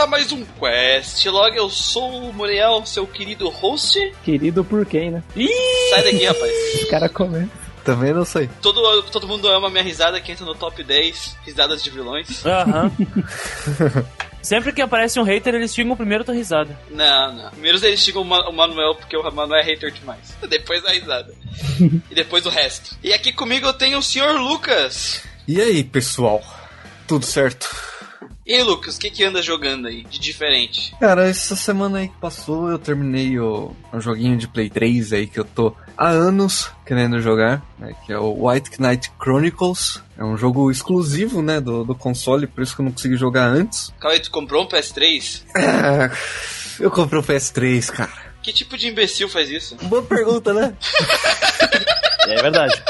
a mais um Quest Log. Eu sou o Muriel, seu querido host. Querido por quem, né? Ih! Sai daqui, rapaz. Os caras comendo. Também não sei. Todo, todo mundo ama minha risada que entra no top 10 risadas de vilões. Aham. Sempre que aparece um hater, eles xingam primeiro tua risada. Não, não. Primeiro eles xingam o Ma- o Manuel porque o Manuel é hater demais. Depois a risada. e depois o resto. E aqui comigo eu tenho o Sr. Lucas. E aí, pessoal? Tudo certo? E aí, Lucas, o que, que anda jogando aí de diferente? Cara, essa semana aí que passou, eu terminei o, um joguinho de Play 3 aí que eu tô há anos querendo jogar, né, que é o White Knight Chronicles. É um jogo exclusivo, né, do, do console, por isso que eu não consegui jogar antes. Calma aí, tu comprou um PS3? É, eu comprei o PS3, cara. Que tipo de imbecil faz isso? Boa pergunta, né? É verdade.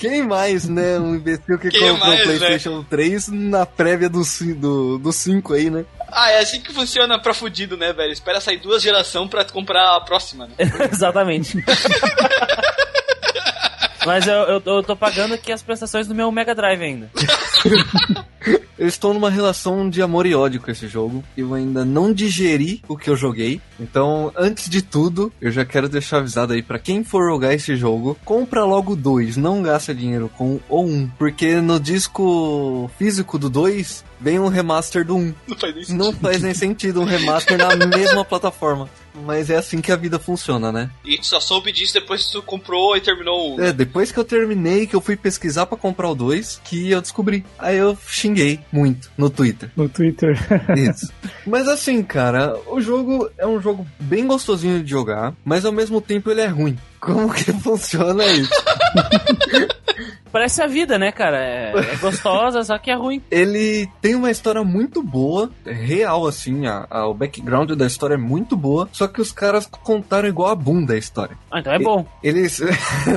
Quem mais, né? Um imbecil que Quem comprou mais, o PlayStation 3 na prévia do 5 do, do 5 aí, né? Ah, é assim que funciona pra fudido, né, velho? Espera sair duas gerações pra comprar a próxima, né? Exatamente. Mas eu, eu, eu tô pagando aqui as prestações do meu Mega Drive ainda. Eu estou numa relação de amor e ódio com esse jogo. Eu ainda não digeri o que eu joguei. Então, antes de tudo, eu já quero deixar avisado aí pra quem for jogar esse jogo, compra logo dois, não gasta dinheiro com o um, porque no disco físico do 2 vem um remaster do 1. Um. Não faz nem sentido. Não faz nem sentido um remaster na mesma plataforma. Mas é assim que a vida funciona, né? E tu só soube disso depois que tu comprou e terminou o. É, depois que eu terminei, que eu fui pesquisar pra comprar o 2, que eu descobri. Aí eu xinguei muito no Twitter. No Twitter. Isso. Mas assim, cara, o jogo é um jogo bem gostosinho de jogar, mas ao mesmo tempo ele é ruim. Como que funciona isso? Parece a vida, né, cara? É, é gostosa, só que é ruim. Ele tem uma história muito boa, é real assim, a, a- o background da história é muito boa, só que os caras contaram igual a bunda a história. Ah, então é bom. Eles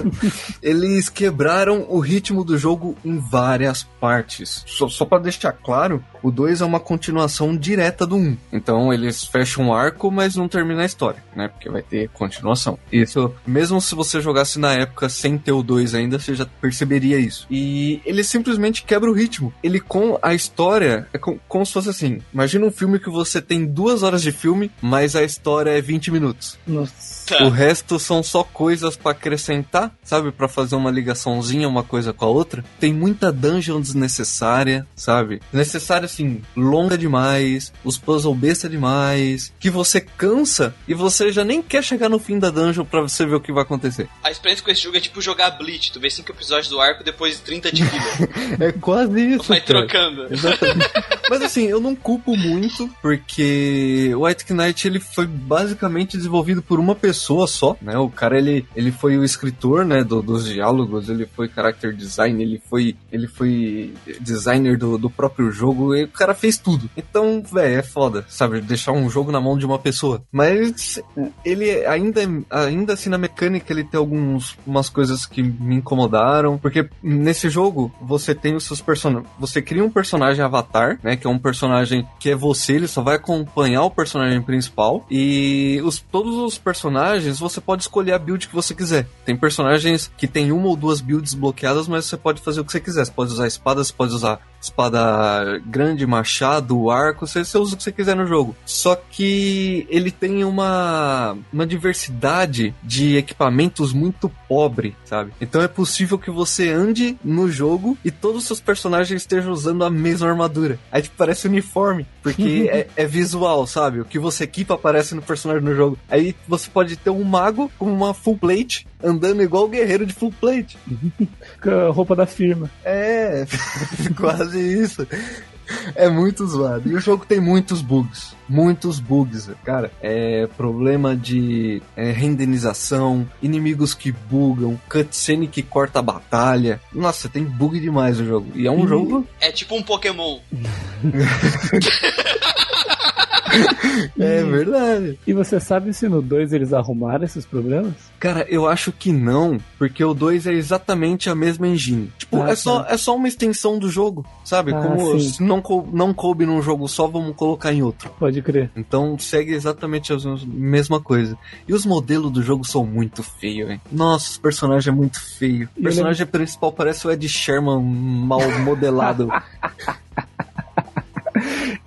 eles quebraram o ritmo do jogo em várias partes. Só, só para deixar claro, o 2 é uma continuação direta do 1. Um. Então eles fecham o arco, mas não termina a história, né? Porque vai ter continuação. Isso, mesmo se você jogasse na época sem ter o 2 ainda, você já perceberia isso. E ele simplesmente quebra o ritmo. Ele com a história é com- como se fosse assim. Imagina um filme que você tem duas horas de filme, mas a história é 20 minutos. Nossa. O resto são só coisas pra acrescentar, sabe? Pra fazer uma ligaçãozinha uma coisa com a outra. Tem muita dungeon desnecessária, sabe? Necessária assim, longa demais, os puzzle besta demais, que você cansa e você já nem quer chegar no fim da dungeon pra você ver o que vai acontecer. A experiência com esse jogo é tipo jogar Bleach. Tu vê cinco episódios do arco depois 30 de vida. É quase isso. Vai cara. trocando. Exatamente. Mas assim, eu não culpo muito, porque o White Knight ele foi basicamente desenvolvido por uma pessoa só, né? O cara ele, ele foi o escritor, né, do- dos diálogos, ele foi character design, ele foi ele foi designer do, do próprio jogo, e o cara fez tudo. Então, velho, é foda, sabe, deixar um jogo na mão de uma pessoa. Mas ele ainda ainda assim na mecânica ele tem alguns umas coisas que me incomodaram, porque nesse jogo você tem os seus personagens, você cria um personagem avatar, né, que é um personagem que é você, ele só vai acompanhar o personagem principal e os todos os personagens você pode escolher a build que você quiser. Tem personagens que tem uma ou duas builds bloqueadas, mas você pode fazer o que você quiser. Você pode usar espada, você pode usar espada grande, machado, arco, você, você usa o que você quiser no jogo. Só que ele tem uma, uma diversidade de equipamentos muito pobre, sabe? Então é possível que você ande no jogo e todos os seus personagens estejam usando a mesma armadura. Aí tipo, parece uniforme, porque é, é visual, sabe? O que você equipa aparece no personagem no jogo. Aí você pode ter um mago com uma full plate andando igual o guerreiro de full plate. Com a roupa da firma. É, quase isso. É muito zoado. E o jogo tem muitos bugs. Muitos bugs, cara. É problema de é, renderização, inimigos que bugam, cutscene que corta a batalha. Nossa, tem bug demais no jogo. E é um jogo. É tipo um Pokémon. É verdade. E você sabe se no 2 eles arrumaram esses problemas? Cara, eu acho que não, porque o 2 é exatamente a mesma engine. Tipo, Ah, é, só, é só uma extensão do jogo, sabe? Ah, Como sim. não, cou- não coube num jogo só, vamos colocar em outro. Pode crer. Então segue exatamente a mesma coisa. E os modelos do jogo são muito feios, velho. Nossa, o personagem é muito feio. O E personagem principal parece o Ed Sherman mal modelado.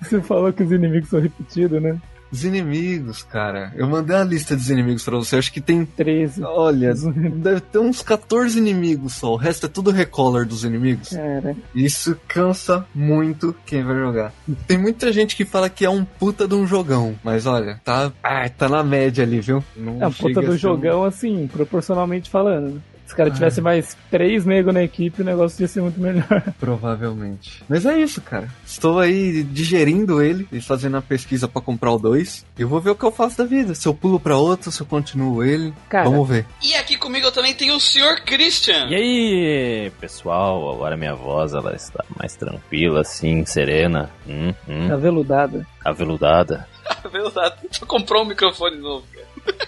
Você falou que os inimigos são repetidos, né? Os inimigos, cara. Eu mandei uma lista dos inimigos pra você. Acho que tem. 13. Olha, deve ter uns 14 inimigos só. O resto é tudo recolor dos inimigos. Cara, Isso cansa muito quem vai jogar. Tem muita gente que fala que é um puta de um jogão. Mas olha, tá, ah, tá na média ali, viu? Não é a puta a do ser um- jogão, assim, proporcionalmente falando. Se o cara Ah. tivesse mais três nego na equipe, o negócio ia ser muito melhor. Provavelmente. Mas é isso, cara. Estou aí digerindo ele e fazendo a pesquisa pra comprar o 2. Eu vou ver o que eu faço da vida. Se eu pulo pra outro, se eu continuo ele. Cara, Vamos ver. E aqui comigo eu também tenho o Sr. Christian. E aí, pessoal, agora minha voz ela está mais tranquila, assim, serena, hum, hum, aveludada. aveludada. Verdade. Só comprou um microfone novo,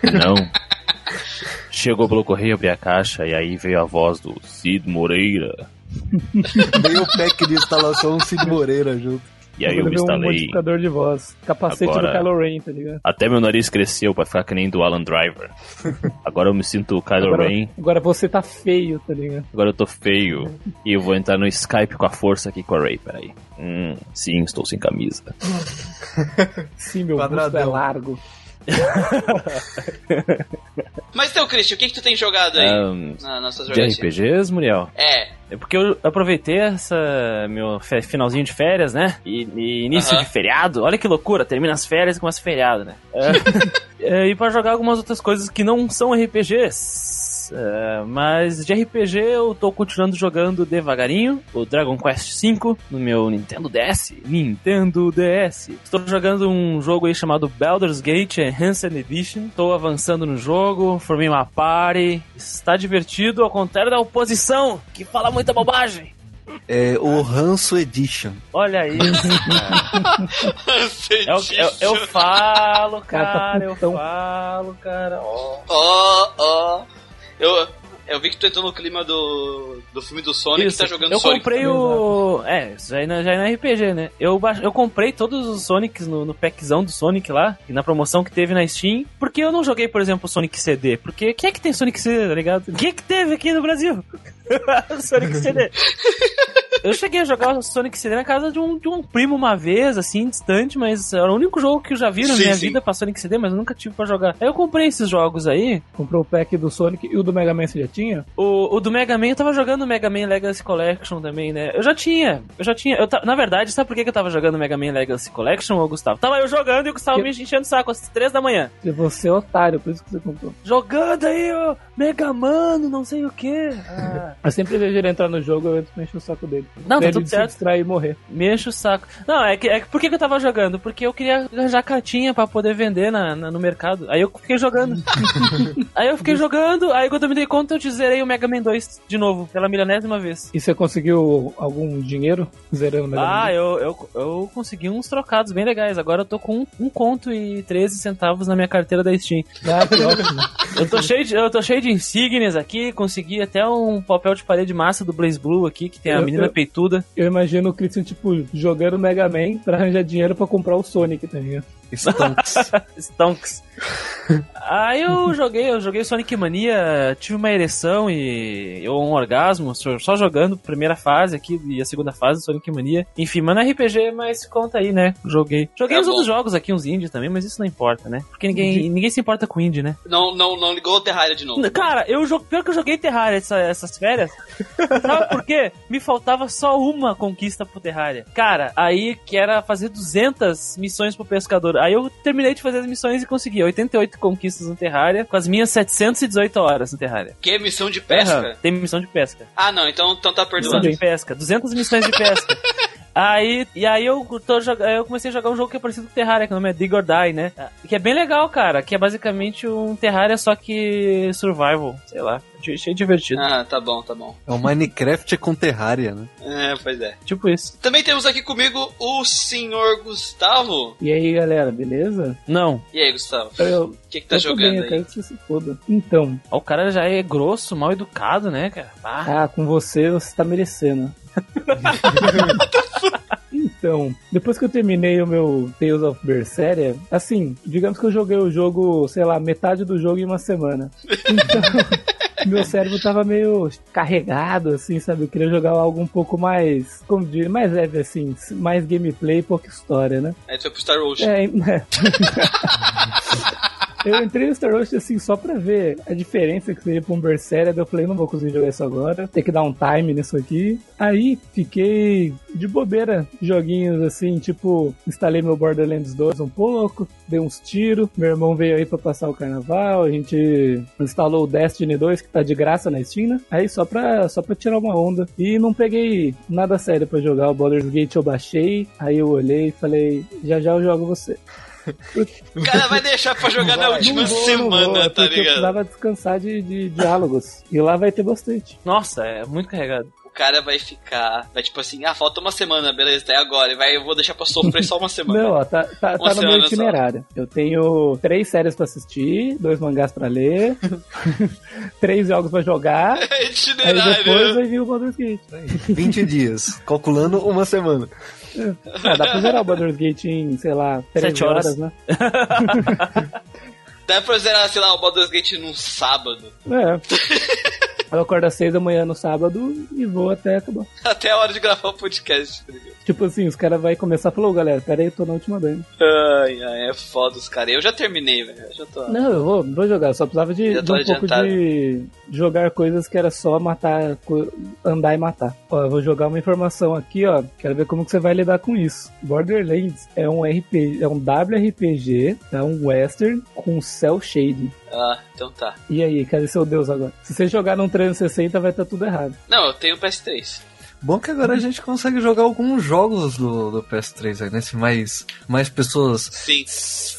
cara. Não. Chegou pelo correio, abri a caixa e aí veio a voz do Cid Moreira. Veio o pack de instalação Cid Moreira junto. E aí eu Agora me veio um instalei. modificador de voz. Capacete Agora- do Kylo Ren, tá ligado? Até meu nariz cresceu pra ficar que nem do Alan Driver. Agora eu me sinto o Kylo Agora, Ren. agora você tá feio, tá ligado? Agora eu tô feio. E eu vou entrar no Skype com a força aqui com a Ray, peraí. Hum, sim, estou sem camisa. Sim, meu busto é largo. Mas então, Christian, o que, que tu tem jogado aí Ahn, na nossas de? RPGs, Muriel? É, É porque eu aproveitei essa meu finalzinho de férias, né? E, e início Aham. de feriado. Olha que loucura, termina as férias e começa o feriado, né? É, é, e pra jogar algumas outras coisas que não são RPGs. É, mas de RPG eu tô continuando jogando devagarinho o Dragon Quest V no meu Nintendo DS. Nintendo DS. Estou jogando um jogo aí chamado Baldur's Gate Enhanced Edition. Tô avançando no jogo, formei uma party. Está divertido, ao contrário da oposição, que fala muita bobagem. É o Ranço Edition. Olha isso, cara. Eu, eu, eu falo, Cara, tá eu falo, cara. ó. Ó, ó. Eu, eu vi que tu entrou no clima do, do filme do Sonic Isso, que tá jogando eu Sonic. comprei o. É, isso já é, na, já é na RPG, né? Eu, ba- eu comprei todos os Sonics no, no packzão do Sonic lá, e na promoção que teve na Steam. Porque eu não joguei, por exemplo, o Sonic CD. Porque quem é que tem Sonic CD, tá ligado? Quem é que teve aqui no Brasil? Sonic CD. Eu cheguei a jogar o Sonic CD na casa de um, de um primo uma vez, assim, distante, mas era o único jogo que eu já vi na Sim, minha sim. vida pra Sonic CD, mas eu nunca tive pra jogar. Aí eu comprei esses jogos aí, Comprou o pack do Sonic e o do Mega Man você já tinha? o, o do Mega Man, eu tava jogando o Mega Man Legacy Collection também, né? Eu já tinha, eu já tinha. Eu ta- na verdade, sabe por que que eu tava jogando o Mega Man Legacy Collection, ô Gustavo? Tava eu jogando e o Gustavo Que- me enchendo o saco às três da manhã. Porque você é otário, por isso que você comprou. Jogando aí, ó, Mega Mano, não sei o que. Eu sempre vejo ele entrar no jogo, eu entro pra encher o saco dele. Não, tá tudo se certo. distrair e morrer. Me enche o saco. Não, é que, é que por que, que eu tava jogando? Porque eu queria arranjar cartinha pra poder vender na, na- no mercado. Aí eu fiquei jogando. aí eu fiquei jogando, aí quando eu me dei conta eu te zerei o Mega Man 2 de novo, pela milionésima vez. E você conseguiu algum dinheiro zerando o Mega Man? Ah, eu, eu, eu consegui uns trocados bem legais. Agora eu tô com um, um conto e 13 centavos na minha carteira da Steam. Ah, que ótimo. Eu tô cheio de, eu tô cheio de insígnias aqui, consegui até um papel de parede massa do Blaze Blue aqui, que tem a Eu- menina eu- peituda. Eu imagino o Christian, tipo, jogando Mega Man pra arranjar dinheiro pra comprar o Sonic, tá ligado? Stonks. Stonks. Aí eu joguei, eu joguei Sonic Mania, tive uma ereção e eu um orgasmo, só jogando a primeira fase aqui e a segunda fase do Sonic Mania. Enfim, mas no RPG, mas conta aí, né? Joguei. Joguei os bom. outros jogos aqui, uns indie também, mas isso não importa, né? Porque ninguém, ninguém se importa com indie, né? Não, não, não ligou o Terraria de novo. Cara, eu pior que eu joguei Terraria essa- essas férias. Sabe por quê? Me faltava só uma conquista pro Terraria. Cara, aí que era fazer 200 missões pro pescador. Aí eu terminei de fazer as missões e consegui 88 conquistas no Terraria, com as minhas 718 horas no Terraria. Que missão de pesca? Aham, Tem missão de pesca. Ah, não, então, então tá Missão perdoado. de pesca. 200 missões de pesca. Aí, e aí eu, tô, eu comecei a jogar um jogo que é parecido com Terraria, que o nome é Dig or Die, né? Que é bem legal, cara. Que é basicamente um Terraria, só que survival. Sei lá. Achei divertido. Ah, tá bom, tá bom. É o Minecraft com Terraria, né? É, pois é. Tipo isso. Também temos aqui comigo o senhor Gustavo. E aí, galera, beleza? Não. E aí, Gustavo? Eu, O que, que tá eu jogando bem, eu aí? quero que você se foda. Então, O cara já é grosso, mal educado, né, cara? Ah, ah, com você, você tá merecendo. Então, depois que eu terminei o meu Tales of Berseria, assim, digamos que eu joguei o jogo, sei lá, metade do jogo em uma semana. Então, meu cérebro tava meio carregado, assim, sabe? Eu queria jogar algo um pouco mais, como dizer, mais leve, assim, mais gameplay, pouca história, né? Aí tu foi pro Star Ocean. É, é. Eu entrei no Star Wars assim só pra ver a diferença que seria pra um. Daí eu falei, não vou conseguir jogar isso agora. Tem que dar um time nisso aqui. Aí fiquei de bobeira, joguinhos assim, tipo, instalei meu Borderlands 2 um pouco, dei uns tiros. Meu irmão veio aí pra passar o carnaval. A gente instalou o Destiny 2, que tá de graça na Steam, né? Aí só pra, só pra tirar uma onda. E não peguei nada sério pra jogar. O Baldur's Gate eu baixei. Aí eu olhei e falei, já já eu jogo você. O cara vai deixar pra jogar na última Não vou, não semana, vou, tá porque Eu ligado? precisava descansar de, de diálogos. E lá vai ter bastante. Nossa, é muito carregado. O cara vai ficar. Vai tipo assim, ah, falta uma semana, beleza, até agora. E vai, eu vou deixar pra sofrer só uma semana. Não, ó, tá, tá, tá no meu semana só. itinerário. Eu tenho três séries pra assistir, dois mangás pra ler, três jogos pra jogar. Aí depois Itinerário. vai vir o Baldur's Gate. 20 dias, calculando uma semana. Ah, dá pra zerar o Baldur's Gate em, sei lá, três Sete horas. né? Dá pra zerar, sei lá, o Baldur's Gate num sábado. É. Eu acordo às seis da manhã no sábado e vou até acabar. Até a hora de gravar o podcast, tá ligado? Tipo assim, os caras vão começar a falar, galera, pera aí, eu tô na última dungeon. Ai, ai, é foda os caras. Eu já terminei, velho. Já tô. Não, eu vou, vou jogar. Só precisava de, de um pouco adiantado. de jogar coisas que era só matar, andar e matar. Ó, eu vou jogar uma informação aqui, ó. Quero ver como que você vai lidar com isso. Borderlands é um RPG, é um WRPG, é um western com cel shading. Ah, então tá. E aí, cadê seu Deus agora? Se você jogar num 360 vai estar tudo errado. Não, eu tenho PS3. Bom que agora a gente consegue jogar alguns jogos do, do PS3 aí, né? Se mais, mais pessoas Sim.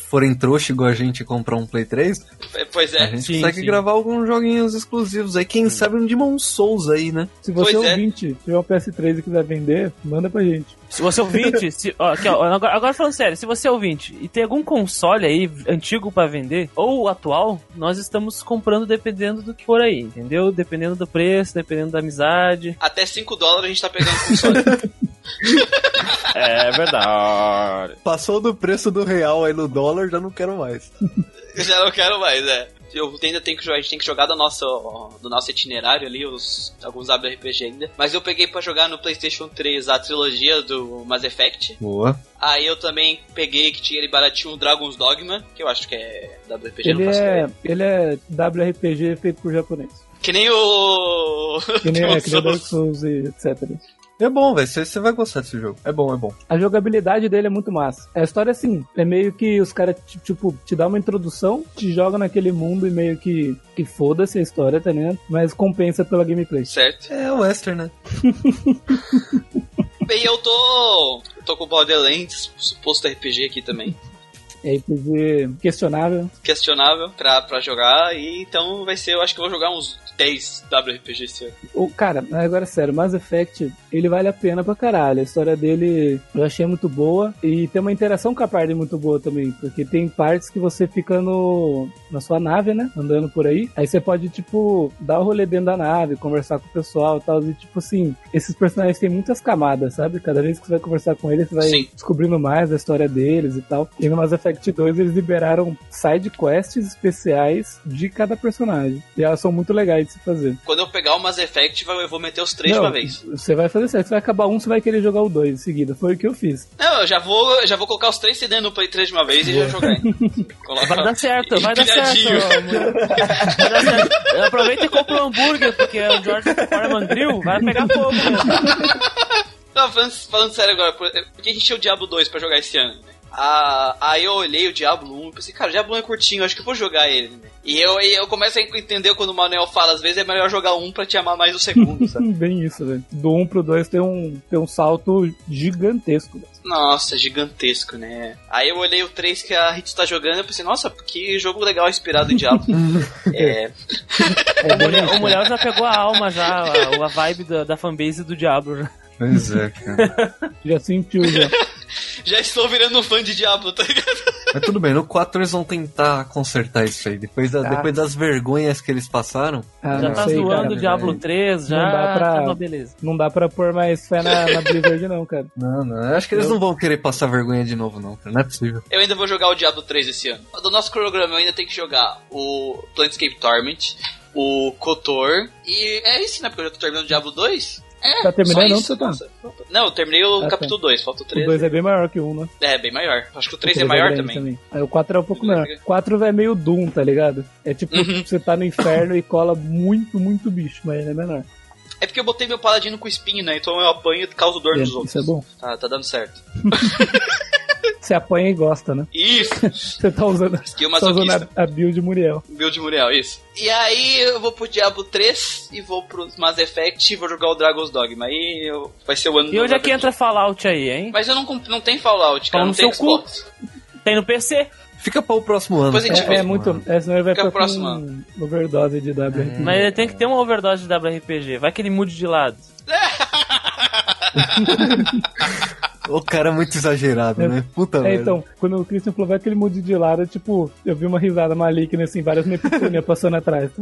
Forem trouxa igual a gente comprar um Play 3, É, Pois a é. gente sim, consegue sim. gravar alguns joguinhos exclusivos aí. Quem sabe um Demon Souls aí, né? Se você Pois é. ouvinte tiver um PS3 e quiser vender, manda pra gente. Se você é ouvinte, se, ó, aqui, ó, agora, agora falando sério, se você é ouvinte e tem algum console aí antigo pra vender, ou atual, nós estamos comprando dependendo do que for aí, entendeu? Dependendo do preço, dependendo da amizade. Até 5 dólares a gente tá pegando console. É verdade. Passou do preço do real aí no dólar, já não quero mais. Já não quero mais, é. Eu ainda tenho que jogar, a gente tem que jogar do nosso, do nosso itinerário ali, os, alguns WRPG ainda. Mas eu peguei pra jogar no PlayStation 3 a trilogia do Mass Effect. Boa. Aí eu também peguei que tinha ele baratinho o Dragon's Dogma, que eu acho que é WRPG, Ele não faço é, ideia. ele é WRPG feito por japonês. Que nem o. Que nem, é, que nem. Dark Souls e etc. É bom, velho. Você vai gostar desse jogo. É bom, é bom. A jogabilidade dele é muito massa. A história, assim, é meio que os caras, ti- tipo, te dá uma introdução, te joga naquele mundo e meio que, que foda-se a história, tá ligado? Mas compensa pela gameplay. Certo. É o Western, né? Bem, eu tô. Eu tô com o Borderlands, suposto RPG aqui também. É RPG questionável. Questionável pra, pra jogar. E então vai ser, eu acho que eu vou jogar uns 10 WRPG esse ano. O, cara, agora sério, Mass Effect, ele vale a pena pra caralho. A história dele eu achei muito boa. E tem uma interação com a parte muito boa também. Porque tem partes que você fica no, na sua nave, né? Andando por aí. Aí você pode, tipo, dar o rolê dentro da nave, conversar com o pessoal e tal. E, tipo assim, esses personagens têm muitas camadas, sabe? Cada vez que você vai conversar com eles, você vai Sim. descobrindo mais da história deles e tal. E no Mass Effect 2 eles liberaram side quests especiais de cada personagem. E elas são muito legais de se fazer. Quando eu pegar o Mass Effect, eu vou meter os três de Não, uma vez. Você vai fazer certo. Você vai acabar um, você vai querer jogar o dois em seguida. Foi o que eu fiz. Não, eu já vou, já vou colocar os três CD no Play 3 de uma vez e já jogar. Coloca- Vai dar certo, vai dar certo. Vai dar certo. Aproveita e compra um hambúrguer, porque o George Foreman Grill vai pegar fogo mesmo. Não, falando, falando sério agora, por, por que a gente tinha o Diablo 2 pra jogar esse ano? Né? Ah, aí eu olhei o Diablo 1 e pensei, cara, o Diablo 1 é curtinho, acho que eu vou jogar ele. né? E eu, e eu começo a entender quando o Manuel fala, às vezes é melhor jogar um pra te amar mais o segundo, sabe? Bem isso, velho. Do 1 pro 2 tem um, tem um salto gigantesco. velho. Nossa, gigantesco, né? Aí eu olhei o 3 que a Hits tá jogando e eu pensei, nossa, que jogo legal inspirado em Diablo. é, É O bem mulher, isso. o mulher já pegou a alma já, a, a vibe da, da fanbase do Diablo. já. Pois é, cara. Já sentiu, já. Já estou virando um fã de Diablo, tá ligado? Mas tudo bem, no 4 eles vão tentar consertar isso aí. Depois, da- Tá. depois das vergonhas que eles passaram. Ah, já não tá sei, zoando cara. o Diablo 3, já Não dá pra- tá beleza. Não dá pra pôr mais fé na, na Blizzard, não, cara. Não, não. eu Acho que eles Eu- não vão querer passar vergonha de novo, não, cara. Não é possível. Eu ainda vou jogar o Diablo 3 esse ano. Do nosso cronograma eu ainda tenho que jogar o Planescape Torment, o Kotor. E é isso, né? Porque eu já tô terminando o Diablo 2. É, Tá terminando, não, você tá? Não, eu terminei o Ah, tá. capítulo 2, falta o O 3. 2 é bem maior que o 1, né? É, bem maior. Acho que o 3 O é três maior grande também. Aí o 4 é um pouco O é- O 4 é meio Doom, tá ligado? É tipo, Uhum. você tá no inferno e cola muito, muito bicho, mas ele é menor. É porque eu botei meu paladino com espinho, né? Então eu apanho e causo dor É, nos outros. isso é bom. Tá, tá dando certo. Você apanha e gosta, né? Isso! Você tá usando, tá usando a, a build Muriel. Build Muriel, isso. E aí eu vou pro Diablo 3 e vou pro Mass Effect e vou jogar o Dragon's Dogma. Aí eu- vai ser o ano E do onde é que entra Fallout aí, hein? Mas eu não, não tem Fallout, cara. Não no tem seu cu. Xbox. Tem no PC. Fica para o próximo ano. Gente É, é muito. É, senão ele vai Fica ficar próximo ano. overdose de WRPG. Mas ele tem que ter uma overdose de WRPG. Vai que ele mude de lado. O cara é muito exagerado, É. né? Puta É, merda. então, quando o Christian falou, vai que ele mude de lado, tipo, eu vi uma risada maligna, assim, várias Neptunia passando atrás, tá?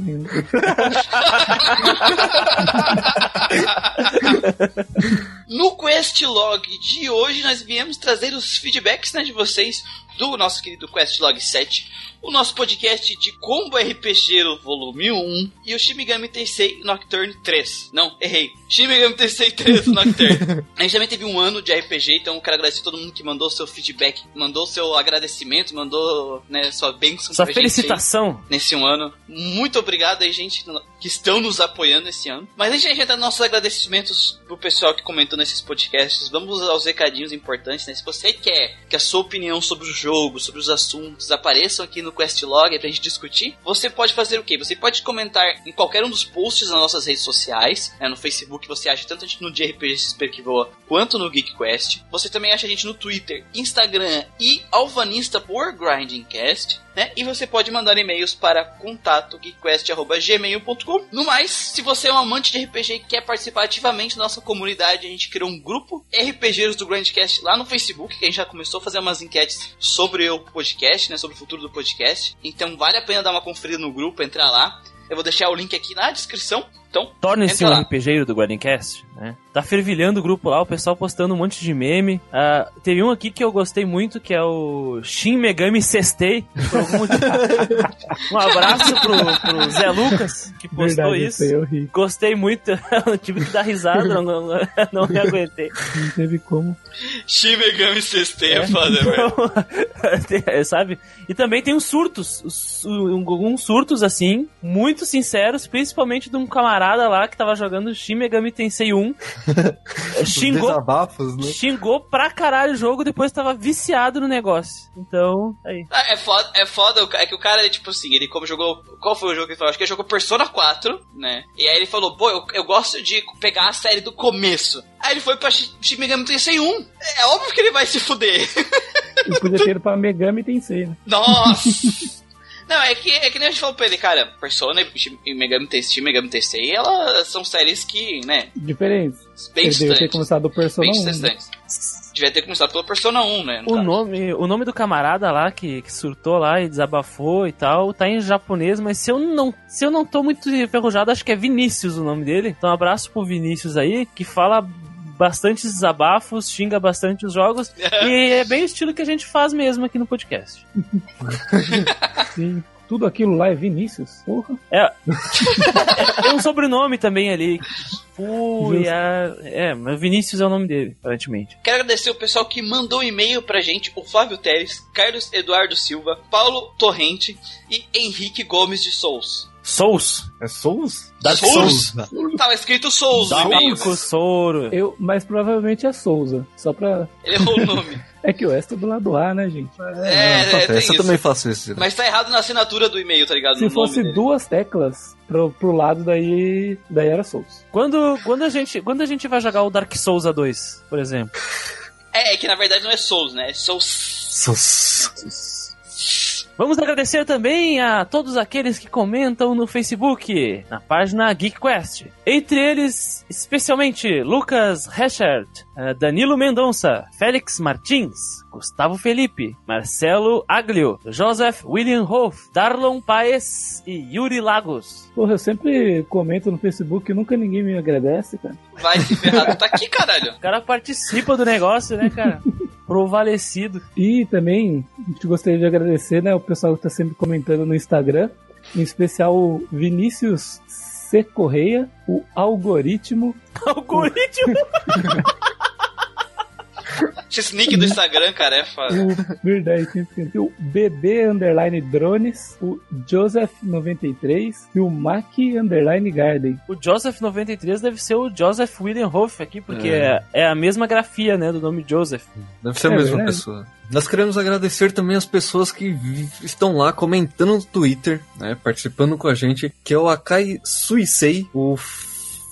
No Questlog de hoje, nós viemos trazer os feedbacks né, de vocês do nosso querido Questlog 7, o nosso podcast de Combo RPG Volume 1 e o Shimigami Tensei Nocturne 3. Não, errei. Shimigami Tensei 3 Nocturne. A gente também teve um ano de RPG, então eu quero agradecer a todo mundo que mandou seu feedback, mandou seu agradecimento, mandou né, sua bênção Sua felicitação. nesse um ano. Muito obrigado aí, gente, que estão nos apoiando esse ano. Mas antes de a gente nos nossos agradecimentos pro pessoal que comentou nesses podcasts, vamos aos recadinhos importantes, né? Se você quer que a sua opinião sobre o jogo, sobre os assuntos, apareçam aqui no Questlog pra gente discutir, você pode fazer o quê? Você pode comentar em qualquer um dos posts nas nossas redes sociais, né? No Facebook você acha tanto a gente no de RPG XP que voa, quanto no Geek Quest. Você também acha a gente no Twitter, Instagram e Alvanista por Grindingcast né? E você pode mandar e-mails para contato geekquest.gmail.com. No mais, se você é um amante de RPG e quer participar ativamente da nossa comunidade, a gente criou um grupo RPGeiros do Grandcast lá no Facebook, que a gente já começou a fazer umas enquetes sobre o podcast, né? Sobre o futuro do podcast. Então vale a pena dar uma conferida no grupo, entrar lá. Eu vou deixar o link aqui na descrição. Então, Torne-se um. RPGeiro do Guardiancast, né? Tá fervilhando o grupo lá, o pessoal postando um monte de meme. Ah, teve um aqui que eu gostei muito, que é o Shin Megami Sestei. Um abraço pro, pro Zé Lucas, que postou Verdade, isso. aí eu ri. Gostei muito, eu tive que dar risada, não, não, não me aguentei. Não teve como. Shin Megami Sestei é foda, velho. Tem- sabe? E também tem uns surtos, os- um- alguns surtos assim, muito sinceros, principalmente de um camarada lá que tava jogando Shin Megami Tensei 1. Xingou, desabafos, né? xingou pra caralho o jogo, depois tava viciado no negócio. Então, aí. Ah, É foda, é foda, é que o cara, ele, tipo assim, ele como jogou. Qual foi o jogo que ele falou? Acho que ele jogou Persona 4, né? E aí ele falou, pô, eu, eu gosto de pegar a série do começo. Aí ele foi pra Shi- Shin Megami Tensei 1. É óbvio que ele vai se fuder. Eu podia ter ido pra Megami Tensei, né? Nossa! Não, é que, é que nem a gente falou pra ele, cara, Persona e Megami Tensei, Megami Tensei, elas são séries que, né, Diferentes. bem Ele devia ter começado do Persona Bem 1. né? Devia ter começado pela Persona 1, né? no O caso. nome, o nome do camarada lá que, que surtou lá e desabafou e tal, tá em japonês, mas se eu não, se eu não tô muito enferrujado, acho que é Vinícius o nome dele. Então, um abraço pro Vinícius aí, que fala bastante desabafos, xinga bastante os jogos, e é bem o estilo que a gente faz mesmo aqui no podcast. Sim. Tudo aquilo lá é Vinícius. Porra. Tem um sobrenome também ali. Fui, Justo. é, mas Vinícius é o nome dele, aparentemente. Quero agradecer o pessoal que mandou e-mail pra gente, o Flávio Teres, Carlos Eduardo Silva, Paulo Torrente e Henrique Gomes de Souls. Souls. É Souls? Dark Souls? Souls. Tava escrito Souls no e-mail. Dark Souro. Eu, mas provavelmente é Souza. Só pra. Ele errou o nome. É que o S é do lado A, né, gente? É, é, tem Acontece, eu também faço isso. Mas tá errado na assinatura do e-mail, tá ligado? Se no fosse duas teclas pro, pro lado, daí, daí era Souls. Quando, quando, a gente, quando a gente vai jogar o Dark Souls A2, por exemplo? É, é que na verdade não é Souls, né? É Souls. Souls. Vamos agradecer também a todos aqueles que comentam no Facebook, na página GeekQuest. Entre eles, especialmente Lucas Reschert, eh, Danilo Mendonça, Félix Martins, Gustavo Felipe, Marcelo Aglio, Joseph William Hoff, Darlon Paes e Yuri Lagos. Porra, eu sempre comento no Facebook e nunca ninguém me agradece, cara. Vai se ferrar. Tá aqui, caralho. O cara participa do negócio, né, cara? Provalecido. E também, a gente gostaria de agradecer, né, o pessoal que tá sempre comentando no Instagram. em especial o Vinícius C. Correia, o Algoritmo, Algoritmo. X-Nick do Instagram, cara, é foda. verdade, tinha esquecido. o BB Underline Drones, o Joseph93 e o Mac Underline Garden. O Joseph 93 deve ser o Joseph William Hoff aqui, porque é. é a mesma grafia, né, do nome Joseph. Deve ser a É mesma verdade. pessoa. Nós queremos agradecer também as pessoas que estão lá comentando no Twitter, né, participando com a gente, que é o Akai Suisei, o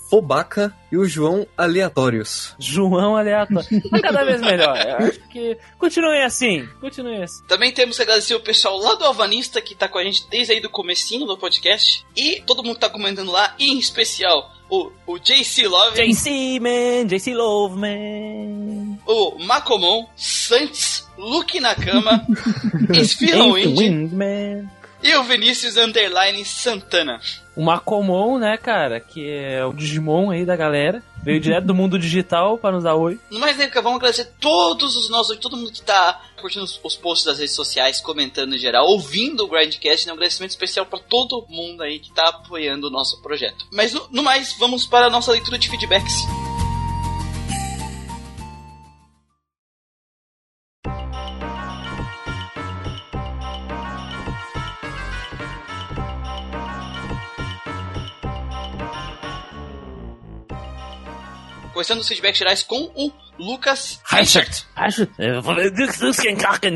Fobaca e o João Aleatórios. João aleatório. Mas cada vez melhor. Eu acho que continuem assim. Continuem assim. Também temos que agradecer o pessoal lá do Alvanista que tá com a gente desde aí do comecinho do podcast. E todo mundo que tá comentando lá, e em especial o, o JC Love, JC, man. JC Love, man. o Macomon, Santos, Luke Nakama, Indie wind, man. E o Vinícius Underline Santana. O Macomon, né, cara, que é o Digimon aí da galera. Veio direto do mundo digital pra nos dar oi. No mais, né, vamos agradecer todos os nossos, todo mundo que tá curtindo os, os posts das redes sociais, comentando em geral, ouvindo o Grindcast, né, um agradecimento especial pra todo mundo aí que tá apoiando o nosso projeto. Mas no, no mais, vamos para a nossa leitura de feedbacks. Começando os feedbacks gerais com o Lucas Reichert.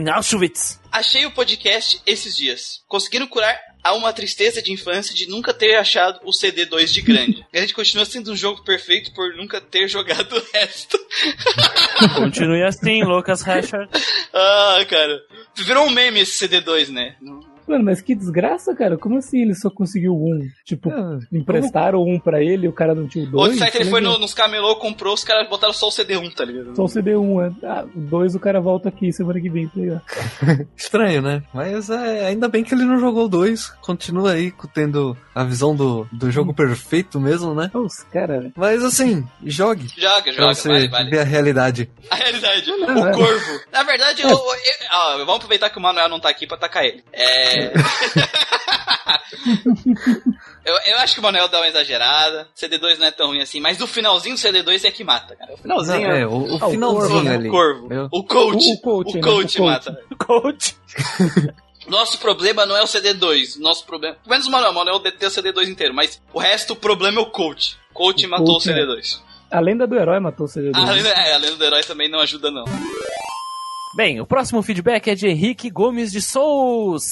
Auschwitz. Achei o podcast esses dias. Conseguiram curar a uma tristeza de infância de nunca ter achado o CD2 de grande. a gente continua sendo um jogo perfeito por nunca ter jogado o resto. Continue assim, Lucas Richard. ah, cara. Virou um meme esse CD2, né? Mano, mas que desgraça, cara. Como assim ele só conseguiu um? Tipo, Ah, emprestaram um pra ele e o cara não tinha o Ou dois? será que ele Como foi é no- nos camelô, comprou, os caras botaram só o CD1, tá ligado? Só o CD1, é. Ah, o 2 o cara volta aqui semana que vem, tá ligado? Estranho, né? Mas é, ainda bem que ele não jogou o 2. Continua aí tendo a visão do, do jogo perfeito mesmo, né? Os caras, Mas assim, jogue. Joga, Pra joga, você vale, vale. ver a realidade. A realidade, Não, o é. corvo. Na verdade, eu, eu- ah, vamos aproveitar que o Manuel não tá aqui pra atacar ele. É. eu, eu acho que o Manuel dá uma exagerada. CD2 não é tão ruim assim, mas o finalzinho do CD2 é que mata, cara. O finalzinho Não, é, o, o Ah, o finalzinho corvo, ali. O corvo. Eu- O coach. O coach, o né? coach O coach. mata. Coach. Nosso problema não é o CD2. Nosso problema. Pelo menos o Manuel. O Manuel detém o CD2 inteiro. Mas o resto, o problema é o coach. Coach O matou coach, o é. CD2. A lenda do herói matou o CD2. A lenda, é, a lenda do herói também não ajuda, não. Bem, o próximo feedback é de Henrique Gomes de Souza.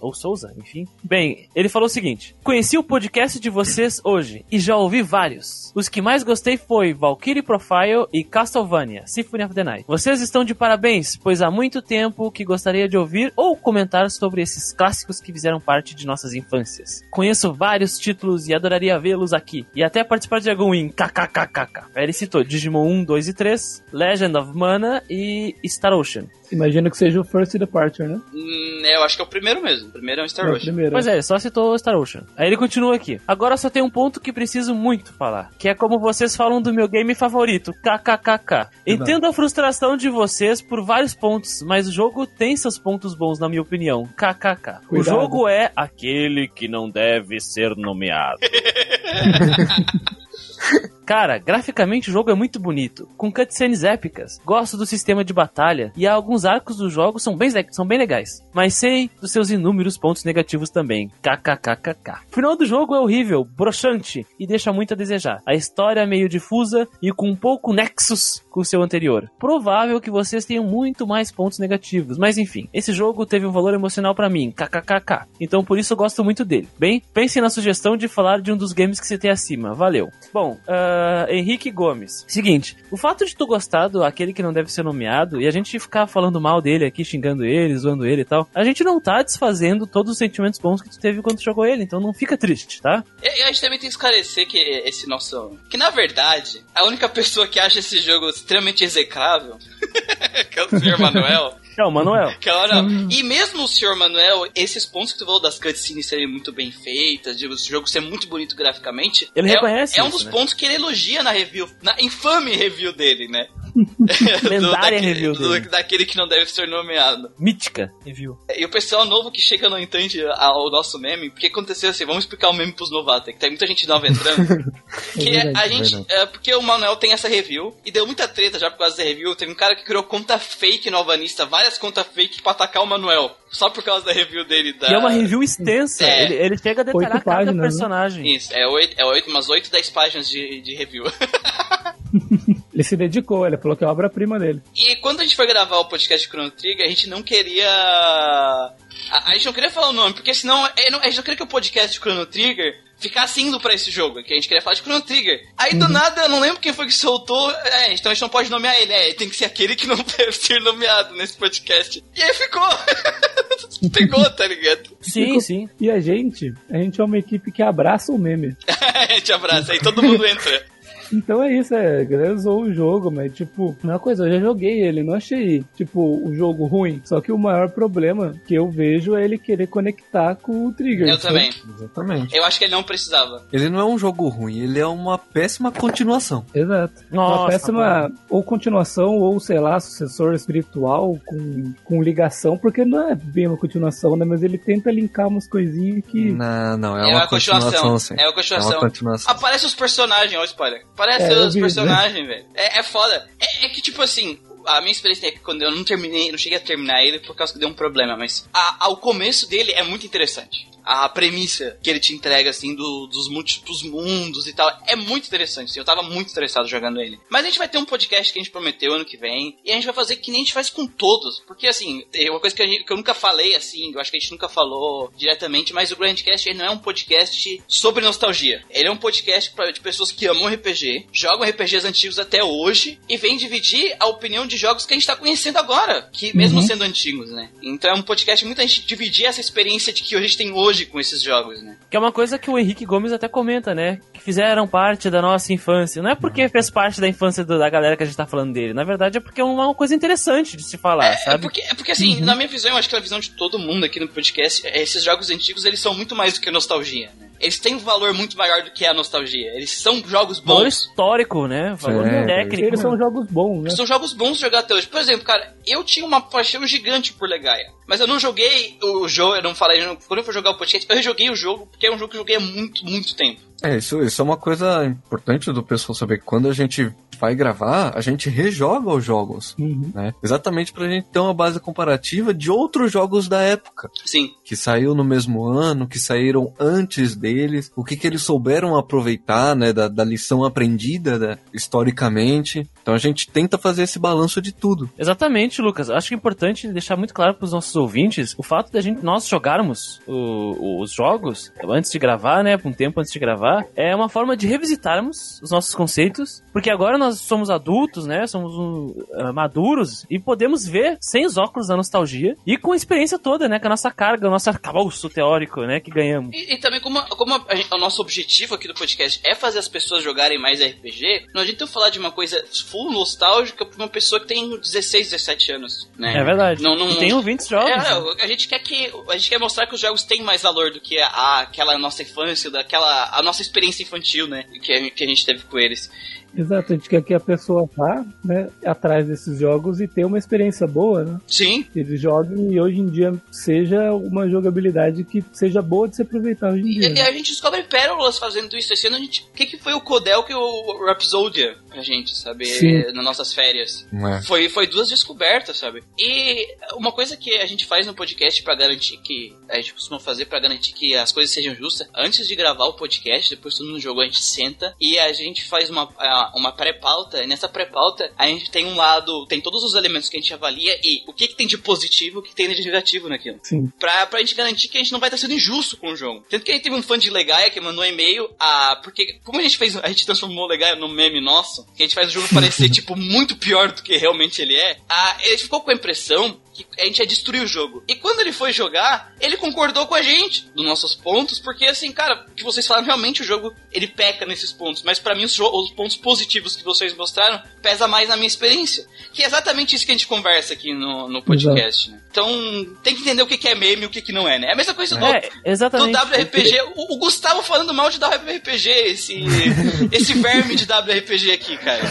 Ou Souza, enfim. Bem, ele falou o seguinte: Conheci o podcast de vocês hoje e já ouvi vários. Os que mais gostei foi Valkyrie Profile e Castlevania Symphony of the Night. Vocês estão de parabéns, pois há muito tempo que gostaria de ouvir ou comentar sobre esses clássicos que fizeram parte de nossas infâncias. Conheço vários títulos e adoraria vê-los aqui. E até participar de algum em kkkk. Ele citou Digimon 1, 2 e 3, Legend of Mana e Star Ocean. Imagino que seja o First Departure, né? Hum, eu acho que é o primeiro mesmo. O primeiro é o Star É o Ocean. primeiro. Pois é, ele só citou Star Ocean. Aí ele continua aqui. Agora só tem um ponto que preciso muito falar, que é como vocês falam do meu game favorito, kkkk. Entendo a frustração de vocês por vários pontos, mas o jogo tem seus pontos bons na minha opinião, kkk. O jogo é aquele que não deve ser nomeado. Cara, graficamente o jogo é muito bonito, com cutscenes épicas. Gosto do sistema de batalha e alguns arcos do jogo são bem, são bem legais. Mas sei dos seus inúmeros pontos negativos também. KKKKK. O final do jogo é horrível, broxante e deixa muito a desejar. A história é meio difusa e com pouco nexus com o seu anterior. Provável que vocês tenham muito mais pontos negativos, mas enfim, esse jogo teve um valor emocional pra mim, kkkk. Então por isso eu gosto muito dele. Bem, pensem na sugestão de falar de um dos games que citei acima. Valeu. Bom, ah, Henrique Gomes. Seguinte, o fato de tu gostar do aquele que não deve ser nomeado e a gente ficar falando mal dele aqui, xingando ele, zoando ele e tal, a gente não tá desfazendo todos os sentimentos bons que tu teve quando tu jogou ele, então não fica triste, tá? E, e a gente também tem que esclarecer que esse nosso. Que na verdade, a única pessoa que acha esse jogo extremamente execrável, que é o Sr. Manuel. É o Manuel. Que hora, E mesmo o Sr. Manuel, esses pontos que tu falou das cutscenes serem muito bem feitas, de o jogo ser muito bonito graficamente, Ele é, reconhece é um isso, dos né? pontos que ele elogia na review, na infame review dele, né? Lendária review do- dele. daquele que não deve ser nomeado. Mítica review. E o pessoal novo que chega não entende a- o nosso meme, porque aconteceu assim, vamos explicar o meme pros novatos, que tem muita gente nova entrando. que É verdade, a gente, é, porque o Manuel tem essa review, e deu muita treta já por causa da review, teve um cara que criou conta fake no Alvanista, várias contas fake pra atacar o Manuel, só por causa da review dele. Da... Que é uma review extensa. É. Ele, ele chega a detalhar Oito cada páginas, né? personagem. Isso, é, oito, é oito, umas 8, 10 páginas de, de review. Ele se dedicou, ele falou que é a obra-prima dele. E quando a gente foi gravar o podcast de Chrono Trigger, a gente não queria. A, a gente não queria falar o nome, porque senão. não- A gente não queria que o podcast de Chrono Trigger ficasse indo pra esse jogo, que a gente queria falar de Chrono Trigger. Aí do nada, eu não lembro quem foi que soltou. É, então a gente não pode nomear ele, é, tem que ser aquele que não deve ser nomeado nesse podcast. E aí ficou. Pegou, tá ligado? Sim, sim. E a gente, a gente é uma equipe que abraça o meme. a gente abraça, aí todo mundo entra. Então é isso, é, zoou o jogo, mas tipo, uma coisa, eu já joguei ele, não achei, tipo, o jogo ruim. Só que o maior problema que eu vejo é ele querer conectar com o Trigger. Eu também. Exatamente. Eu acho que ele não precisava. Ele não é um jogo ruim, ele é uma péssima continuação. Exato. Nossa, uma péssima ou continuação, ou sei lá, sucessor espiritual com, com ligação, porque não é bem uma continuação, né? Mas ele tenta linkar umas coisinhas que. Não, não, é, É uma uma continuação. continuação, sim. É uma É continuação. uma continuação. Aparece os personagens, ó, spoiler. Aparece É, os vi, personagens, velho. É, é foda. É, é que, tipo assim, a minha experiência é que quando eu não terminei, não cheguei a terminar ele por causa que deu um problema, mas a, ao começo dele é muito interessante. A premissa que ele te entrega, assim, do- dos múltiplos mundos e tal, é muito interessante. assim, eu tava muito interessado jogando ele. Mas a gente vai ter um podcast que a gente prometeu ano que vem, e a gente vai fazer que nem a gente faz com todos. Porque, assim, é uma coisa que, a gente- que eu nunca falei, assim, eu acho que a gente nunca falou diretamente, mas o Grandcast ele não é um podcast sobre nostalgia. Ele é um podcast pra, de pessoas que amam RPG, jogam RPGs antigos até hoje, e vem dividir a opinião de jogos que a gente tá conhecendo agora, que mesmo sendo antigos, né? Então é um podcast muito a gente dividir essa experiência de que a gente tem hoje com esses jogos, né? Que é uma coisa que o Henrique Gomes até comenta, né? Que fizeram parte da nossa infância. Não é porque fez parte da infância do- da galera que a gente tá falando dele. Na verdade é porque é uma coisa interessante de se falar, É sabe? porque, é porque assim, na minha visão, eu acho que a visão de todo mundo aqui no podcast, é, esses jogos antigos, eles são muito mais do que nostalgia, né? Eles têm um valor muito maior do que a nostalgia. Eles são jogos Valor bons. histórico, né? Valor É, técnico. Eles são jogos bons, né? São jogos bons de jogar até hoje. Por exemplo, cara, eu tinha uma paixão gigante por Legaia. Mas eu não joguei o jogo, eu não falei, quando eu for jogar o podcast, eu rejoguei o jogo, porque é um jogo que eu joguei há muito, muito tempo. É, isso, isso é uma coisa importante do pessoal saber que quando a gente vai gravar, a gente rejoga os jogos, Uhum. né? Exatamente pra gente ter uma base comparativa de outros jogos da época, Sim. que saiu no mesmo ano, que saíram antes deles, o que que eles souberam aproveitar, né, da, da lição aprendida, né, historicamente. Então a gente tenta fazer esse balanço de tudo. Exatamente, Lucas. Acho que é importante deixar muito claro para os nossos ouvintes o fato da gente nós jogarmos o- os jogos antes de gravar, né, um tempo antes de gravar, é uma forma de revisitarmos os nossos conceitos, porque agora nós somos adultos, né, somos um, ah, maduros e podemos ver sem os óculos da nostalgia e com a experiência toda, né, com a nossa carga, o nosso arcabouço teórico, né, que ganhamos. E, e também, como, a- como a gente- o nosso objetivo aqui do podcast é fazer as pessoas jogarem mais RPG, não adianta eu falar de uma coisa full nostálgica pra uma pessoa que tem 16, 17 anos, né? É verdade. Não, não, e tem ouvintes jogos. É, né? a gente quer que a gente quer mostrar que os jogos têm mais valor do que a, a- aquela nossa infância, daquela a nossa experiência infantil, né, que a, que a gente teve com eles. Exato, a gente quer que a pessoa vá, né, atrás desses jogos e tenha uma experiência boa, né? Sim. Que eles joguem e hoje em dia seja uma jogabilidade que seja boa de se aproveitar hoje em E, dia. e né? a gente descobre pérolas fazendo isso esse ano. A gente, o que, que foi o Codel que o Rhapsodia pra gente, sabe? Sim. Nas nossas férias. É? Foi, foi duas descobertas, sabe? E uma coisa que a gente faz no podcast pra garantir que. A gente costuma fazer pra garantir que as coisas sejam justas. Antes de gravar o podcast, depois todo mundo jogou, a gente senta e a gente faz uma, uma pré-pauta. E nessa pré-pauta, a gente tem um lado, tem todos os elementos que a gente avalia e o que, que tem de positivo, o que tem de negativo naquilo. Sim. Pra, pra gente garantir que a gente não vai estar sendo injusto com o jogo. Tanto que a gente teve um fã de Legaia que mandou um e-mail a. Porque, como a gente fez. A gente transformou o Legaia num meme nosso, que a gente faz o jogo parecer, tipo, muito pior do que realmente ele é. A, ele ficou com a impressão que a gente ia destruir o jogo. E quando ele foi jogar, ele concordou com a gente, dos nossos pontos, porque assim, cara, o que vocês falaram realmente o jogo ele peca nesses pontos. Mas para mim, os, os, pontos positivos que vocês mostraram pesa mais na minha experiência. Que é exatamente isso que a gente conversa aqui no, no podcast, né? Então, tem que entender o que é meme e o que não é, né? É a mesma coisa do, é, exatamente. do WRPG. O, o, Gustavo falando mal de WRPG, esse, esse verme de WRPG aqui, cara.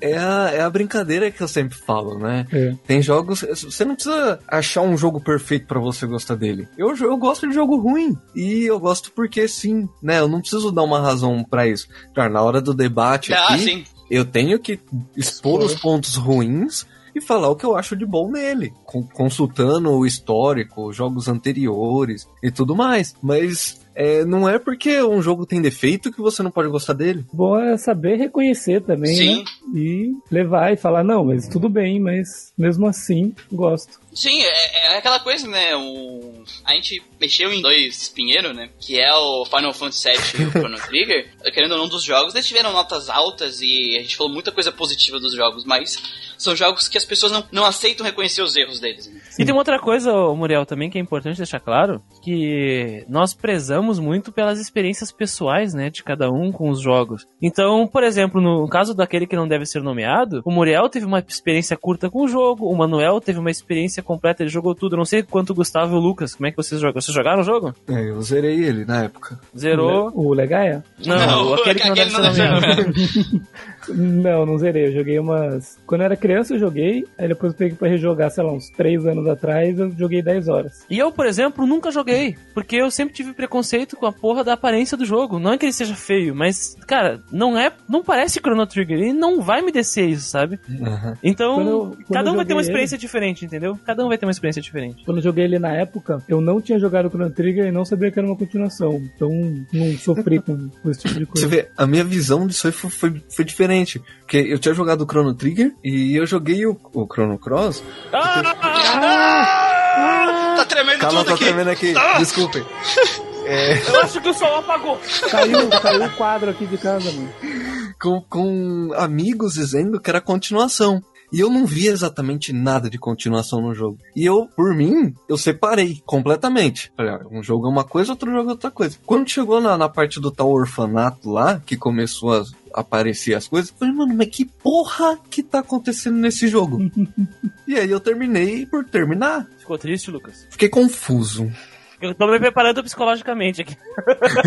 É a, é a brincadeira que eu sempre falo, né? É. Tem jogos. Você não precisa achar um jogo perfeito para você gostar dele. Eu, eu gosto de jogo ruim. E eu gosto porque sim, né? Eu não preciso dar uma razão para isso. Claro, na hora do debate ah, aqui, sim. eu tenho que expor os pontos ruins e falar o que eu acho de bom nele, consultando o histórico, jogos anteriores e tudo mais. Mas é, não é porque um jogo tem defeito que você não pode gostar dele. Bom é saber reconhecer também, Sim. né? E levar e falar, não, mas tudo bem, mas mesmo assim, gosto. Sim, é, é aquela coisa, né? O, a gente mexeu em dois pinheiros, né? Que é o Final Fantasy VII e o Chrono Trigger. Querendo ou não, dos jogos, eles tiveram notas altas e a gente falou muita coisa positiva dos jogos, mas são jogos que as pessoas não, não aceitam reconhecer os erros deles. Né? E tem uma outra coisa, Muriel, também que é importante deixar claro, que nós prezamos muito pelas experiências pessoais, né, de cada um com os jogos. Então, por exemplo, no caso daquele que não deve ser nomeado, o Muriel teve uma experiência curta com o jogo, o Manuel teve uma experiência completa, ele jogou tudo. Eu não sei quanto o Gustavo e o Lucas, como é que vocês jogam? Vocês jogaram o jogo? É, eu zerei ele na época. Zerou? O Legaia? Não, não aquele que não deve ser nomeado. Não, não zerei. Eu joguei umas. Quando eu era criança, eu joguei. Aí depois eu peguei pra rejogar, sei lá, uns 3 anos atrás, eu joguei 10 horas. E eu, por exemplo, nunca joguei. Porque eu sempre tive preconceito com a porra da aparência do jogo. Não é que ele seja feio, mas, cara, não é. Não parece Chrono Trigger. E não vai me descer isso, sabe? Uhum. Então, quando eu, quando cada um vai ter uma experiência ele... diferente, entendeu? Cada um vai ter uma experiência diferente. Quando eu joguei ele na época, eu não tinha jogado Chrono Trigger e não sabia que era uma continuação. Então, não sofri com, com esse tipo de coisa. Você vê, a minha visão disso aí foi, foi, foi diferente. Porque eu tinha jogado o Chrono Trigger e eu joguei o, o Chrono Cross. Ah, ah, tá tremendo Calma, tudo tá aqui. tremendo aqui. Ah. Desculpem. É... Eu acho que o sol apagou. Caiu, caiu o quadro aqui de casa, mano. Com, com amigos dizendo que era continuação. E eu não vi exatamente nada de continuação no jogo. E eu, por mim, eu separei completamente. Falei, um jogo é uma coisa, outro jogo é outra coisa. Quando chegou na, na parte do tal orfanato lá, que começou a aparecer as coisas, eu falei, mano, mas que porra que tá acontecendo nesse jogo? e aí eu terminei por terminar. Ficou triste, Lucas? Fiquei confuso. Eu tô me preparando psicologicamente aqui.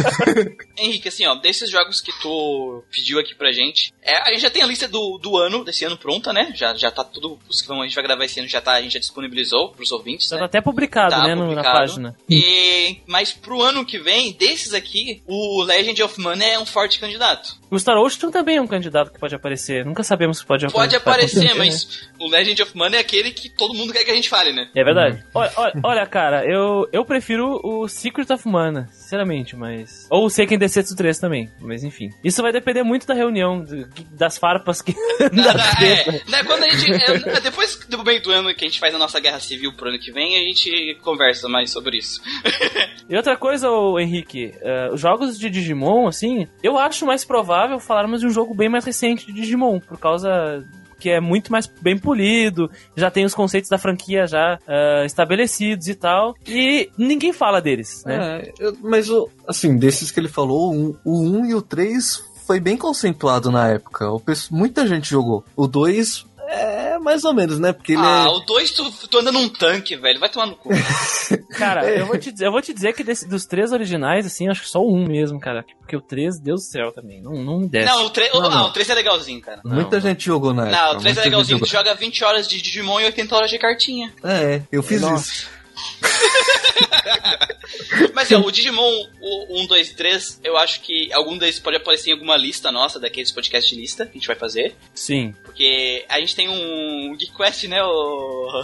Henrique, assim, ó, desses jogos que tu pediu aqui pra gente, é, a gente já tem a lista do, do ano, desse ano pronta, né? Já, já tá tudo, os que a gente vai gravar esse ano já tá, a gente já disponibilizou pros ouvintes, já né? tá até publicado, tá né, publicado. na página. E, mas pro ano que vem, desses aqui, o Legend of Mana é um forte candidato. O Star Ocean também é um candidato que pode aparecer. Nunca sabemos se pode aparecer. Pode aparecer, mas o Legend of Mana é aquele que todo mundo quer que a gente fale, né? É verdade. Olha, olha, olha, cara, eu, eu prefiro prefiro o Secret of Mana, sinceramente, mas. Ou o Seiken Desetsu 3 também, mas enfim. Isso vai depender muito da reunião, das farpas que. Não, é, né, quando a gente. É, depois do meio do ano que a gente faz a nossa guerra civil pro ano que vem, a gente conversa mais sobre isso. e outra coisa, Henrique, uh, os jogos de Digimon, assim, eu acho mais provável falarmos de um jogo bem mais recente de Digimon, por causa que é muito mais bem polido, já tem os conceitos da franquia já uh, estabelecidos e tal, e ninguém fala deles, né? É, eu, mas, assim, desses que ele falou, o 1 e o 3 foi bem conceituado na época. Muita gente jogou. O 2 é, mais ou menos, né? Porque ele ah, é... o 2 tu, tu anda num tanque, velho. Vai tomar no cu. cara, é. eu, vou te dizer, eu vou te dizer que desse, dos três originais, assim, acho que só um mesmo, cara. Porque o 3, Deus do céu também. Não, não me desce. Não, o 3, não, não. não, o 3 é legalzinho, cara. Muita não, gente jogou na época. Não, o 3 é legalzinho. Tu joga 20 horas de Digimon e 80 horas de cartinha. É, eu fiz Nossa. isso. Mas é, o Digimon o 1, 2 3, eu acho que algum deles pode aparecer em alguma lista nossa, daqueles podcast de lista que a gente vai fazer. Sim. Porque a gente tem um Geek Quest, né, o...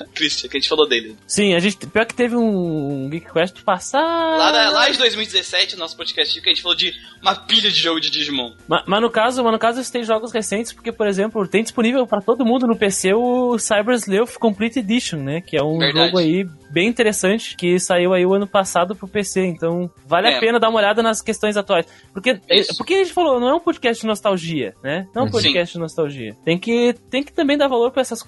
Christian, que a gente falou dele. Sim, a gente. Pior que teve um Geek Quest passado. Lá, lá de 2017, nosso podcast, que a gente falou de uma pilha de jogo de Digimon. Mas, mas no caso, mas no caso, tem jogos recentes, porque, por exemplo, tem disponível para todo mundo no PC o Cyber Sleuth Complete Edition, né? Que é um Verdade. jogo aí bem interessante que saiu aí o ano passado pro PC. Então, vale é. a pena dar uma olhada nas questões atuais. Porque, porque a gente falou, não é um podcast de nostalgia, né? Não é um podcast Sim. de nostalgia. Tem que, tem que também dar valor para essas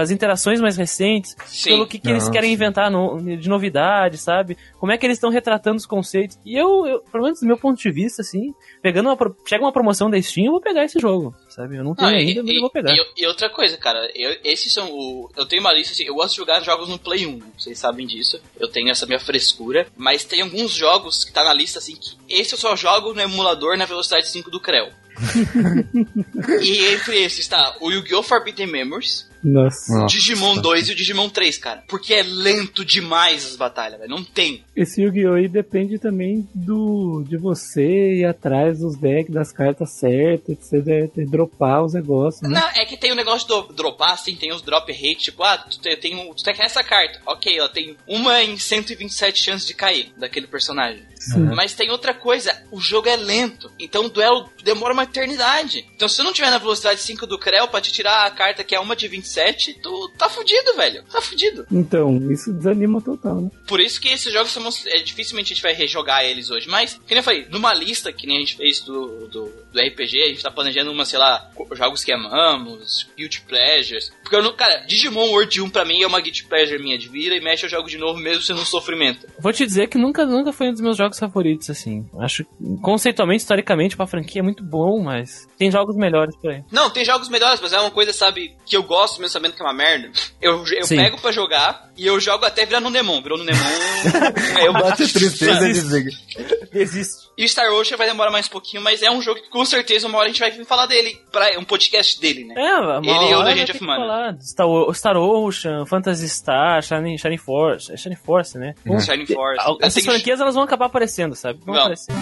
as interações mais recentes recentes, Sim. pelo que, que eles querem inventar no- de novidade, sabe? Como é que eles estão retratando os conceitos. E eu, eu, pelo menos do meu ponto de vista, assim, pegando uma, chega uma promoção da Steam, eu vou pegar esse jogo, sabe? Eu não tenho Não, e, ainda, mas e- eu vou pegar. e- e outra coisa, cara, eu, esses são o. Eu tenho uma lista assim, eu gosto de jogar jogos no Play 1, né? vocês sabem disso. Eu tenho essa minha frescura. Mas tem alguns jogos que tá na lista assim que esse eu só jogo no emulador na velocidade 5 do Creu. e entre esses tá o Yu-Gi-Oh! Forbidden Memories, Nossa. Nossa. Digimon 2 e o Digimon 3, cara. Porque é lento demais as batalhas, velho. Não tem. Esse Yu-Gi-Oh! aí depende também do de você ir atrás dos decks, das cartas certas, de você de- de dropar os negócios, né? Não, é que tem o negócio do dropar, assim, tem os drop rate, tipo, ah, tu tem, tem um, tu tem essa carta. Ok, ela tem uma em 127 chances de cair daquele personagem. Sim. Mas tem outra coisa, o jogo é lento, então o duelo demora uma eternidade. Então se tu não tiver na velocidade 5 do Creu pra te tirar a carta que é uma de 27, tu tá fudido, velho. Tá fudido. Então, isso desanima total, né? Por isso que esses jogos são, é, dificilmente a gente vai rejogar eles hoje. Mas, que nem eu falei, numa lista que nem a gente fez do, do, do RPG, a gente tá planejando uma, sei lá, jogos que amamos, Guilty Pleasures. Porque eu não, cara, Digimon World 1 pra mim é uma Guilty Pleasure minha de vira e mexe eu jogo de novo mesmo sendo um sofrimento. Vou te dizer que nunca, nunca foi um dos meus jogos favoritos, assim. Acho, conceitualmente, historicamente, pra franquia é muito bom, mas tem jogos melhores por aí. Não, tem jogos melhores, mas é uma coisa, sabe, que eu gosto mesmo sabendo que é uma merda. Eu, eu Sim. pego pra jogar e eu jogo até virar no Nemon. Virou no Nemon. aí eu Bate tristeza e desliga. Existe. E o Star Ocean vai demorar mais um pouquinho, mas é um jogo que com certeza uma hora a gente vai vir falar dele, pra um podcast dele, né? É, uma Ele e o hora da Gente of Mana. Star, Star Ocean, Phantasy Star, Shining, Shining Force. É Shining Force, né? Hum. Shining Force. Assim, franquias elas vão acabar aparecendo, sabe? Vão Não. aparecer.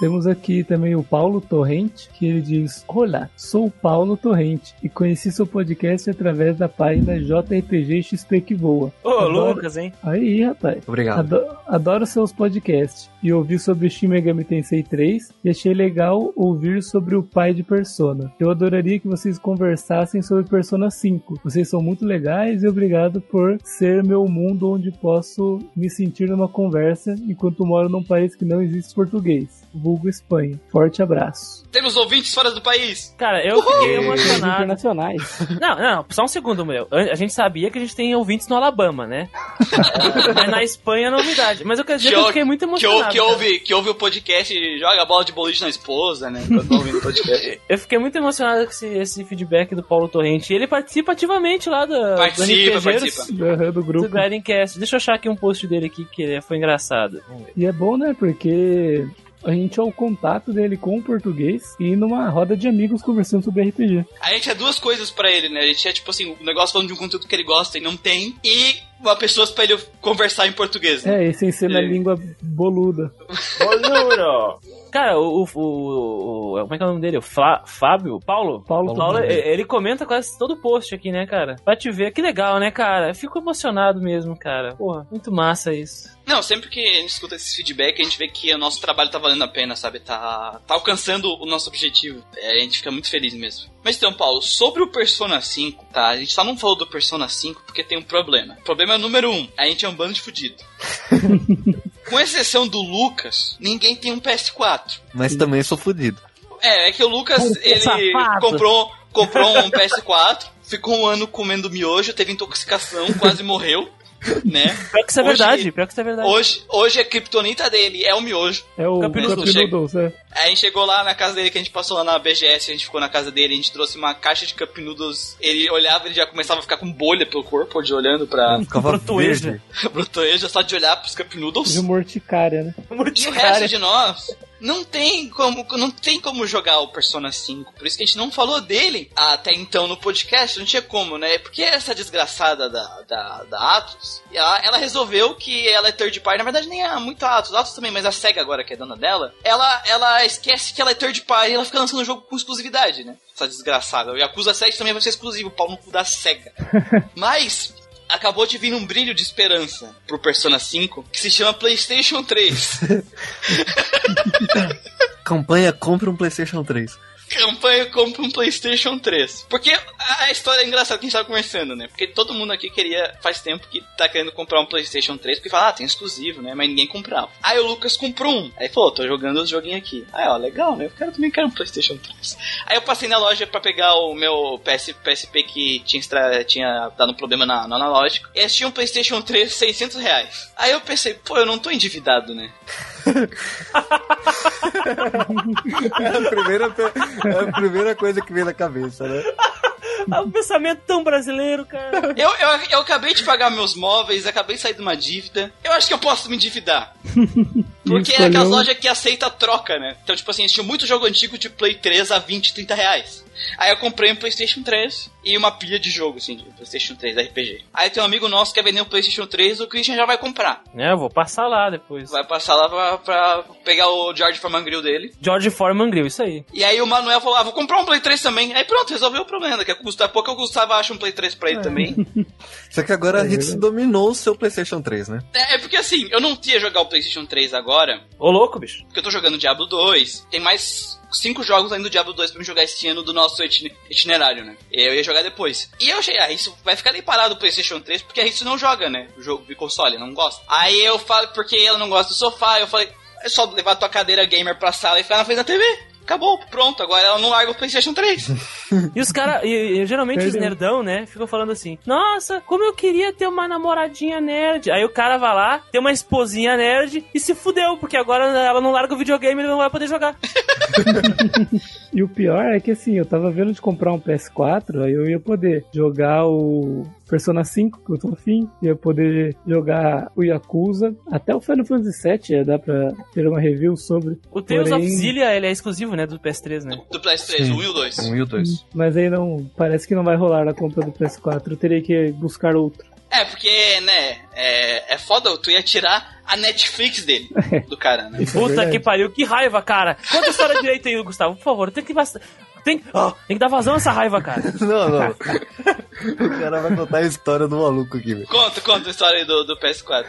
Temos aqui também o Paulo Torrente, que ele diz: Olá, sou o Paulo Torrente e conheci seu podcast através da página JRPG XP que voa. Ô, Adoro- Lucas, hein? Aí, rapaz. Obrigado. Ado- adoro seus podcasts e ouvi sobre Shin Megami Tensei 3 e achei legal ouvir sobre o pai de Persona. Eu adoraria que vocês conversassem sobre Persona 5. Vocês são muito legais e obrigado por ser meu mundo onde posso me sentir numa conversa enquanto moro num país que não existe português, vulgo Espanha. Forte abraço. Temos ouvintes fora do país. Cara, eu fiquei Os emocionado. internacionais. Não, não, só um segundo, meu. A gente sabia que a gente tem ouvintes no Alabama, né? Mas na Espanha é novidade. Mas eu quero dizer que eu fiquei muito Que, emocionado. que cara. ouve, que ouve o podcast e joga bola de boliche na esposa, né? Quando tá ouvindo o podcast. Eu fiquei muito emocionado com esse, esse feedback do Paulo Torrente. Ele participa ativamente lá da, Participa, do participa. Do do grupo. Grindcast. Deixa eu achar aqui um post dele aqui que foi engraçado. E é bom, né? Porque a gente é o contato dele com o português e numa roda de amigos conversando sobre RPG. A gente é duas coisas pra ele, né? A gente é tipo assim, um negócio falando de um conteúdo que ele gosta e não tem, e uma pessoa pra ele conversar em português. Né? É, e sem ser na É. língua boluda. Cara, o, o, o- o- Como é que é o nome dele? O Flá- Fábio? Paulo? Paulo Paulo, Torrente. e- ele comenta quase todo o post aqui, né, cara? Pra te ver. Que legal, né, cara? Eu Fico emocionado mesmo, cara. Porra, muito massa isso. Não, sempre que a gente escuta esse feedback, a gente vê que o nosso trabalho tá valendo a pena, sabe? Tá, tá alcançando o nosso objetivo. É, a gente fica muito feliz mesmo. Mas então, Paulo, sobre o Persona 5, tá? A gente só não falou do Persona 5 porque tem um problema. O problema é o número 1. Um, a gente é um bando de fudido. Com exceção do Lucas, ninguém tem um PS4. Mas também sou fudido. É, é que o Lucas, Puta, ele safado. comprou, comprou um PS4, ficou um ano comendo miojo, teve intoxicação, quase morreu, né? Pior que isso é Hoje- verdade, pior que isso é verdade. Hoje, hoje a kriptonita dele é o miojo. É o Cup Cup Noodles. Noodles, é. Aí a gente chegou lá na casa dele, que a gente passou lá na BGS, a gente ficou na casa dele, a gente trouxe uma caixa de Cup Noodles. Ele olhava, ele já começava a ficar com bolha pelo corpo, de olhando pra Brotoeja. brotoeja, só de olhar pros Cup Noodles. De morticária, né? E o resto de nós não tem como não tem como jogar o Persona 5. Por isso que a gente não falou dele até então no podcast. Não tinha como, né? Porque essa desgraçada da, da, da Atos, ela, ela resolveu que ela é third party. Na verdade, nem é muito a Atos. A Atos também, mas a SEGA agora, que é dona dela, ela, ela esquece que ela é third party e ela fica lançando o jogo com exclusividade, né? Essa desgraçada. O Yakuza 7 também vai ser exclusivo, o pau no cu da SEGA. Mas acabou de vir um brilho de esperança pro Persona 5 que se chama PlayStation 3. Campanha compra um PlayStation 3. Campanha compra um PlayStation 3. Porque a história é engraçada que a gente tava conversando, né? Porque todo mundo aqui queria, faz tempo que tá querendo comprar um PlayStation 3, porque fala, ah, tem exclusivo, né? Mas ninguém comprava. Aí o Lucas comprou um. Aí falou, tô jogando os joguinhos aqui. Aí, ó, legal, né? Eu quero, também quero um PlayStation 3. Aí eu passei na loja pra pegar o meu PS, PSP que tinha, extra, tinha dado um problema na, no analógico. E eles tinham um PlayStation 3 600 reais. Aí eu pensei, pô, eu não tô endividado, né? é, a primeira, é a primeira coisa que vem na cabeça, né? É um pensamento tão brasileiro, cara. Eu, eu, eu acabei de pagar meus móveis, acabei de sair de uma dívida. Eu acho que eu posso me endividar. Porque é aquelas lojas que aceita troca, né? Então, tipo assim, tinha muito jogo antigo de Play 3 a 20, 30 reais. Aí eu comprei um PlayStation 3 e uma pilha de jogo, assim, de PlayStation 3 RPG. Aí tem um amigo nosso que quer vender um PlayStation 3, o Christian já vai comprar. É, eu vou passar lá depois. Vai passar lá pra, pra pegar o George Foreman Grill dele. George Foreman Grill, isso aí. E aí o Manuel falou: ah, vou comprar um Play 3 também. Aí pronto, resolveu o problema. Que custa pouco, o Gustavo acha um Play 3 pra ele é. também. Só que agora a Hits dominou o seu PlayStation 3, né? É, é, porque assim, eu não ia jogar o PlayStation 3 agora. Ô louco, bicho. Porque eu tô jogando Diablo 2. Tem mais cinco jogos ainda do Diablo 2 pra me jogar esse ano do nosso itinerário, né? Eu ia jogar depois. E eu achei, ah, isso vai ficar nem parado o PlayStation 3 porque a gente não joga, né? O jogo de console, não gosta. Aí eu falo, porque ela não gosta do sofá, eu falei, é só levar tua cadeira gamer pra sala e ficar na frente da TV acabou, pronto, agora ela não larga o PlayStation 3. e os caras, geralmente Perdeu. os nerdão, né, ficam falando assim: Nossa, como eu queria ter uma namoradinha nerd. Aí o cara vai lá, tem uma esposinha nerd e se fudeu, porque agora ela não larga o videogame e não vai poder jogar. e o pior é que assim, eu tava vendo de comprar um PS4, aí eu ia poder jogar o Persona 5, que eu tô afim, ia poder jogar o Yakuza, até o Final Fantasy VII ia dar pra ter uma review sobre. O Tales porém... of Zillia, ele é exclusivo, né, do PS3, né? Do PS3, o 1 e o 2. 1 e o 2. Mas aí não, parece que não vai rolar a compra do PS4, eu teria que buscar outro. É, porque, né, é, é foda, tu ia tirar a Netflix dele, do cara, né? Puta é que pariu, que raiva, cara. Conta a história direito aí, Gustavo, por favor, tem que... Tem, oh, tem que dar vazão a essa raiva, cara. Não, não. o cara vai contar a história do maluco aqui, velho. Conta, conta a história aí do, do PS4.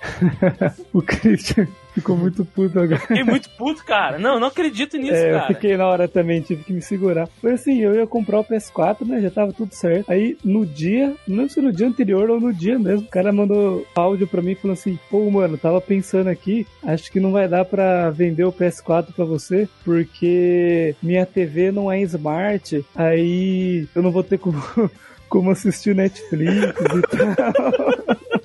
o Christian ficou muito puto agora. Fiquei muito puto, cara. Não, não acredito nisso, é, cara. Eu fiquei na hora também, tive que me segurar. Foi assim, eu ia comprar o PS4, né? Já tava tudo certo. Aí no dia, não sei se no dia anterior ou no dia mesmo, o cara mandou áudio pra mim falando assim: pô, mano, tava pensando aqui, acho que não vai dar pra vender o PS4 pra você, porque minha TV não é smart, aí eu não vou ter como, como assistir Netflix e tal.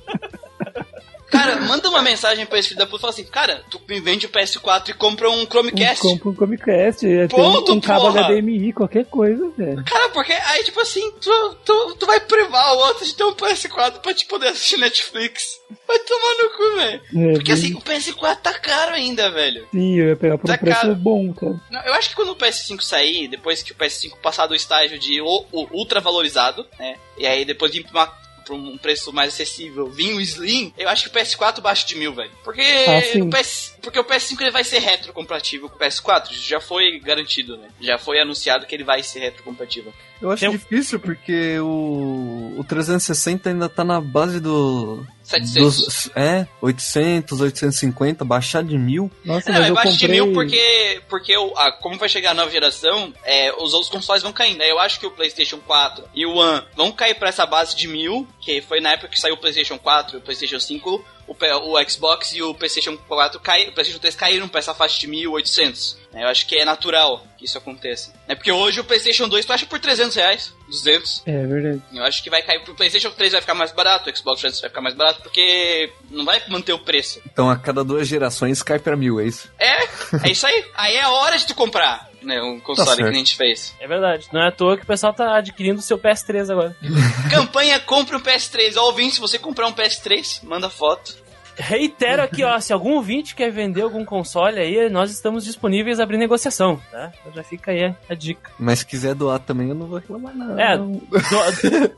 Cara, manda uma mensagem pra esse filho da puta e fala assim, cara, tu me vende o PS4 e compra um Chromecast. Compra um Chromecast, é, Ponto, um, um cabo HDMI, qualquer coisa, velho. Cara, porque aí, tipo assim, tu, tu, tu vai privar o outro de ter um PS4 pra te poder assistir Netflix. Vai tomar no cu, velho. É, porque bem... assim, o PS4 tá caro ainda, velho. Sim, eu ia pegar por tá um preço caro. bom, cara. Não, eu acho que quando o PS5 sair, depois que o PS5 passar do estágio de ultra valorizado, né? E aí depois de uma por um preço mais acessível vir o Slim, eu acho que o PS4 baixa de mil, velho. Porque, ah, o PS, porque o PS5 ele vai ser retrocompatível com o PS4, já foi garantido, né? Já foi anunciado que ele vai ser retrocompatível. Eu acho Tem... difícil porque o, o 360 ainda tá na base do. 700. Dos, é, 800, 850, baixar de mil. Nossa, não, mas eu comprei... de mil porque, porque o, a, como vai chegar a nova geração, é, os outros consoles vão caindo. Eu acho que o PlayStation 4 e o One vão cair pra essa base de mil, que foi na época que saiu o PlayStation 4 e o PlayStation 5 o, o Xbox e o PlayStation 4 cai, o PlayStation 3 caíram para essa faixa de 1800. Né? Eu acho que é natural que isso aconteça. É porque hoje o PlayStation 2 tu acha por 300 reais, 200. É verdade. Eu acho que vai cair pro PlayStation 3 vai ficar mais barato, o Xbox 3 vai ficar mais barato porque não vai manter o preço. Então a cada duas gerações cai para mil, é isso? É, é isso aí. aí é hora de tu comprar. Né, um console tá que a gente fez. É verdade. Não é à toa que o pessoal tá adquirindo o seu PS3 agora. Campanha compra um PS3. Ó, ouvinte, se você comprar um PS3, manda foto. Reitero aqui, ó, se algum ouvinte quer vender algum console aí, nós estamos disponíveis a abrir negociação, tá? Então já fica aí a dica. Mas se quiser doar também, eu não vou reclamar não. É,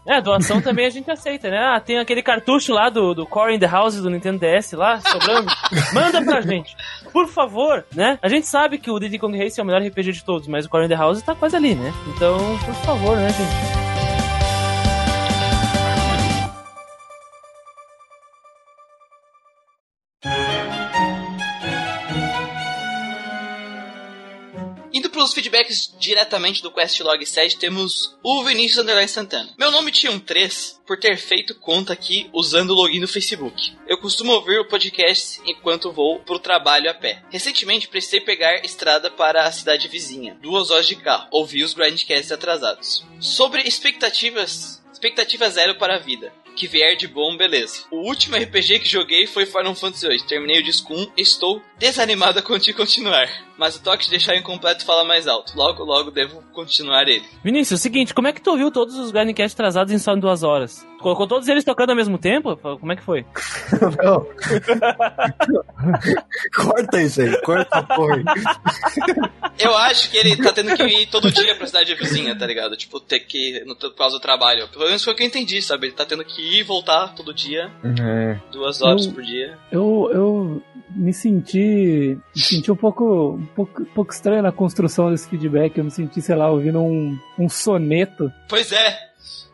é doação também a gente aceita, né? Ah, tem aquele cartucho lá do, do Core in the House do Nintendo DS lá, sobrando. Manda pra gente. Por favor, né? A gente sabe que o Diddy Kong Race é o melhor RPG de todos, mas o Core in the House tá quase ali, né? Então, por favor, né, gente? Feedbacks diretamente do Questlog 7 temos o Vinícius Underline Santana. Meu nome tinha um 3 por ter feito conta aqui usando o login do Facebook. Eu costumo ouvir o podcast enquanto vou pro trabalho a pé. Recentemente precisei pegar estrada para a cidade vizinha, duas horas de carro. Ouvi os grindcasts atrasados. Sobre expectativas, expectativa zero para a vida que vier de bom, beleza. O último RPG que joguei foi Final Fantasy VIII. Terminei o disco 1 e estou desanimado a continuar. Mas o toque de deixar incompleto fala mais alto. Logo, logo devo continuar ele. Vinícius, é o seguinte, como é que tu ouviu todos os Grindcast atrasados em só em duas horas? Colocou todos eles tocando ao mesmo tempo? Como é que foi? Não. corta isso aí, corta a porra. Eu acho que ele tá tendo que ir todo dia pra cidade vizinha, tá ligado? Tipo, ter que ir no, por causa do trabalho. Pelo menos foi o que eu entendi, sabe? Ele tá tendo que ir e voltar todo dia, É. duas horas Eu- por dia. Eu, eu me senti. Me senti um pouco, um pouco, um pouco estranho na construção desse feedback. Eu me senti, sei lá, ouvindo um, um soneto Pois é,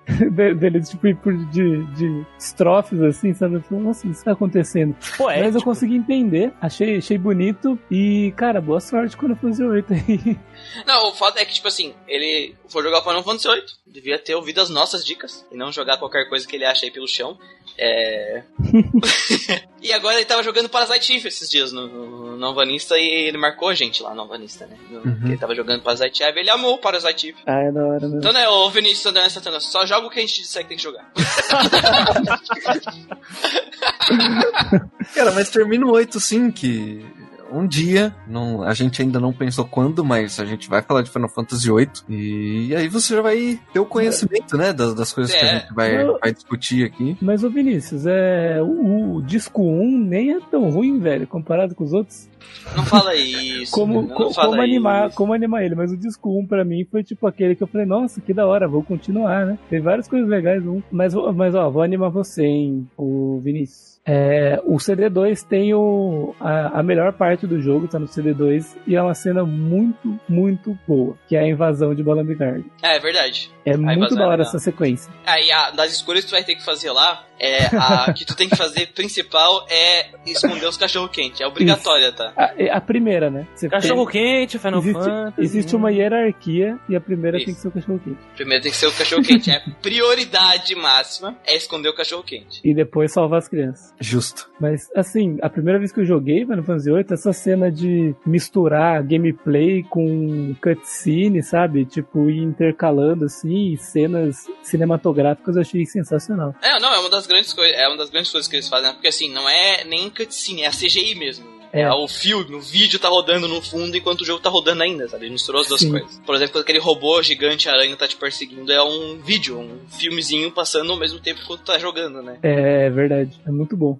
de- dele, tipo, de, de estrofes, assim, sabe? Eu falei, Nossa, isso tá acontecendo. Pô, é. Mas eu consegui entender, achei, achei bonito e, cara, boa sorte quando fazer 8 aí. Não, o fato é que, tipo assim, ele for jogar Final Fantasy VIII, devia ter ouvido as nossas dicas e não jogar qualquer coisa que ele acha aí pelo chão. É. e agora ele tava jogando Parasite Eve esses dias no, no Novanista e ele marcou a gente lá no Novanista, né? No- Uhum. Ele tava jogando Parasite Eve, ele amou o Parasite Eve. Ah, é da hora mesmo. Então, né, ô Vinícius André Santana, só joga o que a gente disser que tem que jogar. Cara, mas termina o 8 sim, que um dia, não, a gente ainda não pensou quando, mas a gente vai falar de Final Fantasy VIII. E aí você já vai ter o conhecimento, né, das, das coisas que É. a gente vai, Eu- vai discutir aqui. Mas, ô Vinícius, é, o, o disco 1 nem é tão ruim, velho, comparado com os outros. Não fala isso. Como, co- fala como, animar, isso. como animar ele, mas o disco 1 pra mim foi tipo aquele que eu falei, nossa, que da hora, vou continuar, né? Tem várias coisas legais, um. Mas, vou- mas ó, vou animar você, hein, o Vinícius. É, o CD2 tem o, a, a melhor parte do jogo, tá no CD2, e é uma cena muito, muito boa, que é a invasão de Balamigard. É, é verdade. É muito invasão da é hora essa sequência. Aí, a, das escolhas que tu vai ter que fazer lá, é, a que tu tem que fazer principal é esconder os cachorro quente. É obrigatória, tá? A, é a primeira, né? Você Cachorro tem- quente, Final existe, Fantasy. existe uma hierarquia e a primeira Isso. tem que ser o cachorro quente. Primeiro tem que ser o cachorro quente. É prioridade máxima é esconder o cachorro quente. E depois salvar as crianças. Justo. Mas, assim, a primeira vez que eu joguei Final Fantasy VIII, essa cena de misturar gameplay com cutscene, sabe? Tipo, ir intercalando, assim, cenas cinematográficas, eu achei sensacional. É, não, é uma das grandes coisas, é uma das grandes coisas que eles fazem, né? porque assim, não é nem cutscene, é a CGI mesmo. É. É. o filme, o vídeo tá rodando no fundo enquanto o jogo tá rodando ainda, sabe? Ele misturou as duas Sim. coisas. Por exemplo, quando aquele robô gigante aranha tá te perseguindo, é um vídeo, um filmezinho passando ao mesmo tempo que tu tá jogando, né? É verdade, é muito bom.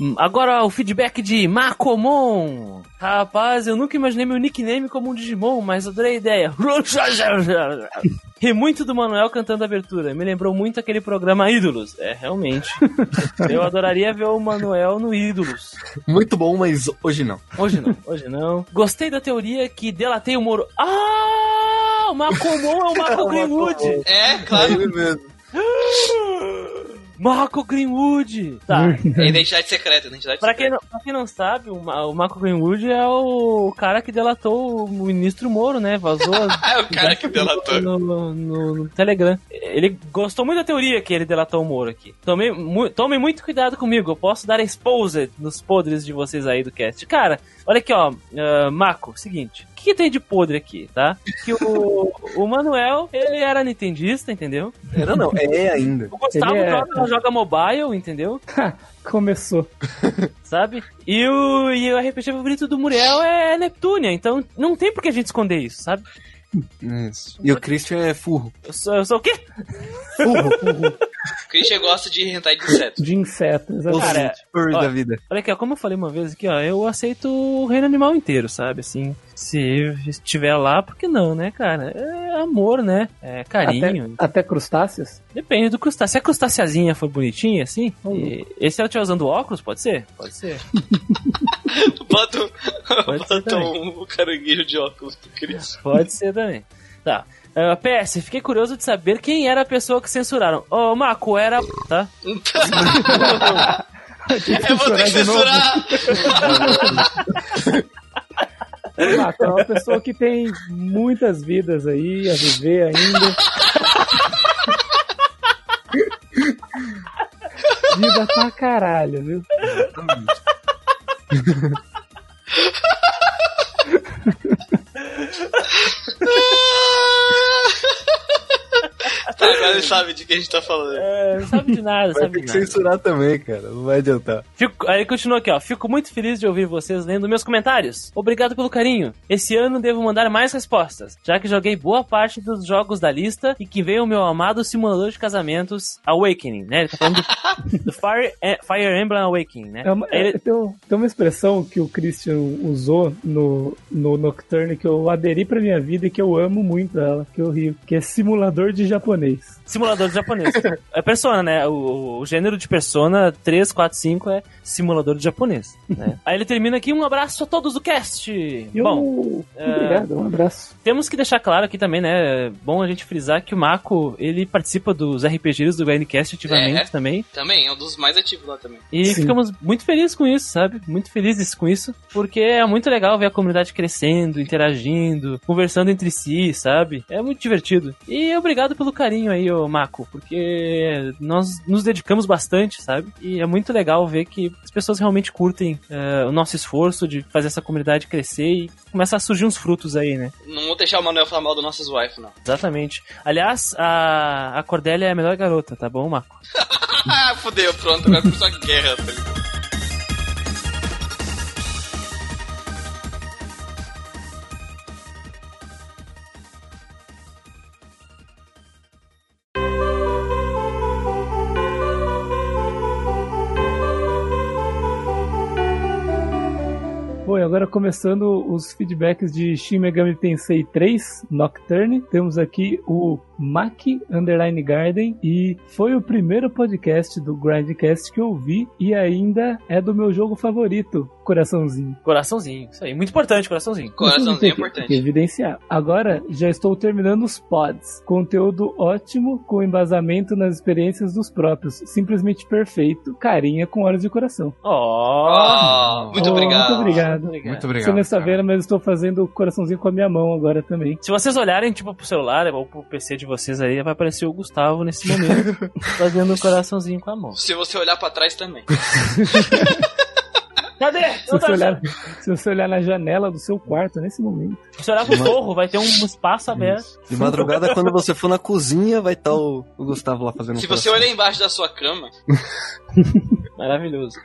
Hum, Agora o feedback de Macomon. Rapaz, eu nunca imaginei meu nickname como um Digimon, mas adorei a ideia. Ri muito do Manuel cantando a abertura. Me lembrou muito aquele programa Ídolos. É, realmente. Eu adoraria ver o Manuel no Ídolos. Muito bom, mas hoje não. Hoje não, hoje não. Gostei da teoria que delatei o Moro. Ah! O Macomon é o Marco Greenwood! É, claro. Ele mesmo. Marco Greenwood! Tá. É identidade secreta, identidade Pra quem, secreta. não, pra quem não sabe, o, Ma- o Marco Greenwood é o cara que delatou o ministro Moro, né? Vazou as- Ah, o cara que delatou. no, no- no- no Telegram. Ele gostou muito da teoria que ele delatou o Moro aqui. Mu tomem muito cuidado comigo, eu posso dar exposed nos podres de vocês aí do cast. Cara, olha aqui, ó, ah, Marco, seguinte. O que, que tem de podre aqui, tá? Que o, o Manuel, ele era nintendista, entendeu? Era não, é ainda. O Gustavo Ele é- joga, joga mobile, entendeu? Começou. sabe? E o, e o RPG favorito do Muriel é Neptunia, então não tem por que a gente esconder isso, sabe? Isso. E o Christian é furro. Eu sou, eu sou o quê? Furro, furro. O Christian gosta de hentai de inseto. De inseto, exatamente. Cara, ó, da vida. Olha aqui, ó, como eu falei uma vez aqui, ó, eu aceito o reino animal inteiro, sabe? Assim, se estiver lá, por que não, né, cara? É amor, né? É carinho. Até crustáceos? Depende do crustáceo. Se a crustáceazinha for bonitinha, assim, e, e se ela estiver usando óculos, pode ser? Pode ser. Bota, um- Pode ser bota um caranguejo de óculos pro Christian. Pode ser também. Tá. Uh, PS, fiquei curioso de saber quem era a pessoa que censuraram. Ô, Marco, era. Tá? Eu vou ter que censurar! Marco, é uma pessoa que tem muitas vidas aí a viver ainda. Vida pra caralho, viu? Exatamente. Tá, agora ele sabe de que a gente tá falando. É, não sabe de nada, Vai sabe ter de que nada. censurar também, cara. Não vai adiantar. Fico- aí continua aqui, ó. Fico muito feliz de ouvir vocês lendo meus comentários. Obrigado pelo carinho. Esse ano devo mandar mais respostas, já que joguei boa parte dos jogos da lista e que veio o meu amado simulador de casamentos Awakening, né? Ele tá falando do, do Fire, eh, Fire Emblem Awakening, né? É uma, ele- é- tem, tem uma expressão que o Christian usou no, no Nocturne que eu aderi pra minha vida e que eu amo muito ela, que eu rio, que é simulador de japonês. Simulador de japonês. É Persona, né? O, o gênero de Persona 3, 4, 5 é simulador de japonês. Né? Aí ele termina aqui, um abraço a todos do cast! E Bom, eu, obrigado, um abraço. Temos que deixar claro aqui também, né? É bom a gente frisar que o Mako, ele participa dos RPGs do Grindcast ativamente É. também. Também, é um dos mais ativos lá também. E Sim. ficamos muito felizes com isso, sabe? Muito felizes com isso, porque é muito legal ver a comunidade crescendo, interagindo, conversando entre si, sabe? É muito divertido. E obrigado pelo carinho aí, ô Mako, porque nós nos dedicamos bastante, sabe? E é muito legal ver que as pessoas realmente curtem é, o nosso esforço de fazer essa comunidade crescer e começa a surgir uns frutos aí, né? Não vou deixar o Manuel falar mal do nossos wife, não. Exatamente. Aliás, a, a Cordélia é a melhor garota, tá bom, Marco? Ah, fodeu, pronto, agora começou a guerra. tá ligado? Bom, e agora começando os feedbacks de Shin Megami Tensei 3 Nocturne, temos aqui o Maki Underline Garden e foi o primeiro podcast do Grindcast que eu ouvi e ainda é do meu jogo favorito, Coraçãozinho. Coraçãozinho, isso aí. Muito importante, coraçãozinho. Coraçãozinho é Tem que- importante. tem que evidenciar. Agora já estou terminando os pods. Conteúdo ótimo, com embasamento nas experiências dos próprios. Simplesmente perfeito. Carinha com olhos de coração. Ó, Oh, muito Oh, obrigado. Muito obrigado. Muito Você obrigado. vendo, mas estou fazendo o coraçãozinho com a minha mão agora também. Se vocês olharem, tipo, pro celular ou pro PC de vocês aí, vai aparecer o Gustavo nesse momento, fazendo o coraçãozinho com a mão. Se você olhar pra trás também. Cadê? Se você, olhar, se você olhar na janela do seu quarto nesse momento. Se você olhar pro forro, vai ter um espaço aberto. De madrugada, quando você for na cozinha, vai estar o, o Gustavo lá fazendo Se um você coração. olhar embaixo da sua cama, Maravilhoso.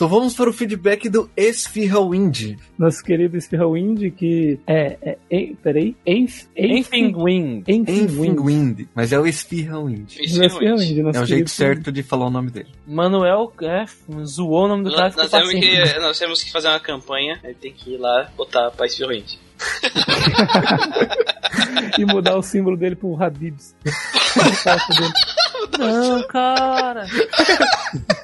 Então vamos para o feedback do Esfirra Wind. Nosso querido Spearwind, que é. é, é peraí. Enf, Enfim, Wing. Enfim, Enfim, Wind. Mas é o Esfirra Wind. isso Nosso realmente. Spearwind, nosso É o jeito certo de falar o nome dele. Manuel é, zoou o nome do cara Nós, temos que, nós temos que fazer uma campanha, aí tem que ir lá botar pra esfirrente. E mudar o símbolo dele pro Habibs. Não, cara.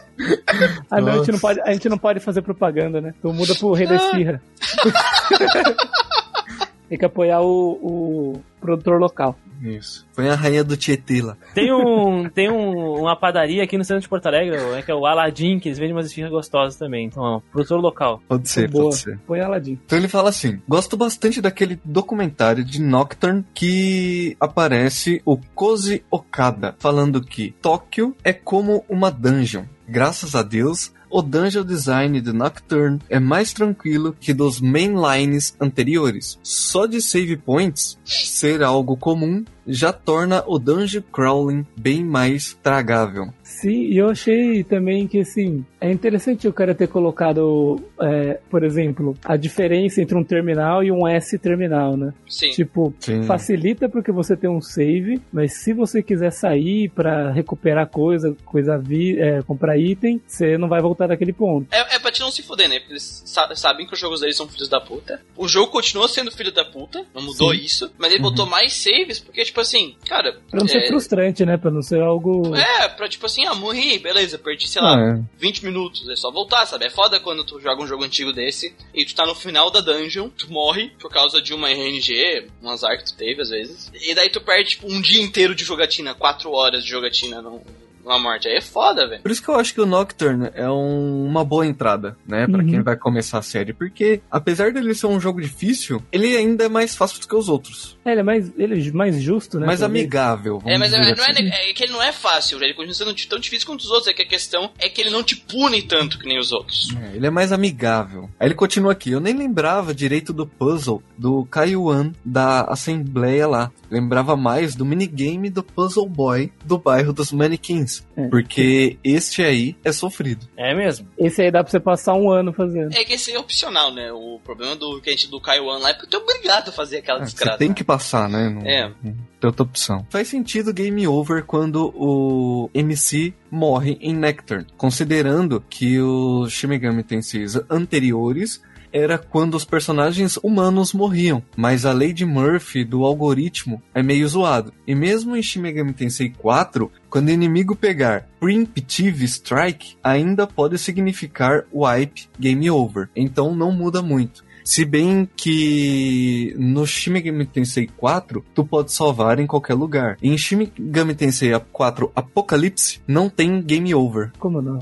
Ah, não, a gente, não pode, a gente não pode fazer propaganda, né? Então muda pro Rei da Esfirra. Tem que apoiar o, o produtor local. Isso. Foi a rainha do Tietê lá. Tem, um, tem um, uma padaria aqui no centro de Porto Alegre, é que é o Aladim, que eles vendem umas esfirras gostosas também. Então, ó, produtor local. Pode ser, Boa. pode ser. Põe Aladdin. Então ele fala assim: Gosto bastante daquele documentário de Nocturne que aparece o Kozi Okada falando que Tóquio é como uma dungeon. Graças a Deus, o dungeon design de Nocturne é mais tranquilo que dos mainlines anteriores. Só de save points ser algo comum já torna o dungeon crawling bem mais tragável. Sim, e eu achei também que, assim, é interessante o cara ter colocado, é, por exemplo, a diferença entre um terminal e um S terminal, né? Sim. Tipo, Sim. facilita porque você tem um save, mas se você quiser sair pra recuperar coisa, coisa vi, é, comprar item, você não vai voltar daquele ponto. É, é pra te não se fuder, né? Porque eles sa- sabem que os jogos deles são filhos da puta. O jogo continua sendo filho da puta, não mudou Sim. isso. Mas ele botou mais saves, porque, tipo assim, cara. Pra não ser é, frustrante, né? Pra não ser algo. É, pra tipo assim, ah, morri, beleza, perdi, sei lá, Ah, é. 20 minutos, é só voltar, sabe? É foda quando tu joga um jogo antigo desse e tu tá no final da dungeon, tu morre por causa de uma RNG, um azar que tu teve às vezes, e daí tu perde tipo um dia inteiro de jogatina, 4 horas de jogatina num, uma morte. Aí é foda, velho. Por isso que eu acho que o Nocturne é um- uma boa entrada, né, Pra Uhum. quem vai começar a série, porque apesar dele ser um jogo difícil, ele ainda é mais fácil do que os outros, É, ele é mais, ele é mais justo, né? mais amigável. É, mas é, dizer não é, assim. é que ele não é fácil, ele continua sendo tão difícil quanto os outros. É que a questão é que ele não te pune tanto que nem os outros. É, ele é mais amigável. Aí ele continua aqui. Eu nem lembrava direito do puzzle do Kaiwan da Assembleia lá. Lembrava mais do minigame do Puzzle Boy do bairro dos Manequins. É. Porque este aí é sofrido. É mesmo. Esse aí dá pra você passar um ano fazendo. É que esse é opcional, né? O problema do que a gente do Kaiwan lá é porque tu é obrigado a fazer aquela É, Você desgraça. tem que passar, né? Não, É. não tem outra opção. Faz sentido game over quando o MC morre em Nectar, considerando que os Shin Megami Tensei anteriores era quando os personagens humanos morriam, mas a lei de Murphy do algoritmo é meio zoado. E mesmo em Shin Megami Tensei 4, quando o inimigo pegar Preemptive Strike, ainda pode significar wipe game over, então não muda muito. Se bem que no Shin Megami Tensei 4, tu pode salvar em qualquer lugar. Em Shin Megami Tensei 4 Apocalipse, não tem game over. Como não?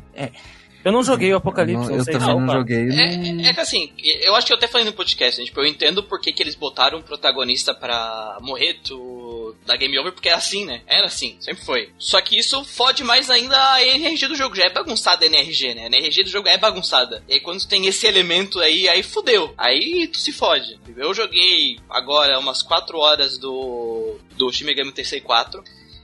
Eu não joguei o Apocalipse, Não, não, eu sei também não joguei. não- É, é que assim, eu acho que eu até falei no podcast, né? tipo, eu entendo por que, que eles botaram um protagonista pra morrer do, da Game Over, porque é assim, né? Era assim, sempre foi. Só que isso fode mais ainda a NRG do jogo, já é bagunçada a NRG, né? A NRG do jogo é bagunçada. E aí quando tem esse elemento aí, aí fudeu. Aí tu se fode. Eu joguei agora umas 4 horas do, do Shin Megami Tensei 4.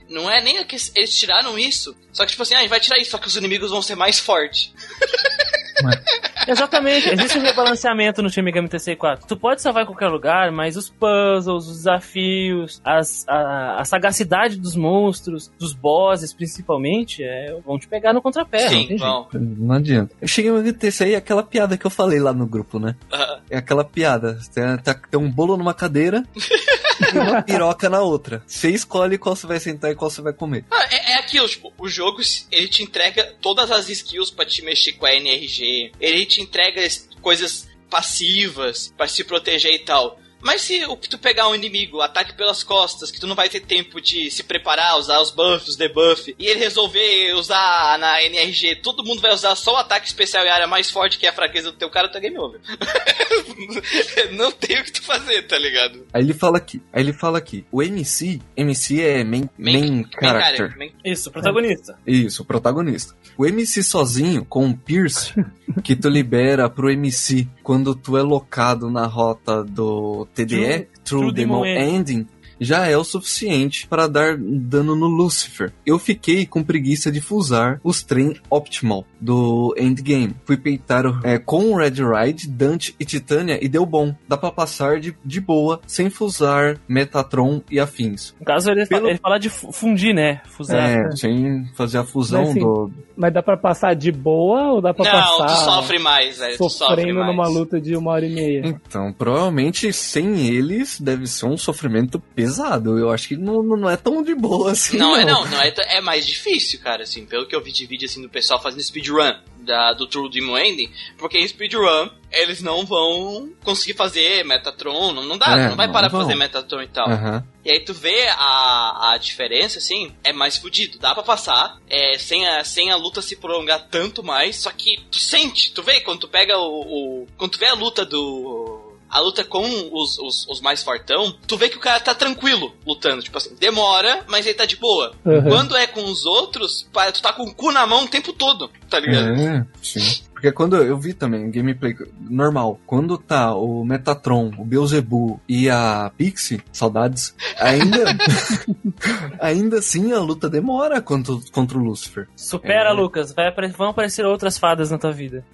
Não é nem que eles tiraram isso, só que tipo assim, ah, a gente vai tirar isso, só que os inimigos vão ser mais fortes. Exatamente, existe um rebalanceamento no Shin Megami Tensei 4. Tu pode salvar em qualquer lugar, mas os puzzles, os desafios, as, a, a sagacidade dos monstros, dos bosses principalmente, é, vão te pegar no contrapé. não Sim, bom. Não adianta. Eu cheguei a isso aí, aquela piada que eu falei lá no grupo, né? É aquela piada. Tem, tá- tem um bolo numa cadeira e uma piroca na outra. Você escolhe qual você vai sentar e qual você vai comer. Ah, é, é aquilo, tipo, o jogo ele te entrega todas as skills pra te mexer com a NRG. Ele te entrega coisas passivas pra se proteger e tal. Mas se o que tu pegar um inimigo, ataque pelas costas, que tu não vai ter tempo de se preparar, usar os buffs, os debuff, e ele resolver usar na NRG, todo mundo vai usar só o ataque especial e a área mais forte que é a fraqueza do teu cara, tá game over. não tem o que tu fazer, tá ligado? Aí ele fala aqui, aí ele fala aqui, o MC, MC é main, main, character. main- Isso, protagonista. Isso, o protagonista. O MC sozinho, com o Pierce, que tu libera pro MC quando tu é locado na rota do TDE, True, True Demon, Demon Ending, já é o suficiente para dar dano no Lucifer. Eu fiquei com preguiça de fusar os trem Optimal do Endgame. Fui peitar é, com o Red Ride, Dante e Titânia e deu bom. Dá pra passar de, de boa, sem fusar Metatron e afins. No caso, ele, Pelo- fala, ele fala de fu- fundir, né? Fusar. É, sem fazer a fusão Mas, assim, do, Mas dá pra passar de boa ou dá pra Não, passar tu sofre mais, velho. Tu sofre sofrendo mais. numa luta de uma hora e meia? Então, provavelmente sem eles deve ser um sofrimento pesado. Eu acho que não, não é tão de boa assim. Não, é não, não é, é mais difícil, cara, assim, pelo que eu vi de vídeo assim do pessoal fazendo speedrun da, do True Demon Ending, porque em speedrun eles não vão conseguir fazer Metatron, não, não dá, É, não vai não parar pra vão. fazer Metatron e tal. Aham. E aí tu vê a, a diferença, assim, é mais fudido. Dá pra passar, é, sem, a, sem a luta se prolongar tanto mais, só que tu sente, tu vê quando tu pega o. o- quando tu vê a luta do. A luta com os, os, os mais fortão, tu vê que o cara tá tranquilo lutando. Tipo assim, demora, mas ele tá de boa. Uhum. Quando é com os outros, tu tá com o cu na mão o tempo todo, tá ligado? É, sim. Porque quando eu vi também gameplay normal, quando tá o Metatron, o Beelzebub e a Pixie, saudades, ainda ainda assim a luta demora contra, contra o Lucifer. Supera, É. Lucas. Vai vão aparecer outras fadas na tua vida.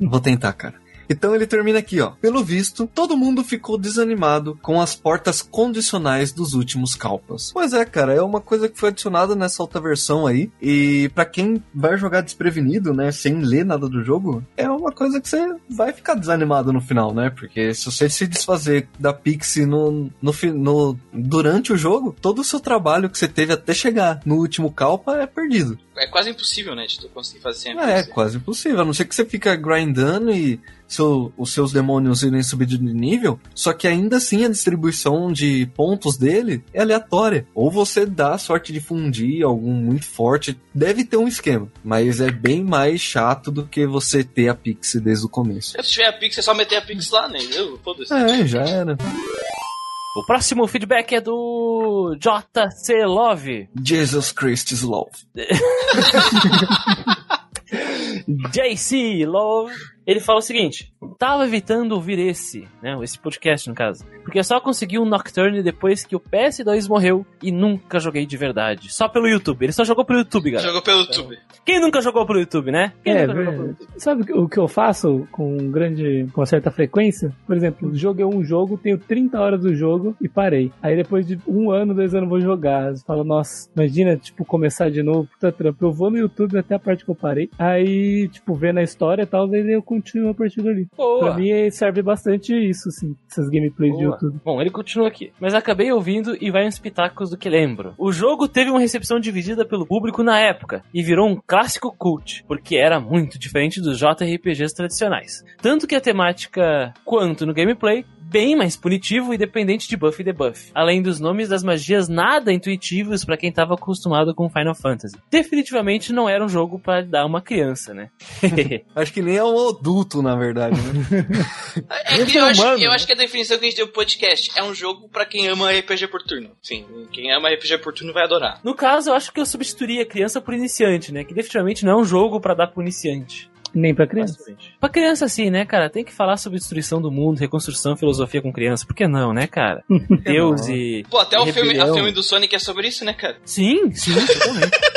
Vou tentar, cara. Então ele termina aqui, ó. Pelo visto, todo mundo ficou desanimado com as portas condicionais dos últimos calpas. Pois é, cara, é uma coisa que foi adicionada nessa outra versão aí. E pra quem vai jogar desprevenido, né, sem ler nada do jogo, é uma coisa que você vai ficar desanimado no final, né? Porque se você se desfazer da Pixie no, no, no durante o jogo, todo o seu trabalho que você teve até chegar no último calpa é perdido. É quase impossível, né, de tu conseguir fazer sempre É, isso. quase impossível. A não ser que você fica grindando e seu, os seus demônios irem subir de nível, só que ainda assim a distribuição de pontos dele é aleatória. Ou você dá sorte de fundir algum muito forte, deve ter um esquema, mas é bem mais chato do que você ter a Pix desde o começo. Se tiver a Pix, é só meter a Pix lá, né? Eu, foda-se. É, já era. O próximo feedback é do JC Love. Jesus Christ is love. JC Love. Ele fala o seguinte: tava evitando ouvir esse, né? Esse podcast, no caso. Porque eu só consegui um Nocturne depois que o PS2 morreu e nunca joguei de verdade. Só pelo YouTube. Ele só jogou pelo YouTube, galera. Jogou pelo YouTube. Quem nunca jogou pelo YouTube, né? Quem É, nunca jogou pelo velho. YouTube? Sabe o que eu faço com grande, com certa frequência? Por exemplo, joguei um jogo, tenho 30 horas do jogo e parei. Aí depois de um ano, dois anos vou jogar. Eu falo, nossa, imagina, tipo, começar de novo, puta trampo. Eu vou no YouTube até a parte que eu parei. Aí, tipo, vendo a história e tal, aí eu continuo a partir dali. Pra Boa. mim serve bastante isso, assim, essas gameplays de Boa. YouTube. Bom, ele continua aqui. Mas acabei ouvindo e vai uns pitacos do que lembro. O jogo teve uma recepção dividida pelo público na época e virou um clássico cult, porque era muito diferente dos JRPGs tradicionais. Tanto que a temática quanto no gameplay bem mais punitivo e dependente de buff e debuff. Além dos nomes das magias nada intuitivos pra quem estava acostumado com Final Fantasy. Definitivamente não era um jogo pra dar uma criança, né? Acho que nem é um adulto, na verdade, né? É Ele que é eu, acho, eu acho que a definição que a gente deu pro podcast é um jogo pra quem ama RPG por turno. Sim, quem ama RPG por turno vai adorar. No caso, eu acho que eu substituiria criança por iniciante, né? Que definitivamente não é um jogo pra dar pro iniciante. Nem pra criança. Pra criança, assim, né, cara? Tem que falar sobre destruição do mundo, reconstrução, filosofia com criança. Por que não, né, cara? Deus e. Pô, até o filme, filme do Sonic é sobre isso, né, cara? Sim, sim, totalmente.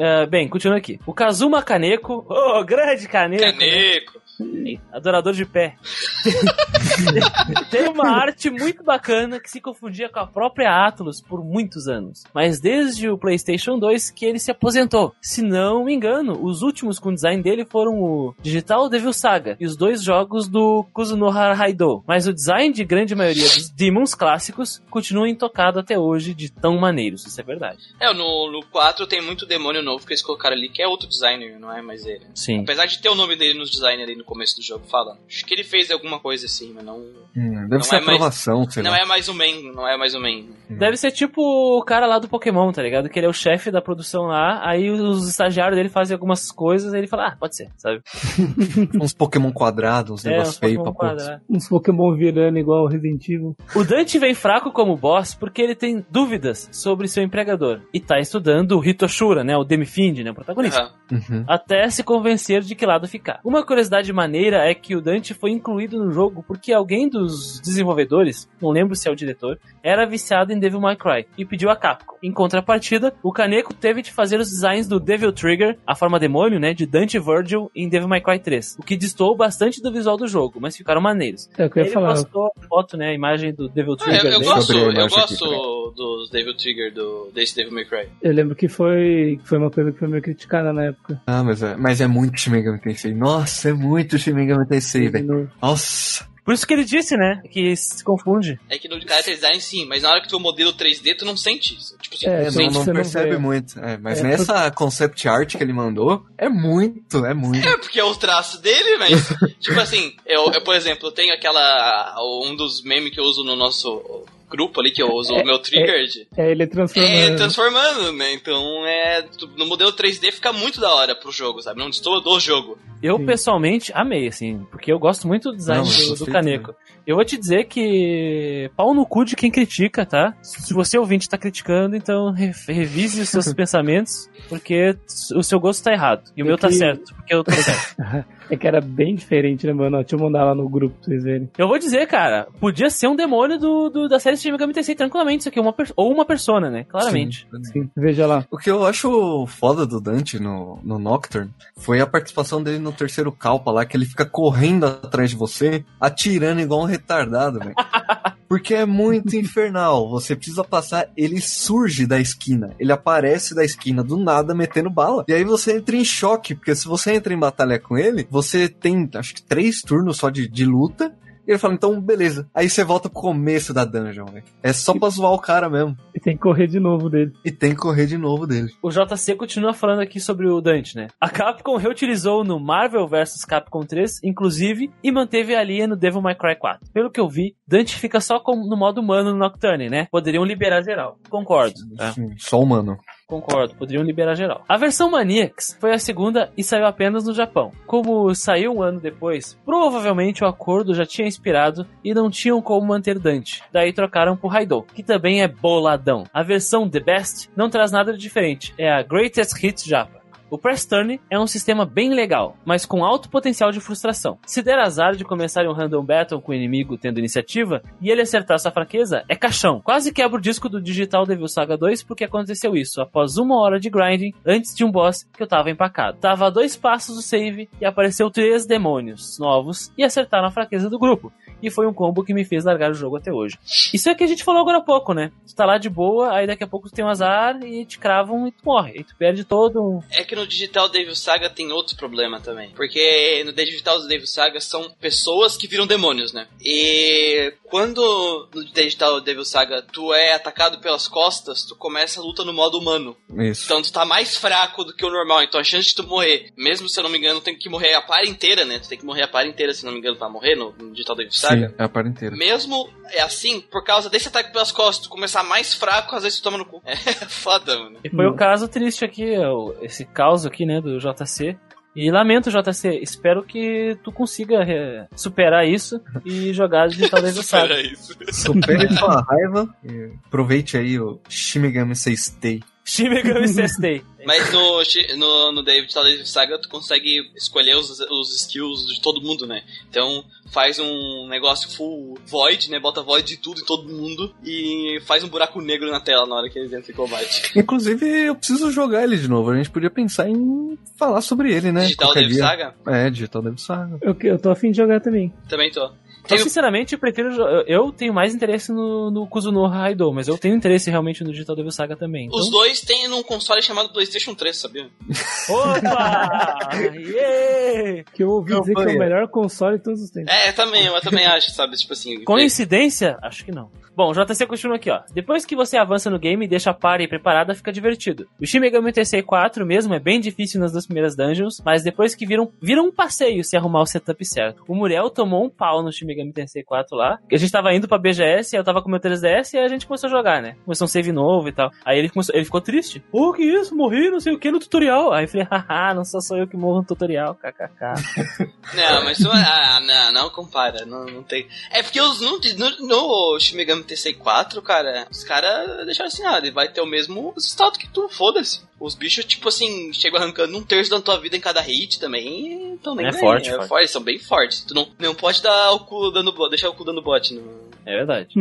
Ah, bem, continua aqui. O Kazuma Kaneko, oh, grande Kaneko, né? Caneco. adorador de pé. Tem uma arte muito bacana que se confundia com a própria Atlus por muitos anos. Mas desde o PlayStation 2 que ele se aposentou. Se não me engano, os últimos com design dele foram o Digital Devil Saga e os dois jogos do Kuzunoha Haido. Mas o design de grande maioria dos Demons clássicos continua intocado até hoje de tão maneiros. Isso é verdade. É, no, no 4 tem muito demônio novo que eles colocaram ali, que é outro designer, não é mais ele. Sim. Apesar de ter o nome dele nos design ali no começo do jogo falando. Acho que ele fez alguma coisa assim, mas não. Hum, deve Não ser é mais- aprovação, sei Não lá. é mais o main, não é mais o main. Deve ser tipo o cara lá do Pokémon, tá ligado? Que ele é o chefe da produção lá, aí os estagiários dele fazem algumas coisas, aí ele fala, ah, pode ser, sabe? Uns Pokémon quadrados, uns É, negócios uns feios Pokémon pra. Uns Pokémon virando igual o Resident Evil. O Dante vem fraco como boss porque ele tem dúvidas sobre seu empregador e tá estudando o Hitoshura, né, o Demifind, né, o protagonista. Uhum. Até se convencer de que lado ficar. Uma curiosidade maneira é que o Dante foi incluído no jogo porque alguém dos desenvolvedores, não lembro se é o diretor, era viciado em Devil May Cry e pediu a Capcom. Em contrapartida, o Kaneko teve de fazer os designs do Devil Trigger, a forma demônio, né, de Dante Virgil em Devil May Cry 3, o que destoou bastante do visual do jogo, mas ficaram maneiros. É o que eu ia Ele falar. postou a foto, né, a imagem do Devil Ah, Trigger eu, eu dele. gosto, eu imagem aqui, gosto dos Devil Trigger do, desse Devil May Cry. Eu lembro que foi, que foi uma coisa que foi meio criticada na época. Ah, mas é, mas é muito Shin Megami Tensei. Nossa, é muito Shin Megami Tensei, velho. No- Nossa. Por isso que ele disse, né, que se confunde. É que no character design sim, mas na hora que tu o modelo 3D tu não sente isso. Tipo assim, É, tu É, não não, não não percebe vê. muito. É, mas É, nessa concept art que ele mandou, é muito, é muito. É, porque é o traço dele, mas, tipo assim, eu, eu, por exemplo, eu tenho aquela. Um dos memes que eu uso no nosso grupo ali, que eu uso o meu Triggered. É ele transformando. É, transformando, né? Então, é. No modelo 3D fica muito da hora pro jogo, sabe? Não estou do jogo. Eu, Sim. pessoalmente, amei, assim, porque eu gosto muito do design Não, do, do gostei Kaneko. Eu vou te dizer que pau no cu de quem critica, tá? Se você ouvinte tá criticando, então re- revise os seus pensamentos, porque o seu gosto tá errado. E o É meu tá que- certo, porque eu tô certo. É que era bem diferente, né, mano? Deixa eu mandar lá no grupo pra vocês verem. Eu vou dizer, cara, podia ser um demônio do, do- da série Shin Megami Tensei tranquilamente, isso aqui, uma ou uma persona, né? Claramente. Sim, veja lá. O que eu acho foda do Dante no, no Nocturne foi a participação dele no terceiro calpa lá, que ele fica correndo atrás de você, atirando igual um retardado, velho. Porque é muito infernal. Você precisa passar, ele surge da esquina. Ele aparece da esquina do nada metendo bala. E aí você entra em choque, porque se você entra em batalha com ele, você tem acho que três turnos só de, de luta. E ele fala, então beleza. Aí você volta pro começo da dungeon, velho. É só pra zoar o cara mesmo. E tem que correr de novo dele. E tem que correr de novo dele. O JC continua falando aqui sobre o Dante, né? A Capcom reutilizou no Marvel vs Capcom 3, inclusive, e manteve a linha no Devil May Cry 4. Pelo que eu vi, Dante fica só com- no modo humano no Nocturne, né? Poderiam liberar geral. Concordo. Sim, só humano. Concordo, poderiam liberar geral. A versão Maniacs foi a segunda e saiu apenas no Japão. Como saiu um ano depois, provavelmente o acordo já tinha inspirado e não tinham como manter Dante. Daí trocaram por Raidou, que também é boladão. A versão The Best não traz nada de diferente, é a Greatest Hits Japa. O Press Turn é um sistema bem legal, mas com alto potencial de frustração. Se der azar de começar um random battle com o inimigo tendo iniciativa e ele acertar sua fraqueza, é caixão. Quase quebra o disco do Digital Devil Saga 2 porque aconteceu isso após uma hora de grinding antes de um boss que eu tava empacado. Tava a dois passos do save e apareceu três demônios novos e acertaram a fraqueza do grupo. E foi um combo que me fez largar o jogo até hoje. Isso é que a gente falou agora há pouco, né? Tu tá lá de boa, aí daqui a pouco tu tem um azar e te cravam e tu morre. E tu perde todo um É que no Digital Devil Saga tem outro problema também. Porque no Digital Devil Saga são pessoas que viram demônios, né? E quando no Digital Devil Saga tu é atacado pelas costas, tu começa a luta no modo humano. Isso. Então tu tá mais fraco do que o normal. Então a chance de tu morrer, mesmo se eu não me engano, tem que morrer a par inteira, né? Tu tem que morrer a par inteira, se não me engano, pra morrer no, no Digital Devil Saga. Sim, é a par inteira. Mesmo é assim, por causa desse ataque pelas costas, tu começar mais fraco, às vezes tu toma no cu. É foda, mano. E foi Hum. o caso triste aqui, o- esse caos aqui, né, do JC. E lamento, JC, espero que tu consiga é, superar isso e jogar Digital Devil Saga. Espera isso. Supere sua raiva e aproveite aí o Shimigami Seistei. Shin Megami Tensei. Mas no, no, no David Saga tu consegue escolher os, os skills de todo mundo, né? Então faz um negócio full void, né? Bota void de tudo em todo mundo e faz um buraco negro na tela na hora que eles entram em combate. Inclusive, eu preciso jogar ele de novo. A gente podia pensar em falar sobre ele, né? Digital Qualquer Devil. Saga? É, Digital Devil Saga. Eu, eu tô afim de jogar também. Também tô. Eu, sinceramente, eu prefiro. eu- Eu tenho mais interesse no, no Kuzuno Raidou, mas eu tenho interesse realmente no Digital Devil Saga também. Então... Os dois têm num console chamado PlayStation 3, sabia? Opa! yeah! Que eu ouvi dizer que é Campanha. o melhor console de todos os tempos. É, também, eu também acho, sabe? Tipo assim. Coincidência? Acho que não. Bom, o JC continua aqui, ó. Depois que você avança no game e deixa a party preparada, fica divertido. O Shin Megami Tensei 4 mesmo é bem difícil nas duas primeiras dungeons, mas depois que vira um, vira um passeio se arrumar o setup certo. O Muriel tomou um pau no Shin Megami Tensei 4 lá, a gente tava indo pra BGS, eu tava com meu 3DS e a gente começou a jogar, né? Começou um save novo e tal. Aí ele, começou, ele ficou triste. Pô, que isso? Morri, não sei o que no tutorial. Aí eu falei, haha, não sou só eu que morro no tutorial, kkk. Não, mas tu, ah, não, não compara, não, não tem. É porque os, no, no, no Shin Megami Tensei 4, cara, os caras deixaram assim, ah, ele vai ter o mesmo status que tu, foda-se. Os bichos, tipo assim, chegam arrancando um terço da tua vida em cada hit também, então nem É nem, forte, é forte. forte, são bem fortes. Tu não, não pode dar o cu dando deixar o cu dando bote no. É verdade.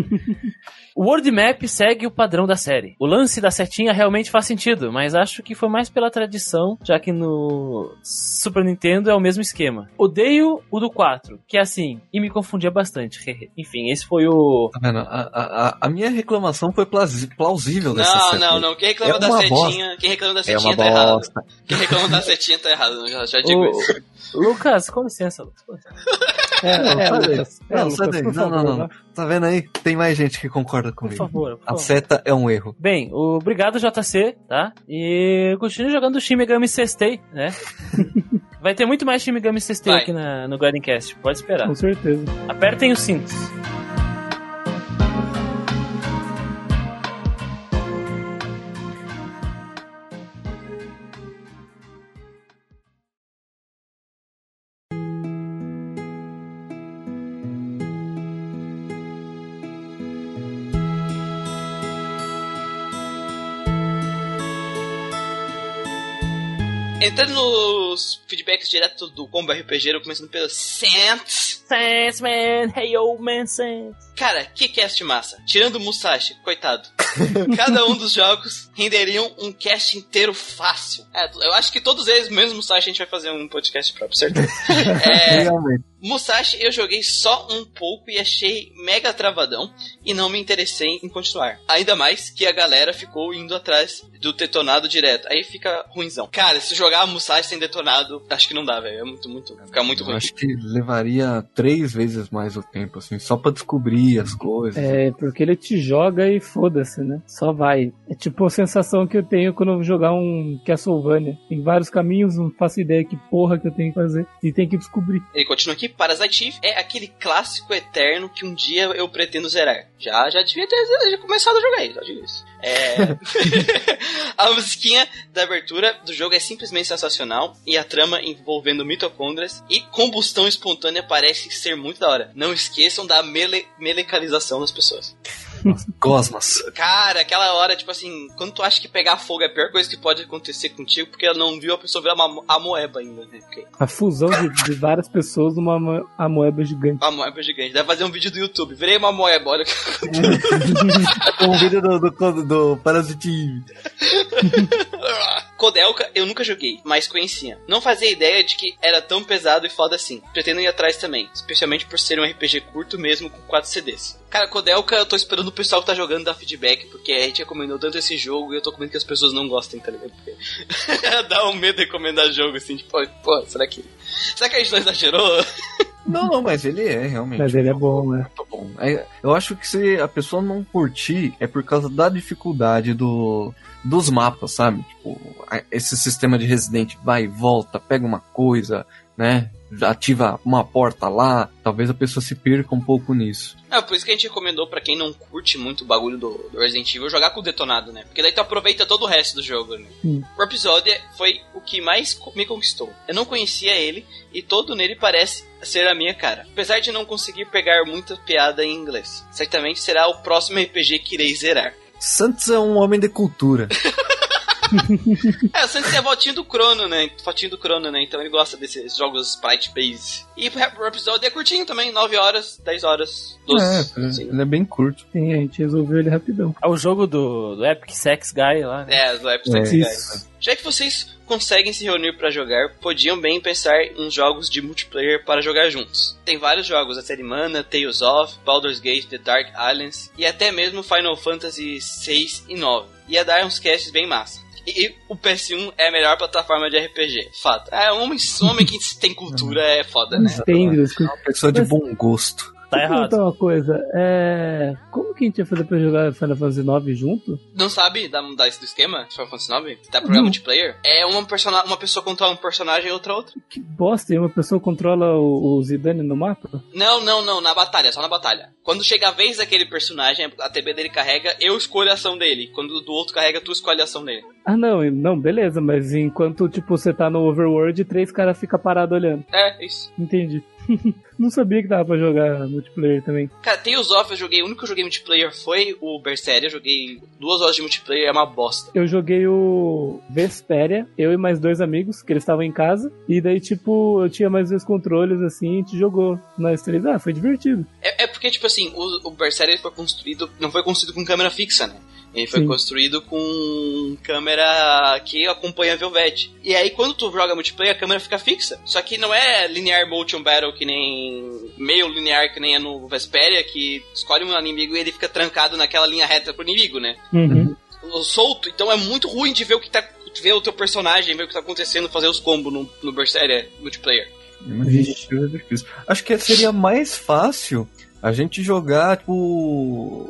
o World Map segue o padrão da série. O lance da setinha realmente faz sentido, mas acho que foi mais pela tradição, já que no Super Nintendo é o mesmo esquema. Odeio o do 4, que é assim, e me confundia bastante. Enfim, esse foi o. Tá vendo? A, a, a- minha reclamação foi plausível dessa Não, série. não, não. Quem reclama É da setinha, quem reclama da É setinha uma tá errado. bosta. Quem reclama da setinha tá errado, já, já digo o... isso. Lucas, com licença, Lucas. com licença. É, Não, é. Lucas. É, Não, Lucas, sai daí. por Não, não, não, vai. Tá vendo aí? Tem mais gente que concorda Por comigo. favor, por A favor. seta é um erro. Bem, obrigado JC, tá? E continue jogando Shin Megami Sestei, né? Vai ter muito mais Shin Megami Sestei Vai. aqui na, no Guiding Cast, pode esperar. Com certeza. Apertem os cintos. Entrando nos feedbacks direto do Combo RPG, começando pelo Sense. Sense, man. Hey, old man, sense. Cara, que cast massa. Tirando o Musashi, coitado. Cada um dos jogos renderiam um cast inteiro fácil. É, eu acho que todos eles, mesmo Musashi, a gente vai fazer um podcast próprio, certeza. É, Realmente. Musashi eu joguei só um pouco e achei mega travadão e não me interessei em continuar. Ainda mais que a galera ficou indo atrás do detonado direto. Aí fica ruimzão. Cara, se jogar Musashi sem detonado, acho que não dá, velho. É muito, muito. Fica muito Eu ruim. acho que levaria três vezes mais o tempo, assim, só pra descobrir as coisas. É, porque ele te joga e foda-se, né? Só vai. É tipo a sensação que eu tenho quando eu vou jogar um Castlevania. Tem vários caminhos, não faço ideia que porra que eu tenho que fazer. E tem que descobrir. Ele continua aqui, Parasite Eve é aquele clássico eterno que um dia eu pretendo zerar. Já, já devia ter já começado a jogar ele, digo isso. É... a musiquinha da abertura do jogo é simplesmente sensacional e a trama envolvendo mitocôndrias e combustão espontânea parece ser muito da hora. Não esqueçam da mele melecanização das pessoas. Cosmos. Cara, aquela hora, tipo assim, quando tu acha que pegar fogo é a pior coisa que pode acontecer contigo, porque ela não viu a pessoa virar uma amoeba ainda, né? Porque A fusão de, de várias pessoas numa amo- amoeba gigante. a amoeba gigante. Deve fazer um vídeo do YouTube. Virei uma amoeba, olha. um vídeo do, do, do Parasite Eve. Kodelka eu nunca joguei, mas conhecia. Não fazia ideia de que era tão pesado e foda assim. Pretendo ir atrás também, especialmente por ser um RPG curto mesmo com 4 CDs. Cara, Kodelka eu tô esperando o pessoal que tá jogando dar feedback, porque a gente recomendou tanto esse jogo e eu tô com medo que as pessoas não gostem, tá ligado? Porque dá um medo de recomendar jogo assim, tipo, pô, será que. Será que a gente não exagerou? Não, não, mas ele é realmente. Mas ele é bom, né? muito bom. É, Eu acho que se a pessoa não curtir é por causa da dificuldade do, dos mapas, sabe? Tipo, esse sistema de Resident vai e volta, pega uma coisa, né? Ativa uma porta lá. Talvez a pessoa se perca um pouco nisso. É, por isso que a gente recomendou pra quem não curte muito o bagulho do, do Resident Evil jogar com o detonado, né? Porque daí tu aproveita todo o resto do jogo, né? Sim. O episódio foi o que mais me conquistou. Eu não conhecia ele e todo nele parece ser a minha cara. Apesar de não conseguir pegar muita piada em inglês. Certamente será o próximo RPG que irei zerar. Santos é um homem de cultura. É, o Santos é a voltinha do Crono, né? Fotinho do Crono, né? Então ele gosta desses jogos sprite base. E o episódio é curtinho também, 9 horas, 10 horas, 12. É, Sim. ele é bem curto. Sim, a gente resolveu ele rapidão. É o jogo do, do Epic Sex Guy lá, né? É, do episódio É. é. Isso. Já que vocês conseguem se reunir pra jogar, podiam bem pensar em jogos de multiplayer para jogar juntos. Tem vários jogos, a série Mana, Tales of, Baldur's Gate, The Dark Islands e até mesmo Final Fantasy 6 e 9. Ia dar uns casts bem massa. E, e o PS1 é a melhor plataforma de RPG. Fato. É, um homem, homem que tem cultura é foda, né? As coisas. Uma pessoa de bom gosto. Tá errado. perguntar uma coisa. É... Como que a gente ia fazer pra jogar Final Fantasy IX junto? Não sabe da, da, do esquema? Final Fantasy 9? Da programa Não. multiplayer? É uma, persona, uma pessoa controla um personagem e outra outra. Que bosta, e uma pessoa controla o, o Zidane no mapa? Não, não, não, na batalha, só na batalha. Quando chega a vez daquele personagem, a TB dele carrega, eu escolho a ação dele. Quando do outro carrega, tu escolhe a ação dele. Ah, não, não, beleza, mas enquanto, tipo, você tá no Overworld, três caras ficam parados olhando. É, isso. Entendi. não sabia que dava pra jogar multiplayer também. Cara, Tales of eu joguei, o único que eu joguei multiplayer foi o Berseria, eu joguei duas horas de multiplayer, é uma bosta. Eu joguei o Vesperia, eu e mais dois amigos, que eles estavam em casa, e daí, tipo, eu tinha mais dois controles, assim, e a gente jogou nós três. Ah, foi divertido. É, é porque, tipo assim, o, o Berseria foi construído, não foi construído com câmera fixa, né? Ele foi Sim. construído com câmera que acompanha a Velvet. E aí, quando tu joga multiplayer, a câmera fica fixa. Só que não é linear motion battle que nem. meio linear que nem é no Vesperia, que escolhe um inimigo e ele fica trancado naquela linha reta pro inimigo, né? Uhum. Solto, então é muito ruim de ver o que tá. ver o teu personagem, ver o que tá acontecendo, fazer os combos no, no Berseria multiplayer. Vixe. É difícil. Acho que seria mais fácil a gente jogar, tipo,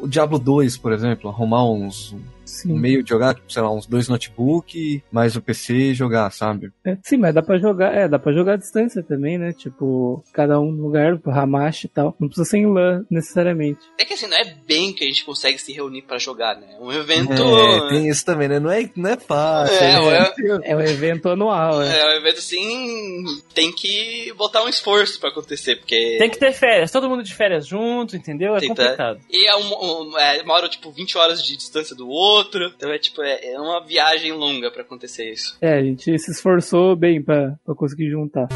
o Diablo 2, por exemplo. Arrumar uns. Sim. Meio de jogar, tipo, sei lá, uns dois notebook, mais o PC e jogar, sabe? É, sim, mas dá pra jogar, é, dá pra jogar à distância também, né? Tipo, cada um no lugar, pro Hamashi e tal. Não precisa ser em LAN, necessariamente. É que assim, não é bem que a gente consegue se reunir pra jogar, né? É um evento. É, tem isso também, né? Não é, não é fácil. É, né? É um evento anual, é. É um evento assim. Tem que botar um esforço pra acontecer, porque. Tem que ter férias, todo mundo de férias junto, entendeu? É Tem complicado. E é, um, um, é uma hora, tipo, 20 horas de distância do outro. Então é tipo, é, é uma viagem longa pra acontecer isso. É, a gente se esforçou bem pra, pra conseguir juntar.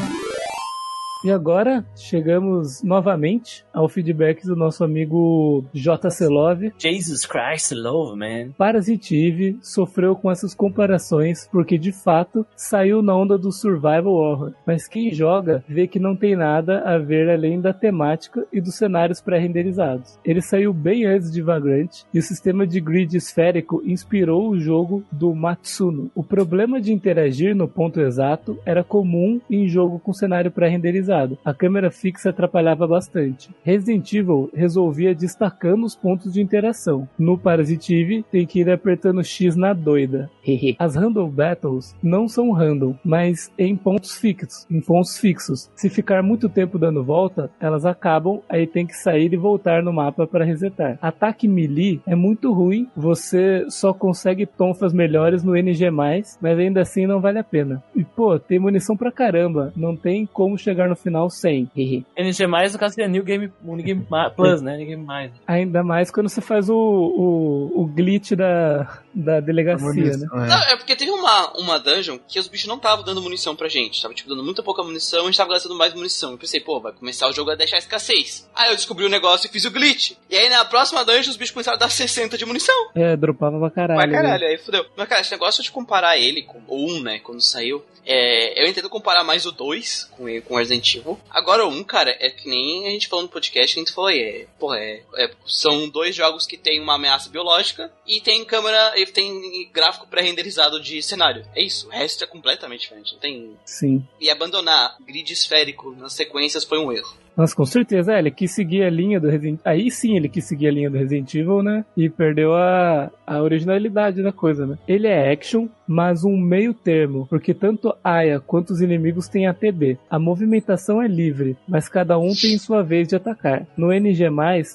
E agora chegamos novamente ao feedback do nosso amigo JC Love. Jesus Christ, love, man. Parasitive sofreu com essas comparações porque de fato saiu na onda do survival horror, mas quem joga vê que não tem nada a ver além da temática e dos cenários pré-renderizados. Ele saiu bem antes de Vagrant e o sistema de grid esférico inspirou o jogo do Matsuno. O problema de interagir no ponto exato era comum em jogo com cenário pré-renderizado. Otimizado. A câmera fixa atrapalhava bastante. Resident Evil resolvia destacando os pontos de interação. No Parasite Eve, tem que ir apertando X na doida. As Random Battles não são random, mas em pontos fixos, em pontos fixos. Se ficar muito tempo dando volta, elas acabam, aí tem que sair e voltar no mapa para resetar. Ataque melee é muito ruim, você só consegue tonfas melhores no NG+, mas ainda assim não vale a pena. E pô, tem munição pra caramba, não tem como chegar no final sem. NG+, no caso seria New Game, New Game Plus, né? New Game Mais. Ainda mais quando você faz o, o, o glitch da, da delegacia, né? Não, é porque teve uma, uma dungeon que os bichos não estavam dando munição pra gente. Tava, tipo, dando muita pouca munição e a gente tava gastando mais munição. Eu pensei, pô, vai começar o jogo a deixar escassez. Aí eu descobri o negócio e fiz o glitch. E aí na próxima dungeon os bichos começaram a dar 60 de munição. É, dropava pra caralho. Pra caralho, aí fudeu. Mas, cara, esse negócio de comparar ele com o 1, né, quando saiu, é, eu entendo comparar mais o 2 com, com Resident Evil. Agora o 1, cara, é que nem a gente falou no podcast, a gente falou, é, porra, é, é, são dois jogos que tem uma ameaça biológica e tem câmera, e tem gráfico pré-renderizado de cenário. É isso, o resto é completamente diferente, não tem... Sim. E abandonar grid esférico nas sequências foi um erro. Nossa, com certeza, é, ele quis seguir a linha do Resident Aí sim ele quis seguir a linha do Resident Evil, né? E perdeu a, a originalidade da coisa, né? Ele é action, mas um meio termo, porque tanto Aya quanto os inimigos têm ATB. A movimentação é livre, mas cada um tem sua vez de atacar. No NG+,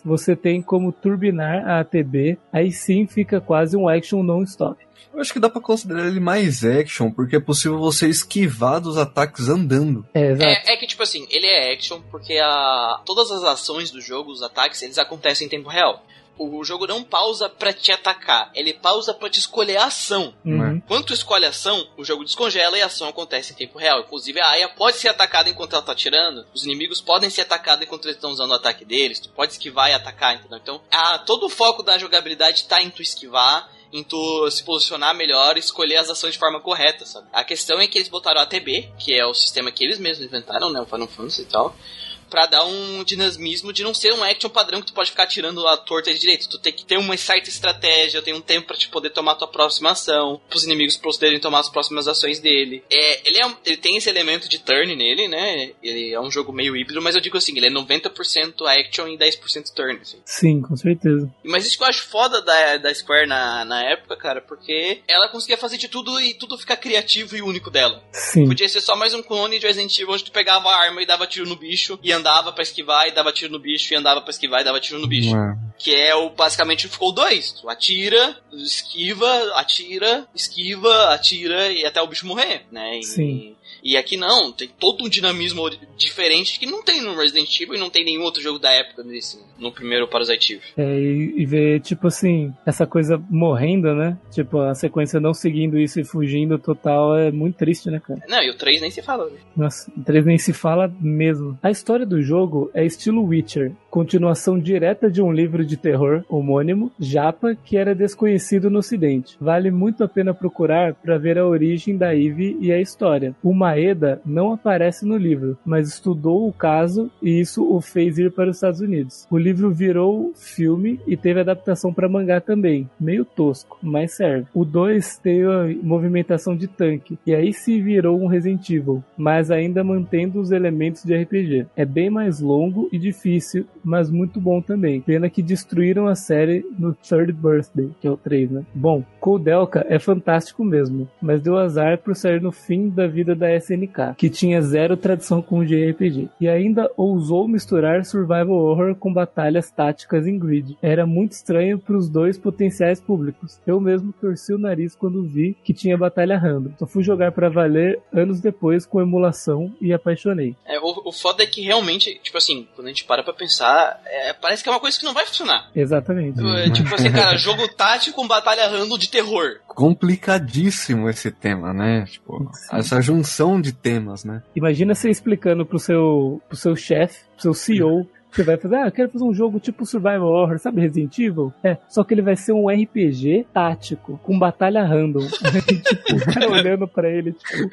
você tem como turbinar a ATB, aí sim fica quase um action non-stop. Eu acho que dá pra considerar ele mais action, porque é possível você esquivar dos ataques andando. É, exato. É, é que, tipo assim, ele é action porque a, todas as ações do jogo, os ataques, eles acontecem em tempo real. O jogo não pausa pra te atacar, ele pausa pra te escolher a ação. Uhum. Quando tu escolhe a ação, o jogo descongela e a ação acontece em tempo real. Inclusive, a Aya pode ser atacada enquanto ela tá atirando, os inimigos podem ser atacados enquanto eles estão usando o ataque deles, tu pode esquivar e atacar, entendeu? Então, a, todo o foco da jogabilidade tá em tu esquivar, em tu se posicionar melhor e escolher as ações de forma correta, sabe? A questão é que eles botaram a ATB, que é o sistema que eles mesmos inventaram, né? O Final Fantasy e tal. Pra dar um dinamismo de não ser um action padrão que tu pode ficar tirando a torta de direito. Tu tem que ter uma certa estratégia, tem um tempo pra te poder tomar tua próxima ação, pros inimigos poderem tomar as próximas ações dele. É, ele, é, ele tem esse elemento de turn nele, né? Ele é um jogo meio híbrido, mas eu digo assim, ele é 90% action e 10% turn. Assim. Sim, com certeza. Mas isso que eu acho foda da, da Square na, na época, cara, porque ela conseguia fazer de tudo e tudo ficar criativo e único dela. Sim. Podia ser só mais um clone de Resident Evil onde tu pegava a arma e dava tiro no bicho e andava pra esquivar e dava tiro no bicho e andava pra esquivar e dava tiro no bicho. É. Que é o basicamente ficou dois. Tu atira, esquiva, atira, esquiva, atira e até o bicho morrer, né? E, Sim. E aqui não, tem todo um dinamismo diferente que não tem no Resident Evil e não tem nenhum outro jogo da época nesse, no primeiro Parasite Eve. É, e, e ver, tipo assim, essa coisa morrendo, né? Tipo, a sequência não seguindo isso e fugindo total é muito triste, né, cara? Não, e o 3 nem se fala, né? Nossa, o 3 nem se fala mesmo. A história do jogo é estilo Witcher, continuação direta de um livro de terror homônimo, Japa, que era desconhecido no ocidente. Vale muito a pena procurar para ver a origem da Eve e a história. O Maeda não aparece no livro, mas estudou o caso e isso o fez ir para os Estados Unidos. O livro virou filme e teve adaptação para mangá também, meio tosco, mas serve. O 2 tem a movimentação de tanque e aí se virou um Resident Evil, mas ainda mantendo os elementos de RPG. É bem mais longo e difícil, mas muito bom também. Pena que destruíram a série no Third Birthday, que é o 3, né? Bom, Koudelka é fantástico mesmo, mas deu azar por sair no fim da vida da SNK, que tinha zero tradição com o JRPG, e ainda ousou misturar survival horror com batalhas táticas em grid. Era muito estranho para os dois potenciais públicos. Eu mesmo torci o nariz quando vi que tinha batalha random. Só fui jogar para valer anos depois com emulação e apaixonei. É, o, o foda é que realmente, tipo assim, quando a gente para pra pensar, é, parece que é uma coisa que não vai funcionar. Exatamente. É, tipo assim, cara, jogo tático com batalha random de terror. Complicadíssimo esse tema, né? Tipo, essa junção de temas, né? Imagina você explicando pro seu, pro seu chefe, pro seu CEO, você vai fazer, ah, eu quero fazer um jogo tipo Survival Horror, sabe Resident Evil? É, só que ele vai ser um RPG tático, com batalha random. tipo, o cara olhando pra ele, tipo,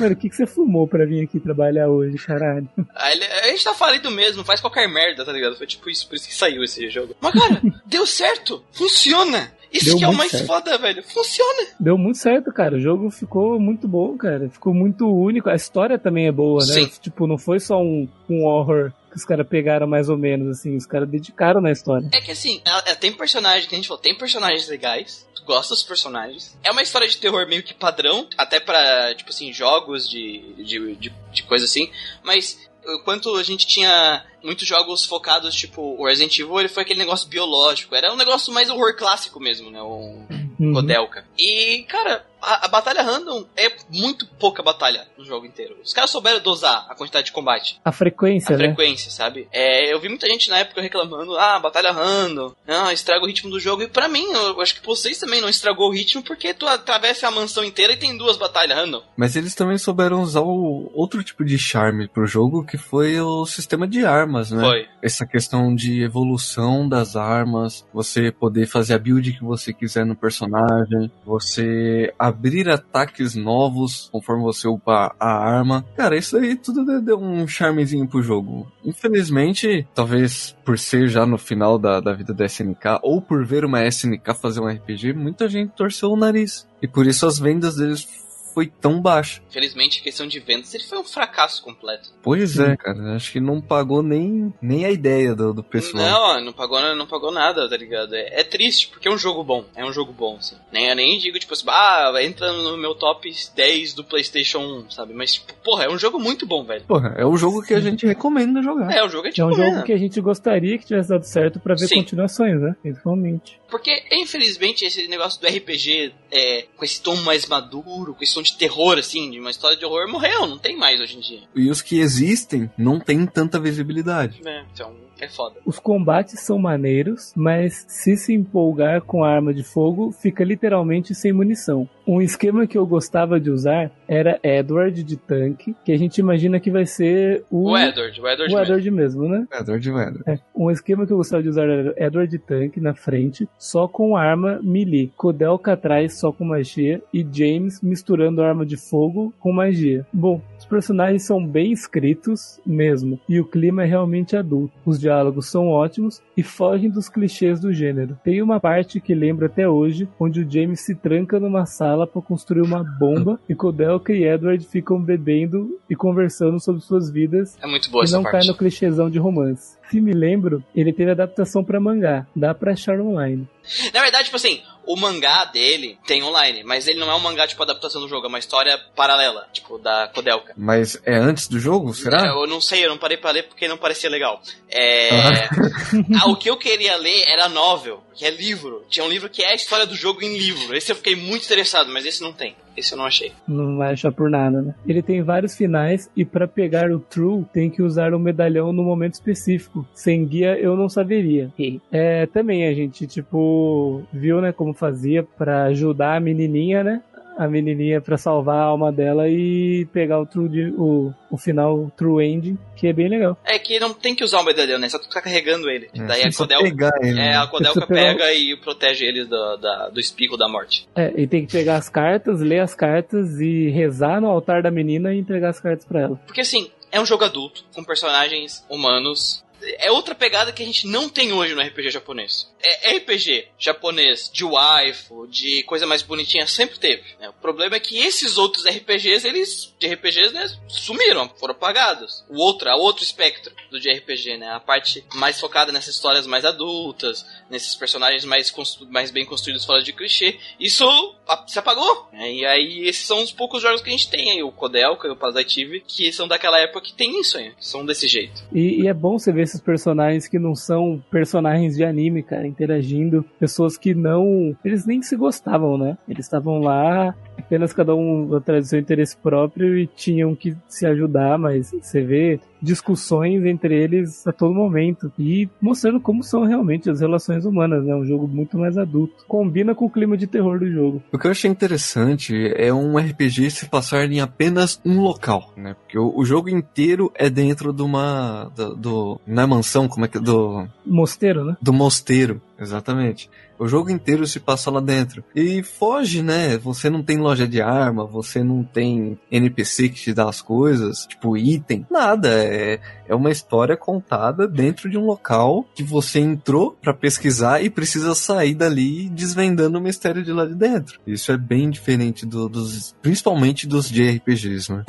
mano, o que, que você fumou pra vir aqui trabalhar hoje, caralho? Aí ele- a gente tá falido mesmo, faz qualquer merda, tá ligado? Foi tipo isso, por isso que saiu esse jogo. Mas cara, deu certo! Funciona! Isso Deu que é o mais certo. foda, velho. Funciona. Deu muito certo, cara. O jogo ficou muito bom, cara. Ficou muito único. A história também é boa, né? Sim. Tipo, não foi só um, um horror que os caras pegaram mais ou menos, assim. Os caras dedicaram na história. É que assim, ela, ela tem personagens, que a gente falou, tem personagens legais. Tu gosta dos personagens. É uma história de terror meio que padrão, até pra, tipo assim, jogos de, de, de, de coisa assim. Mas enquanto a gente tinha muitos jogos focados, tipo, o Resident Evil, ele foi aquele negócio biológico. Era um negócio mais horror clássico mesmo, né? Um Uhum. E, cara, a, a batalha random é muito pouca batalha no jogo inteiro. Os caras souberam dosar a quantidade de combate. A frequência, A né? frequência, sabe? É, eu vi muita gente na época reclamando, ah, batalha random, ah, estraga o ritmo do jogo. E pra mim, eu acho que vocês também não estragou o ritmo, porque tu atravessa a mansão inteira e tem duas batalhas random. Mas eles também souberam usar o outro tipo de charme pro jogo, que foi o sistema de armas, né? Foi. Essa questão de evolução das armas, você poder fazer a build que você quiser no personagem, você abrir ataques novos conforme você upa a arma. Cara, isso aí tudo deu um charmezinho pro jogo. Infelizmente, talvez por ser já no final da, da vida da SNK, ou por ver uma SNK fazer um RPG, muita gente torceu o nariz. E por isso as vendas deles foi tão baixa. Infelizmente, em questão de vendas, ele foi um fracasso completo. Pois é, cara. Acho que não pagou nem, nem a ideia do, do pessoal. Não, não pagou, não pagou nada, tá ligado? É, é triste, porque é um jogo bom. É um jogo bom, assim. Nem, eu nem digo, tipo assim, ah, entra no meu top 10 do PlayStation 1, sabe? Mas, tipo, porra, é um jogo muito bom, velho. Porra, é um jogo que a gente recomenda jogar. É um jogo que a gente É um recomenda. jogo que a gente gostaria que tivesse dado certo pra ver Sim. continuações, né? Principalmente. Porque, infelizmente, esse negócio do RPG é, com esse tom mais maduro, com esse tom de terror, assim, de uma história de horror, morreu, não tem mais hoje em dia. E os que existem não tem tanta visibilidade. É, então, é foda. Os combates são maneiros, mas se se empolgar com a arma de fogo, fica literalmente sem munição. Um esquema que eu gostava de usar era Edward de tanque, que a gente imagina que vai ser o, O Edward, o Edward, o mesmo. Edward mesmo, né? Edward de Vedra. É, um esquema que eu gostava de usar era Edward de tanque na frente, só com arma melee. Kodelka atrás só com magia e James misturando arma de fogo com magia. Bom, os personagens são bem escritos mesmo, e o clima é realmente adulto. Os diálogos são ótimos e fogem dos clichês do gênero. Tem uma parte que lembro até hoje, onde o James se tranca numa sala para construir uma bomba e Kodelka e Edward ficam bebendo e conversando sobre suas vidas É muito boa e essa não parte. cai no clichêzão de romance. Se me lembro, ele teve adaptação pra mangá. Dá pra achar online. Na verdade, tipo assim, o mangá dele tem online, mas ele não é um mangá, tipo, adaptação do jogo, é uma história paralela, tipo, da Kodelka. Mas é antes do jogo, será? É, Eu não sei, eu não parei pra ler porque não parecia legal. É... ah, o que eu queria ler era novel, que é livro. Tinha um livro que é a história do jogo em livro. Esse eu fiquei muito interessado, mas esse não tem. Esse eu não achei. Não vai achar por nada, né? Ele tem vários finais e pra pegar o True tem que usar um medalhão no momento específico. Sem guia eu não saberia. É, também a gente, tipo, viu, né, como fazia pra ajudar a menininha, né? A menininha pra salvar a alma dela e pegar o True, o, o final True Ending, que é bem legal. É que não tem que usar o medalhão, né? Só tu ficar carregando ele. É, Daí a Kodelka, pegar ele. é, né? a Kodelka pegar- pega e protege eles do, da- do espirro da morte. É, e tem que pegar as cartas, ler as cartas e rezar no altar da menina e entregar as cartas pra ela. Porque assim, é um jogo adulto, com personagens humanos. É outra pegada que a gente não tem hoje no RPG japonês. É RPG japonês, de waifu, de coisa mais bonitinha, sempre teve. né? O problema é que esses outros RPGs, eles, de RPGs, né, sumiram, foram apagados. O outro, a outro espectro do de RPG, né, a parte mais focada nessas histórias mais adultas, nesses personagens mais, mais bem construídos fora de clichê, isso se apagou. né? E aí, esses são os poucos jogos que a gente tem aí, o Kodelka e o Parasitive, que são daquela época que tem isso aí, que são desse jeito. E, e é bom você ver esses personagens que não são personagens de anime, cara, interagindo. Pessoas que não. Eles nem se gostavam, né? Eles estavam lá, apenas cada um atrás do seu interesse próprio e tinham que se ajudar, mas você vê discussões entre eles a todo momento e mostrando como são realmente as relações humanas, né? Um jogo muito mais adulto. Combina com o clima de terror do jogo. O que eu achei interessante é um RPG se passar em apenas um local, né? Porque o, o jogo inteiro é dentro de uma. Do, do- é mansão, como é que. Do, Mosteiro, né? do mosteiro. Exatamente. O jogo inteiro se passa lá dentro. E foge, né? Você não tem loja de arma, você não tem NPC que te dá as coisas, tipo item, nada. É, é uma história contada dentro de um local que você entrou para pesquisar e precisa sair dali desvendando o mistério de lá de dentro. Isso é bem diferente do, dos, principalmente dos JRPGs, né?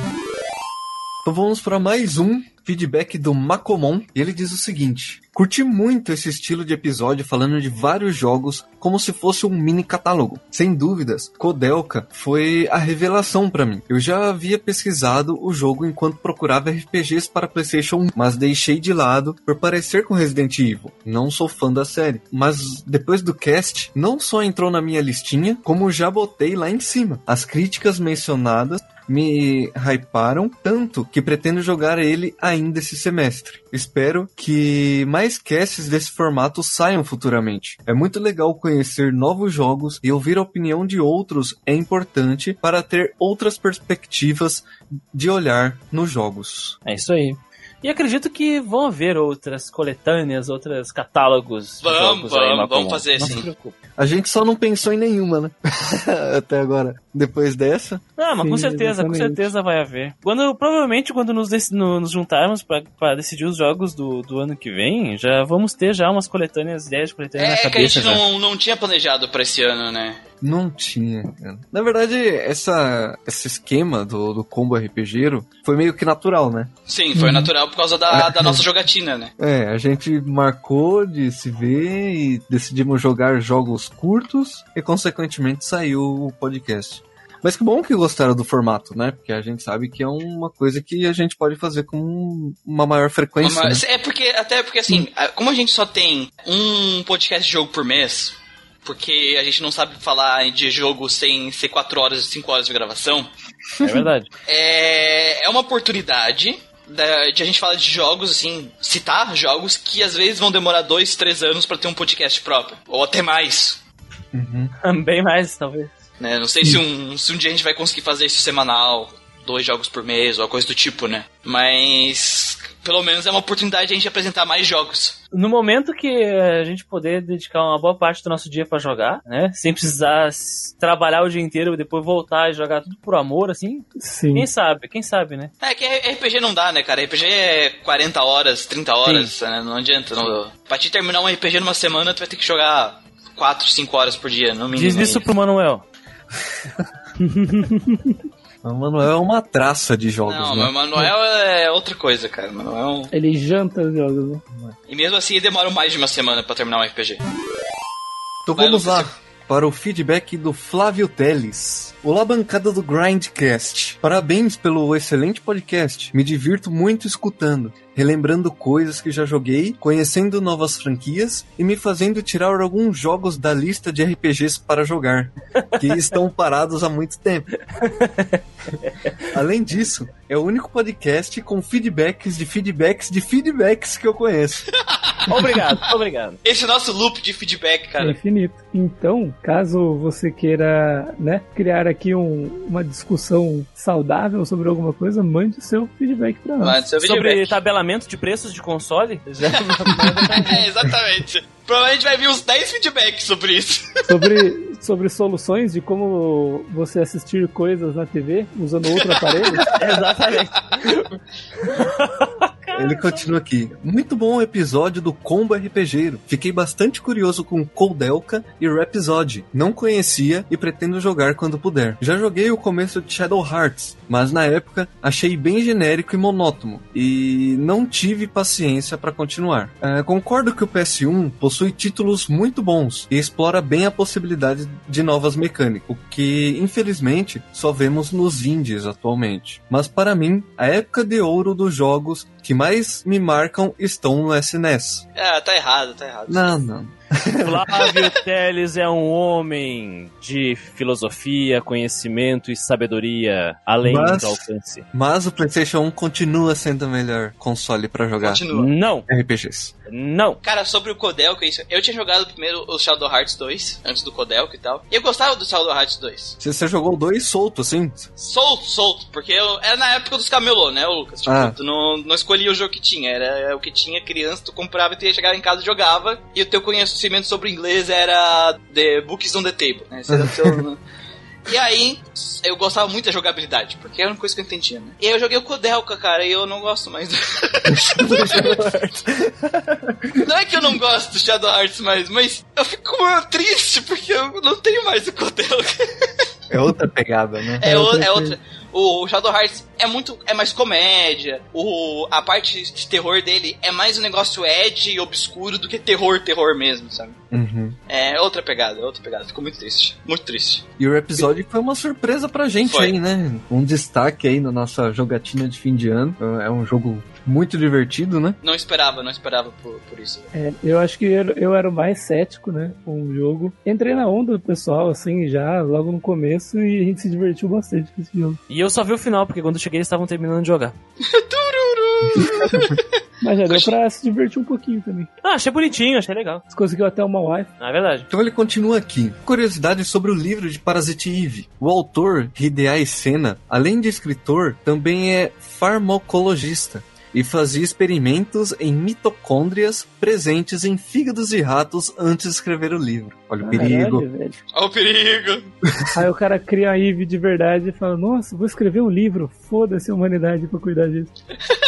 Então vamos para mais um feedback do Macomon. E ele diz o seguinte: Curti muito esse estilo de episódio falando de vários jogos como se fosse um mini catálogo. Sem dúvidas, Kodelka foi a revelação para mim. Eu já havia pesquisado o jogo enquanto procurava RPGs para PlayStation 1, mas deixei de lado por parecer com Resident Evil. Não sou fã da série, mas depois do cast, não só entrou na minha listinha, como já botei lá em cima. As críticas mencionadas me hyparam tanto que pretendo jogar ele ainda esse semestre. Espero que mais casts desse formato saiam futuramente. É muito legal conhecer novos jogos e ouvir a opinião de outros é importante para ter outras perspectivas de olhar nos jogos. É isso aí. E acredito que vão haver outras coletâneas, outros catálogos. Vamos, jogos aí, vamos, vamos fazer preocupe. A gente só não pensou em nenhuma, né? Até agora. Depois dessa. Ah, mas com certeza, com exatamente. certeza vai haver. Quando, provavelmente, quando nos, dec- no- nos juntarmos pra, pra decidir os jogos do, do ano que vem, já vamos ter já umas coletâneas, ideias de coletâneas na É que a cabeça. gente já. não, não tinha planejado pra esse ano, né? Não tinha, cara. Na verdade, essa, esse esquema do, do combo RPGero foi meio que natural, né? Sim, foi natural por causa da, da nossa jogatina, né? É, a gente marcou de se ver e decidimos jogar jogos curtos e, consequentemente, saiu o podcast. Mas que bom que gostaram do formato, né? Porque a gente sabe que é uma coisa que a gente pode fazer com uma maior frequência. né? Mas é porque, até porque assim, como a gente só tem um podcast de jogo por mês, porque a gente não sabe falar de jogo sem ser 4 horas e 5 horas de gravação, É verdade. é, é uma oportunidade da- de a gente falar de jogos, assim, citar jogos que às vezes vão demorar 2, 3 anos pra ter um podcast próprio, ou até mais. Uhum. Bem mais, talvez. Né? Não sei se um, se um dia a gente vai conseguir fazer isso semanal, dois jogos por mês, ou coisa do tipo, né? Mas pelo menos é uma oportunidade de a gente apresentar mais jogos. No momento que a gente poder dedicar uma boa parte do nosso dia pra jogar, né? Sem precisar trabalhar o dia inteiro e depois voltar e jogar tudo por amor, assim. Sim. Quem sabe, quem sabe, né? É que RPG não dá, né, cara? RPG é 40 horas, 30 horas, né? não adianta. Não... Pra te terminar um RPG numa semana, tu vai ter que jogar 4, 5 horas por dia, no mínimo. Diz isso pro Manuel. O Manuel é uma traça de jogos, Não, né? mas Manuel é outra coisa, cara. Manuel... Ele janta os jogos, né? E mesmo assim demora mais de uma semana pra terminar um RPG. Então Vai, vamos lá para o feedback do Flávio Teles. Olá, bancada do Grindcast. Parabéns pelo excelente podcast. Me divirto muito escutando, relembrando coisas que já joguei, conhecendo novas franquias e me fazendo tirar alguns jogos da lista de RPGs para jogar, que estão parados há muito tempo. Além disso, é o único podcast com feedbacks de feedbacks de feedbacks que eu conheço. Obrigado, obrigado. Esse nosso loop de feedback, É cara. infinito. Então, caso você queira, né, criar aqui um- uma discussão saudável sobre alguma coisa, mande o seu feedback pra nós. Mas seu Sobre feedback. tabelamento de preços de console? Já É, exatamente. Provavelmente vai vir uns 10 feedbacks sobre isso. Sobre, sobre soluções de como você assistir coisas na TV usando outro aparelho. Exatamente. Ele continua aqui. Muito bom o episódio do Combo RPGeiro. Fiquei bastante curioso com Coldelka e Rhapsody. Não conhecia e pretendo jogar quando puder. Já joguei o começo de Shadow Hearts, mas na época achei bem genérico e monótono e não tive paciência para continuar. É, concordo que o PS1 possui títulos muito bons e explora bem a possibilidade de novas mecânicas, o que infelizmente só vemos nos indies atualmente. Mas para mim, a época de ouro dos jogos que mais me marcam estão no SNES. É, tá errado, tá errado. Não, não. Flávio Teles é um homem de filosofia, conhecimento e sabedoria além Mas- do alcance. Mas o PlayStation 1 continua sendo o melhor console para jogar Continua. Não, RPGs. não. Cara, sobre o Kodelka, isso. Eu tinha jogado primeiro o Shadow Hearts 2, antes do Kodelka e tal. E eu gostava do Shadow Hearts 2. Você, você jogou dois solto assim? Solto, solto, porque eu, era na época dos camelô, né, Lucas? Tipo, Ah. tu não, não escolhia o jogo que tinha, era o que tinha criança, tu comprava e tu ia chegar em casa e jogava, e o teu conhecimento conhecimento sobre inglês era The Books on the Table, né? Esse era o seu, E aí, eu gostava muito da jogabilidade, porque era uma coisa que eu entendia, né? E aí eu joguei o Kodelka, cara, e eu não gosto mais do... não é que eu não gosto do Shadow Hearts mais, mas eu fico triste, porque eu não tenho mais o Kodelka. É outra pegada, né? É, o, é outra. O Shadow Hearts é muito. é mais comédia. O, a parte de terror dele é mais um negócio edgy e obscuro do que terror, terror mesmo, sabe? Uhum. É outra pegada, outra pegada. Ficou muito triste. Muito triste. E o episódio foi uma surpresa pra gente Foi. aí, né? Um destaque aí na nossa jogatina de fim de ano. É um jogo muito divertido, né? Não esperava, não esperava por, por isso. É, eu acho que eu, eu era o mais cético, né, com o jogo. Entrei na onda do pessoal, assim, já, logo no começo, e a gente se divertiu bastante com esse jogo. E eu só vi o final, porque quando eu cheguei eles estavam terminando de jogar. Mas já deu pra se divertir um pouquinho também. Ah, achei bonitinho, achei legal. Você conseguiu até uma wife. Na verdade. Então ele continua aqui. Curiosidade sobre o livro de Parasite Eve. O autor, Hideaki Sena, além de escritor, também é farmacologista e fazia experimentos em mitocôndrias presentes em fígados de ratos antes de escrever o livro. Olha o perigo. Velho. Olha o perigo! Aí o cara cria a Eve de verdade e fala, nossa, vou escrever um livro, foda-se a humanidade pra cuidar disso.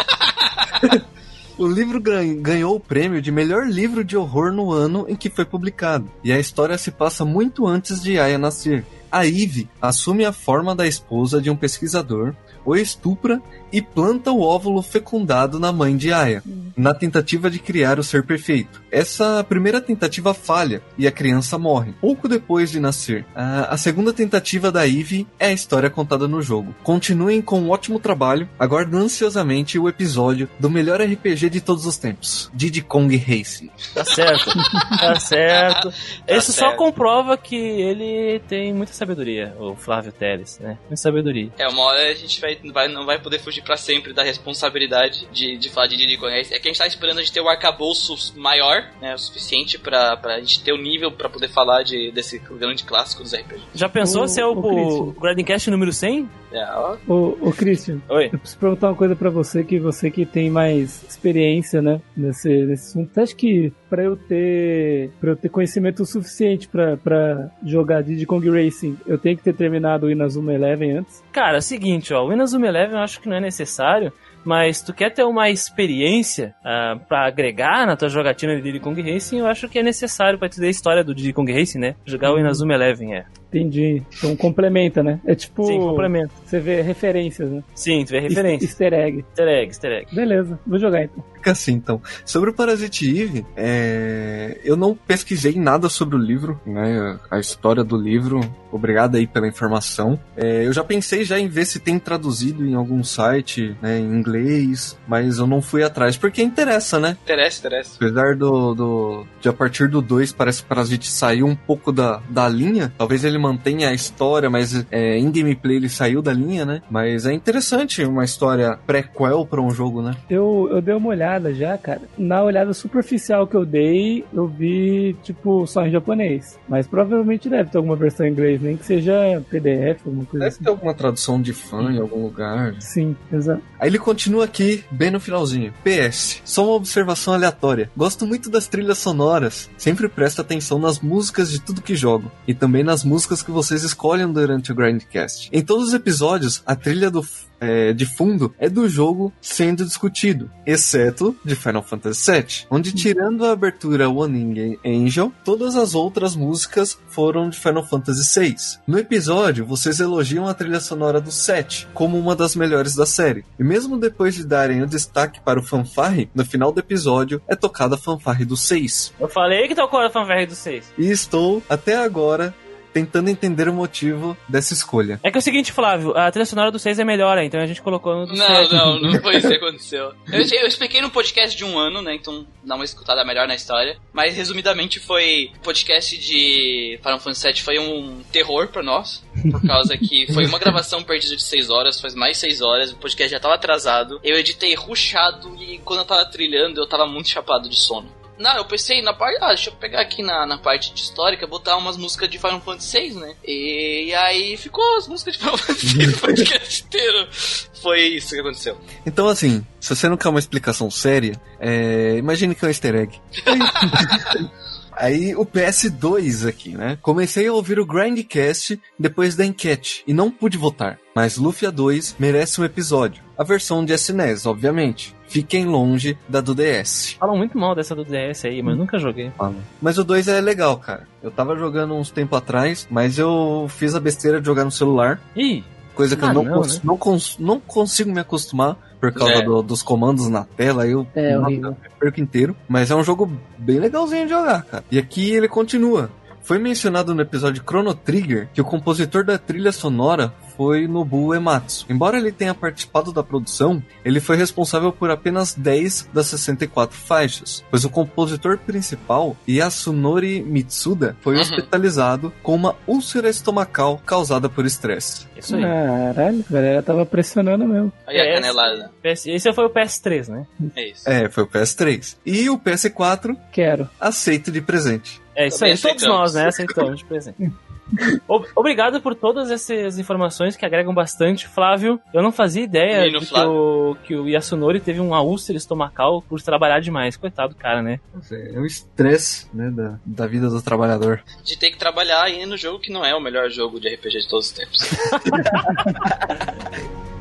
O livro gan- ganhou o prêmio de melhor livro de horror no ano em que foi publicado, e a história se passa muito antes de Aya nascer. A Eve assume a forma da esposa de um pesquisador, o estupra e planta o óvulo fecundado na mãe de Aya, na tentativa de criar o ser perfeito. Essa primeira tentativa falha e a criança morre, pouco depois de nascer. A, a segunda tentativa da Eve é a história contada no jogo. Continuem com um ótimo trabalho, aguardo ansiosamente o episódio do melhor RPG de todos os tempos, Diddy Kong Racing. Tá certo. tá certo. Isso só certo. comprova que ele tem muita sabedoria, o Flávio Teles, né? Muita sabedoria. É, uma hora a gente vai, vai- não vai poder fugir pra sempre da responsabilidade de, de falar de Diddy Kong. É que a gente tá esperando a gente ter um arcabouço maior, né? O suficiente pra, pra gente ter o nível pra poder falar de, desse grande clássico dos RPG. Já pensou O- se é o, o o. Grindcast número 100? É, ó. Ô, ô Christian, Oi. eu preciso perguntar uma coisa pra você, que você que tem mais experiência, né, nesse, nesse assunto. Você acha que pra eu ter, pra eu ter conhecimento suficiente pra, pra jogar Diddy Kong Racing, eu tenho que ter terminado o Inazuma Eleven antes? Cara, é o seguinte, ó, o Inazuma Eleven eu acho que não é necessário, mas tu quer ter uma experiência ah, pra agregar na tua jogatina de Diddy Kong Racing, eu acho que é necessário pra te ter a história do Diddy Kong Racing, né? Jogar o Uhum. Inazuma Eleven, é. Entendi. Então complementa, né? É tipo. Sim, complemento. Você vê referências, né? Sim, tu vê referência. Easter egg. Easter egg, easter egg. Beleza, vou jogar então. Fica assim, então. Sobre o Parasite Eve, é, eu não pesquisei nada sobre o livro, né? A história do livro. Obrigado aí pela informação. É, eu já pensei já em ver se tem traduzido em algum site, né, em inglês, mas eu não fui atrás, porque interessa, né? Interessa, interessa. Apesar do, do de a partir do 2 parece que o Parasite saiu um pouco da, da linha. Talvez ele mantenha a história, mas é, em gameplay ele saiu da linha, né? Mas é interessante uma história prequel pra um jogo, né? Eu, eu dei uma olhada já, cara. Na olhada superficial que eu dei, eu vi, tipo, só em japonês. Mas provavelmente deve ter alguma versão em inglês, nem que seja PDF, alguma coisa Deve assim. ter alguma tradução de fã em algum lugar. Sim, exato. Aí ele continua aqui, bem no finalzinho. PS, só uma observação aleatória. Gosto muito das trilhas sonoras. Sempre presto atenção nas músicas de tudo que jogo. E também nas músicas que vocês escolhem durante o Grindcast. Em todos os episódios, a trilha do é, de fundo é do jogo sendo discutido, exceto de Final Fantasy VII, onde tirando a abertura One Angel, todas as outras músicas foram de Final Fantasy VI. No episódio, vocês elogiam a trilha sonora do 7 como uma das melhores da série, e mesmo depois de darem o destaque para o fanfarre, no final do episódio é tocada a fanfarre do 6. Eu falei que tocou a fanfarra do 6. E estou, até agora, tentando entender o motivo dessa escolha. É que é o seguinte, Flávio, a trilha sonora do 6 é melhor, então a gente colocou no do Não, 7. não, não foi isso que aconteceu. Eu, eu expliquei no podcast de um ano, né? Então dá uma escutada melhor na história. Mas resumidamente foi. O podcast de Final Fantasy VII foi um terror pra nós. Por causa que foi uma gravação perdida de 6 horas, faz mais 6 horas, o podcast já tava atrasado. Eu editei ruchado e quando eu tava trilhando eu tava muito chapado de sono. Não, eu pensei na parte. Ah, deixa eu pegar aqui na, na parte de histórica, botar umas músicas de Final Fantasy VI, né? E, aí ficou as músicas de Final Fantasy VI o podcast inteiro. Foi isso que aconteceu. Então, assim, se você não quer uma explicação séria, é, imagine que é um easter egg. Aí o PS2 aqui, né? Comecei a ouvir o Grindcast depois da enquete e não pude votar. Mas Lufia 2 merece um episódio. A versão de SNES, obviamente. Fiquem longe da do DS. Falam muito mal dessa do DS aí, mas nunca joguei. Mas o 2 é legal, cara. Eu tava jogando uns tempo atrás, mas eu fiz a besteira de jogar no celular. Ih, Coisa que Ah, eu não, não, cons- né? não, cons- não consigo me acostumar por causa É. do- dos comandos na tela. Eu É nossa, eu perco inteiro. Mas é um jogo bem legalzinho de jogar, cara. E aqui ele continua. Foi mencionado no episódio Chrono Trigger que o compositor da trilha sonora foi Nobuo Ematsu. Embora ele tenha participado da produção, ele foi responsável por apenas 10 das 64 faixas, pois o compositor principal, Yasunori Mitsuda, foi Uhum. hospitalizado com uma úlcera estomacal causada por estresse. isso aí. Caralho, a galera tava pressionando mesmo. Aí a canelada. PS Esse foi o PS3, né? É isso. É, foi o PS3. E o PS4 Quero. aceito de presente. É isso Também aí, todos aceitamos. nós, né? Aceitamos de presente. Ob- Obrigado por todas essas informações que agregam bastante. Flávio, eu não fazia ideia Menino que o, que o Yasunori teve uma úlcera estomacal por trabalhar demais. Coitado do cara, né? É o estresse, né, da, da vida do trabalhador. De ter que trabalhar aí no jogo que não é o melhor jogo de RPG de todos os tempos.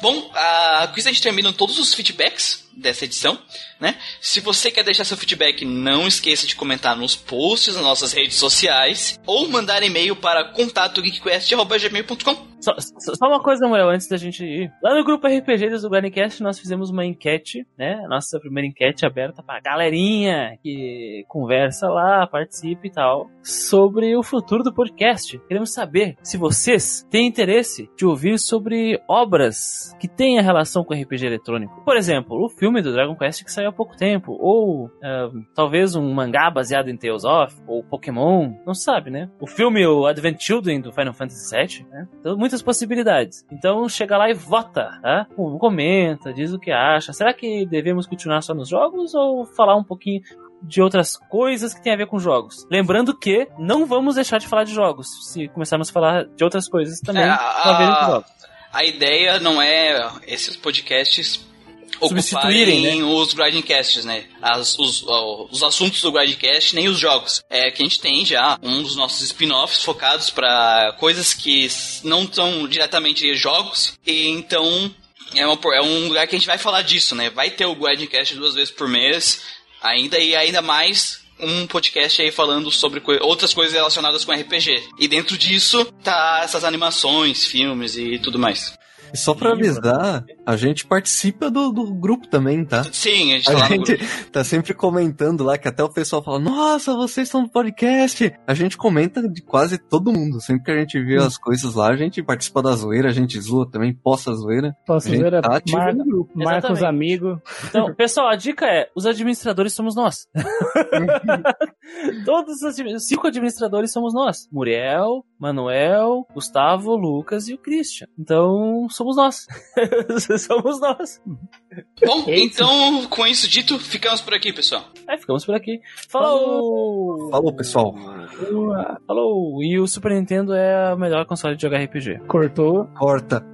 Bom, a, isso a gente termina todos os feedbacks dessa edição, né? Se você quer deixar seu feedback, não esqueça de comentar nos posts nas nossas redes sociais ou mandar e-mail para contatogeekquest.gmail.com Só, só uma coisa, Muriel, antes da gente ir. Lá no grupo RPGs do Guanicast, nós fizemos uma enquete, né? Nossa primeira enquete aberta pra galerinha que conversa lá, participa e tal, sobre o futuro do podcast. Queremos saber se vocês têm interesse de ouvir sobre obras que tenham relação com RPG eletrônico. Por exemplo, o filme do Dragon Quest que saiu há pouco tempo, ou ah, talvez um mangá baseado em Tales of, ou Pokémon, não se sabe, né? O filme o Advent Children do Final Fantasy VII, né? Então, muitas possibilidades. Então, chega lá e vota, tá? Com- Comenta, diz o que acha. Será que devemos continuar só nos jogos ou falar um pouquinho de outras coisas que tem a ver com jogos? Lembrando que não vamos deixar de falar de jogos. Se começarmos a falar de outras coisas também, É, a ver com a, jogos. a ideia não é esses podcasts Substituírem, ocuparem os grindcasts, né? As- os, os assuntos do grindcast, nem os jogos. É que a gente tem já um dos nossos spin-offs focados para coisas que não são diretamente jogos. E então é, uma é um lugar que a gente vai falar disso, né? Vai ter o grindcast duas vezes por mês, ainda e ainda mais um podcast aí falando sobre coi- outras coisas relacionadas com RPG. E dentro disso tá essas animações, filmes e tudo mais. E só pra avisar, a gente participa do, do grupo também, tá? Sim, a gente tá A lá no gente grupo. tá sempre comentando lá, que até o pessoal fala, nossa, vocês estão no podcast. A gente comenta de quase todo mundo. Sempre que a gente vê as coisas lá, a gente participa da zoeira, a gente zoa também, posta a zoeira. Posso A ver? tá ativo Mar... no grupo. Marca os amigos. Então, pessoal, a dica é: os administradores somos nós. Todos os cinco administradores somos nós: Muriel, Manuel, Gustavo, Lucas e o Christian. Então, somos nós. somos nós. Bom, É isso. então, com isso dito, ficamos por aqui, pessoal. Aí ficamos por aqui. Falou! Falou, pessoal. Falou! E o Super Nintendo é a melhor console de jogar RPG. Cortou. Corta.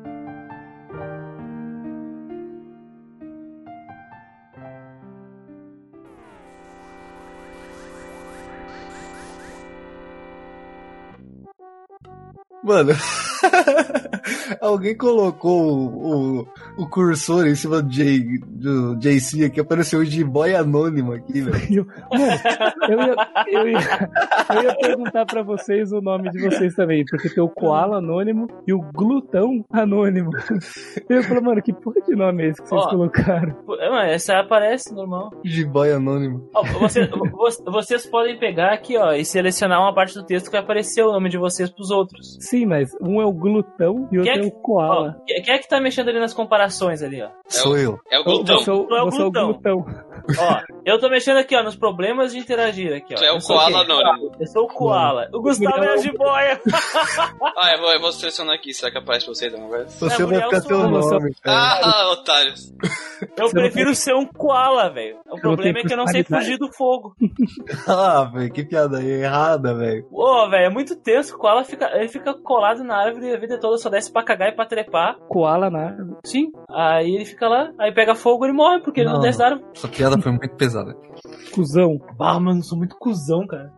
Mano, alguém colocou o, o, o cursor em cima do, J, do JC aqui, apareceu o G-Boy anônimo aqui, velho. Eu ia, eu, ia, eu ia perguntar pra vocês o nome de vocês também, porque tem o Koala Anônimo e o Glutão Anônimo. Eu falei, mano, que porra de nome é esse que vocês Ó. colocaram? É, mas Essa aparece normal. G-Boy anônimo. Ó, você- vo- vocês podem pegar aqui, ó, e selecionar uma parte do texto que vai aparecer o nome de vocês pros outros. Sim, mas um é o Glutão e o outro é é o Ó, Koala. quem quem é que tá mexendo ali nas comparações ali, ó? Sou eu. É o Glutão. Você, é o- Tu é o você é o glutão. Ó, eu tô mexendo aqui, ó, nos problemas de interagir aqui, ó. Tu é o Koala? Anônimo. Eu sou o Koala. O Gustavo é a jiboia. Ah, eu vou, eu vou selecionar aqui, será que aparece pra você então, vai? Você É, vai ficar teu nome, cara. Ah, otários. Eu Você não prefiro ser um Koala, velho. O não problema é que eu não sei fugir do fogo. Ah, velho, que piada errada, velho. Ô, velho, é muito tenso. O Koala fica, ele fica colado na árvore a vida toda, só desce pra cagar e pra trepar. Koala na árvore. Sim. Aí ele fica lá, aí pega fogo e ele morre, porque ele não Não. desce da árvore. Essa piada foi muito pesada. Cusão. Bah, mano, sou muito cuzão, cara.